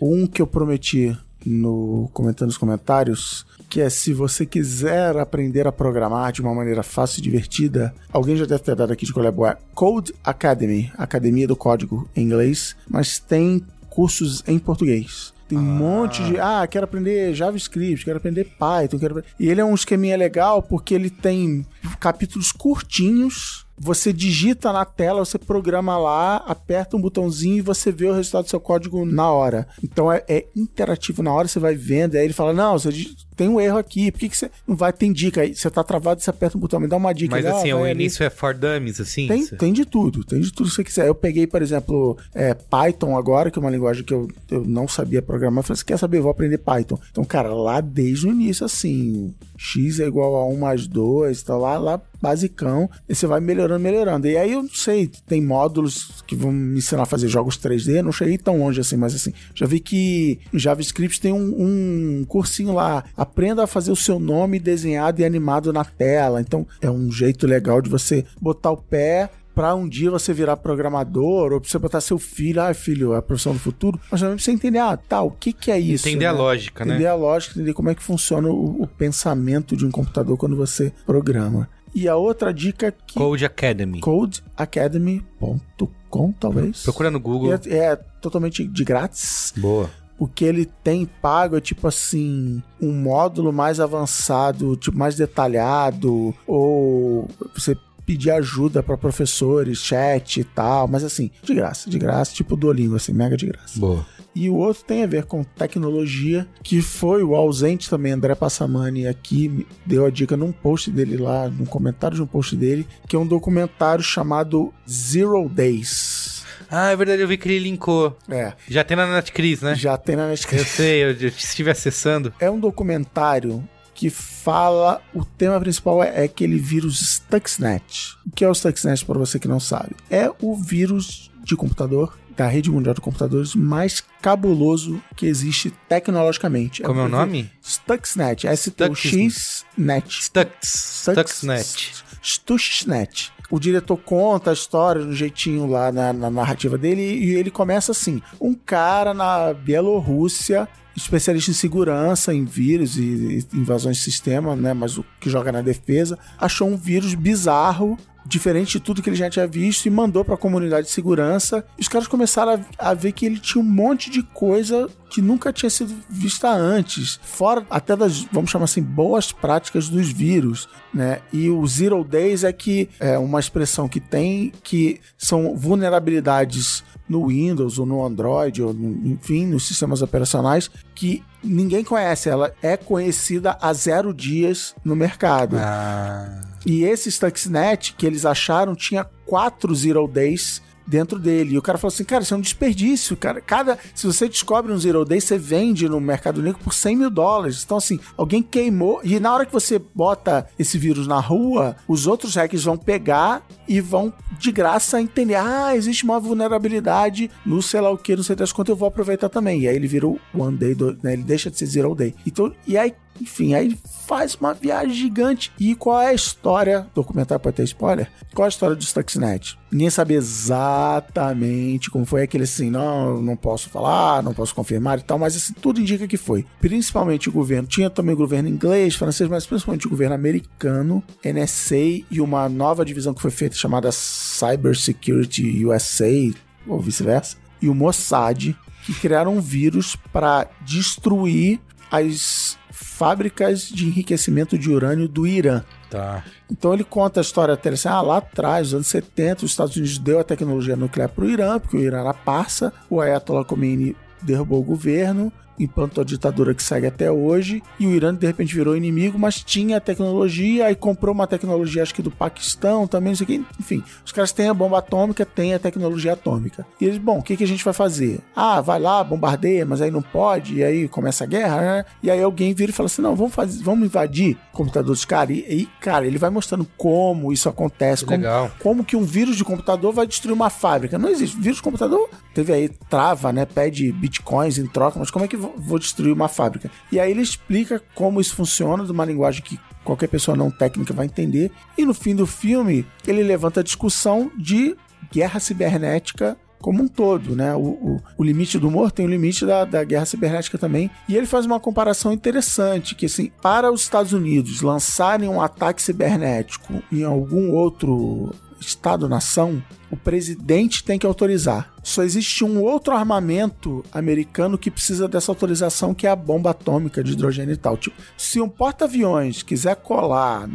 Speaker 2: Um que eu prometi no comentando nos comentários, que é se você quiser aprender a programar de uma maneira fácil e divertida, alguém já deve ter dado aqui de colher boa. Code Academy, Academia do Código em inglês, mas tem cursos em português. Tem um monte de. Ah, quero aprender JavaScript, quero aprender Python. Quero... E ele é um esqueminha legal porque ele tem capítulos curtinhos. Você digita na tela, você programa lá, aperta um botãozinho e você vê o resultado do seu código na hora. Então é, é interativo na hora, você vai vendo. Aí ele fala: Não, você tem um erro aqui, por que, que você não vai? Tem dica aí. Você tá travado, você aperta um botão, me dá uma dica.
Speaker 1: Mas
Speaker 2: Ele, ah,
Speaker 1: assim, o
Speaker 2: vai ali.
Speaker 1: início é for dummies, assim?
Speaker 2: Tem, tem de tudo, tem de tudo que você quiser. Eu peguei, por exemplo, é, Python agora, que é uma linguagem que eu, eu não sabia programar. Eu falei, você quer saber? Eu vou aprender Python. Então, cara, lá desde o início, assim, x é igual a 1 mais 2, tá lá, lá basicão, e você vai melhorando, melhorando. E aí eu não sei, tem módulos que vão me ensinar a fazer jogos 3D, não cheguei tão longe assim, mas assim, já vi que em JavaScript tem um, um cursinho lá, aprenda a fazer o seu nome desenhado e animado na tela. Então é um jeito legal de você botar o pé pra um dia você virar programador, ou pra você botar seu filho, ah, filho, é a profissão do futuro, mas também pra você entender, ah, tá, o que que é isso?
Speaker 1: Entender a
Speaker 2: né?
Speaker 1: lógica,
Speaker 2: entender
Speaker 1: né?
Speaker 2: a lógica, entender como é que funciona o, o pensamento de um computador quando você programa. E a outra dica que
Speaker 1: Code Academy.
Speaker 2: codeacademy.com, talvez.
Speaker 1: Procura no Google.
Speaker 2: É, é totalmente de grátis.
Speaker 1: Boa.
Speaker 2: O que ele tem pago é tipo assim, um módulo mais avançado, tipo mais detalhado, ou você pedir ajuda para professores, chat e tal, mas assim, de graça, de graça, tipo Duolingo, assim, mega de graça.
Speaker 1: Boa.
Speaker 2: E o outro tem a ver com tecnologia, que foi o ausente também, André Passamani, aqui deu a dica num post dele lá, num comentário de um post dele, que é um documentário chamado Zero Days.
Speaker 1: Ah, é verdade, eu vi que ele linkou.
Speaker 2: É,
Speaker 1: Já tem na Netcris, né?
Speaker 2: já tem na
Speaker 1: Eu
Speaker 2: Netflix.
Speaker 1: sei, eu, eu estive acessando.
Speaker 2: É um documentário que fala. O tema principal é, é aquele vírus Stuxnet. O que é o Stuxnet, para você que não sabe? É o vírus de computador da rede mundial de computadores mais cabuloso que existe tecnologicamente.
Speaker 1: Como é o
Speaker 2: o
Speaker 1: nome?
Speaker 2: Stuxnet. S-T-U-X-Net.
Speaker 1: Stux. Stuxnet.
Speaker 2: Stuxnet. O diretor conta a história de um jeitinho lá na, na narrativa dele e ele começa assim: um cara na Bielorrússia, especialista em segurança, em vírus e invasões de sistema, né? Mas o que joga na defesa, achou um vírus bizarro. Diferente de tudo que ele já tinha visto e mandou para a comunidade de segurança. E os caras começaram a, a ver que ele tinha um monte de coisa que nunca tinha sido vista antes, fora até das, vamos chamar assim, boas práticas dos vírus, né? E o Zero Days é que é uma expressão que tem que são vulnerabilidades no Windows ou no Android, ou no- enfim, nos sistemas operacionais que ninguém conhece. Ela é conhecida há zero dias no mercado.
Speaker 1: Ah.
Speaker 2: E esse Stuxnet que eles acharam tinha quatro Zero Days dentro dele. E o cara falou assim, cara, isso é um desperdício, cara. Cada, se você descobre um Zero Day, você vende no mercado negro por 100 mil dólares. Então, assim, alguém queimou. E na hora que você bota esse vírus na rua, os outros hackers vão pegar e vão de graça entender. Ah, existe uma vulnerabilidade no sei lá o que, não sei das quantas, eu vou aproveitar também. E aí ele vira o One Day, né? ele deixa de ser Zero Day. Então, e aí, enfim, aí faz uma viagem gigante. E qual é a história? Documentário pode ter spoiler? Qual é a história do Stuxnet? Ninguém sabe exatamente como foi aquele assim, não, não posso falar, não posso confirmar e tal, mas assim, tudo indica que foi. Principalmente o governo, tinha também o governo inglês, francês, mas principalmente o governo americano, NSA e uma nova divisão que foi feita chamada Cyber Security USA, ou vice-versa, e o Mossad, que criaram um vírus para destruir as fábricas de enriquecimento de urânio do Irã.
Speaker 1: Tá.
Speaker 2: Então ele conta a história até assim, ah, lá atrás, nos anos 70, os Estados Unidos deu a tecnologia nuclear para o Irã, porque o Irã era parça, o Ayatollah Khomeini derrubou o governo, implantou a ditadura que segue até hoje, e o Irã de repente virou inimigo, mas tinha a tecnologia, aí comprou uma tecnologia acho que do Paquistão também, não sei o que, enfim, os caras têm a bomba atômica, têm a tecnologia atômica. E eles, bom, o que, que a gente vai fazer? Ah, vai lá, bombardeia, mas aí não pode, e aí começa a guerra, né? E aí alguém vira e fala assim, não, vamos fazer, vamos invadir o computador dos caras, e, e, cara, ele vai mostrando como isso acontece, como, como que um vírus de computador vai destruir uma fábrica. Não existe. Vírus de computador teve aí, trava, né? Pede bitcoins em troca, mas como é que vou destruir uma fábrica? E aí ele explica como isso funciona, de uma linguagem que qualquer pessoa não técnica vai entender. E no fim do filme, ele levanta a discussão de guerra cibernética como um todo, né? O, o, o limite do humor tem o limite da, da guerra cibernética também. E ele faz uma comparação interessante, que assim, para os Estados Unidos lançarem um ataque cibernético em algum outro Estado-nação, o presidente tem que autorizar. Só existe um outro armamento americano que precisa dessa autorização, que é a bomba atômica de hidrogênio e tal. Tipo, se um porta-aviões quiser colar,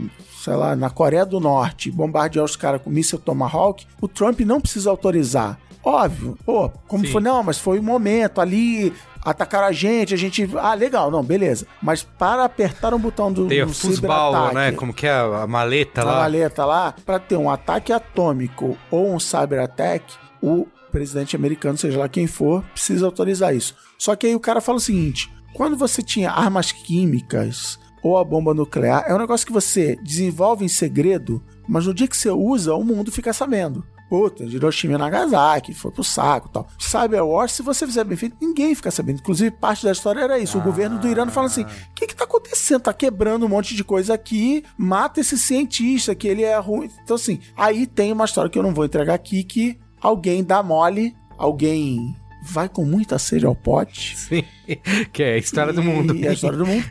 Speaker 2: sei lá, na Coreia do Norte bombardear os caras com míssil Tomahawk, o Trump não precisa autorizar. Óbvio, pô, como
Speaker 1: Sim.
Speaker 2: foi? Não, mas foi um momento ali, atacaram a gente, a gente. Ah, legal, não, beleza. Mas para apertar um botão do,
Speaker 1: Tem
Speaker 2: do
Speaker 1: fusbal, né? Como que é a a maleta
Speaker 2: a
Speaker 1: lá?
Speaker 2: maleta lá, para ter um ataque atômico ou um cyber attack, o presidente americano, seja lá quem for, precisa autorizar isso. Só que aí o cara fala o seguinte: quando você tinha armas químicas ou a bomba nuclear, é um negócio que você desenvolve em segredo, mas no dia que você usa, o mundo fica sabendo. Puta, Hiroshima e Nagasaki, foi pro saco e tal. Cyber War, se você fizer bem feito, ninguém fica sabendo. Inclusive, parte da história era isso. O governo do Irã fala assim: o que que tá acontecendo? Tá quebrando um monte de coisa aqui, mata esse cientista, que ele é ruim. Então, assim, aí tem uma história que eu não vou entregar aqui, que alguém dá mole, alguém vai com muita sede ao pote.
Speaker 1: Sim. Que é a história do mundo.
Speaker 2: E é a história do mundo.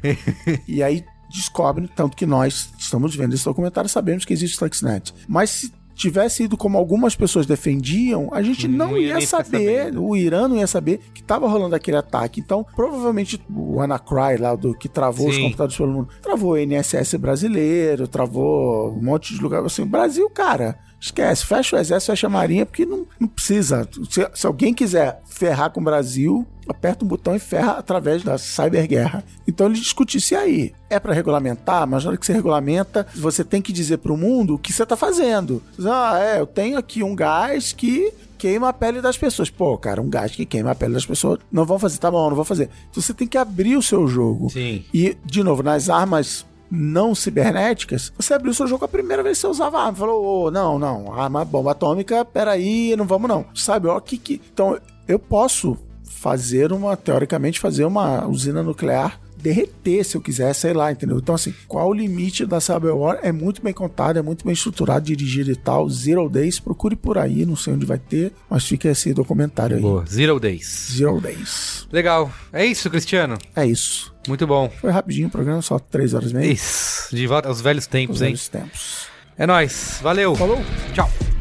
Speaker 2: e aí descobrem, tanto que nós estamos vendo esse documentário, sabemos que existe Stuxnet. Mas se tivesse ido como algumas pessoas defendiam, a gente não,
Speaker 1: Não ia
Speaker 2: ia, saber, o Irã não ia saber que estava rolando aquele ataque. Então, provavelmente o Anacry lá do que travou os
Speaker 1: Sim.
Speaker 2: computadores pelo mundo, travou o NSS brasileiro, travou um monte de lugar assim, Brasil, cara, esquece, fecha o exército, fecha a marinha, porque não, não precisa. Se, se alguém quiser ferrar com o Brasil, aperta um botão e ferra através da cyberguerra. Então ele discutisse aí. É para regulamentar, mas na hora que você regulamenta, você tem que dizer para o mundo o que você tá fazendo. Ah, é, eu tenho aqui um gás que queima a pele das pessoas. Pô, cara, um gás que queima a pele das pessoas. Não vão fazer, tá bom, não vou fazer. Então você tem que abrir o seu jogo.
Speaker 1: Sim.
Speaker 2: E, de novo, nas armas não cibernéticas, você abriu o seu jogo a primeira vez que você usava arma. Falou, ô, não, não, arma bomba atômica, peraí, não vamos não. Sabe, ó, que que... Então, eu posso fazer uma, teoricamente, fazer uma usina nuclear derreter se eu quiser, sei lá, entendeu? Então, assim, qual o limite da Cyberwar? É muito bem contado, é muito bem estruturado, dirigido e tal. Zero Days, procure por aí, não sei onde vai ter, mas fica esse documentário aí.
Speaker 1: Boa. Zero Days.
Speaker 2: Zero Days.
Speaker 1: Legal. É isso, Cristiano.
Speaker 2: É isso.
Speaker 1: Muito bom.
Speaker 2: Foi rapidinho o programa, só 3 horas e meia.
Speaker 1: Isso. De volta aos velhos tempos,
Speaker 2: Os
Speaker 1: hein?
Speaker 2: velhos tempos.
Speaker 1: É nóis. Valeu.
Speaker 2: Falou!
Speaker 1: Tchau.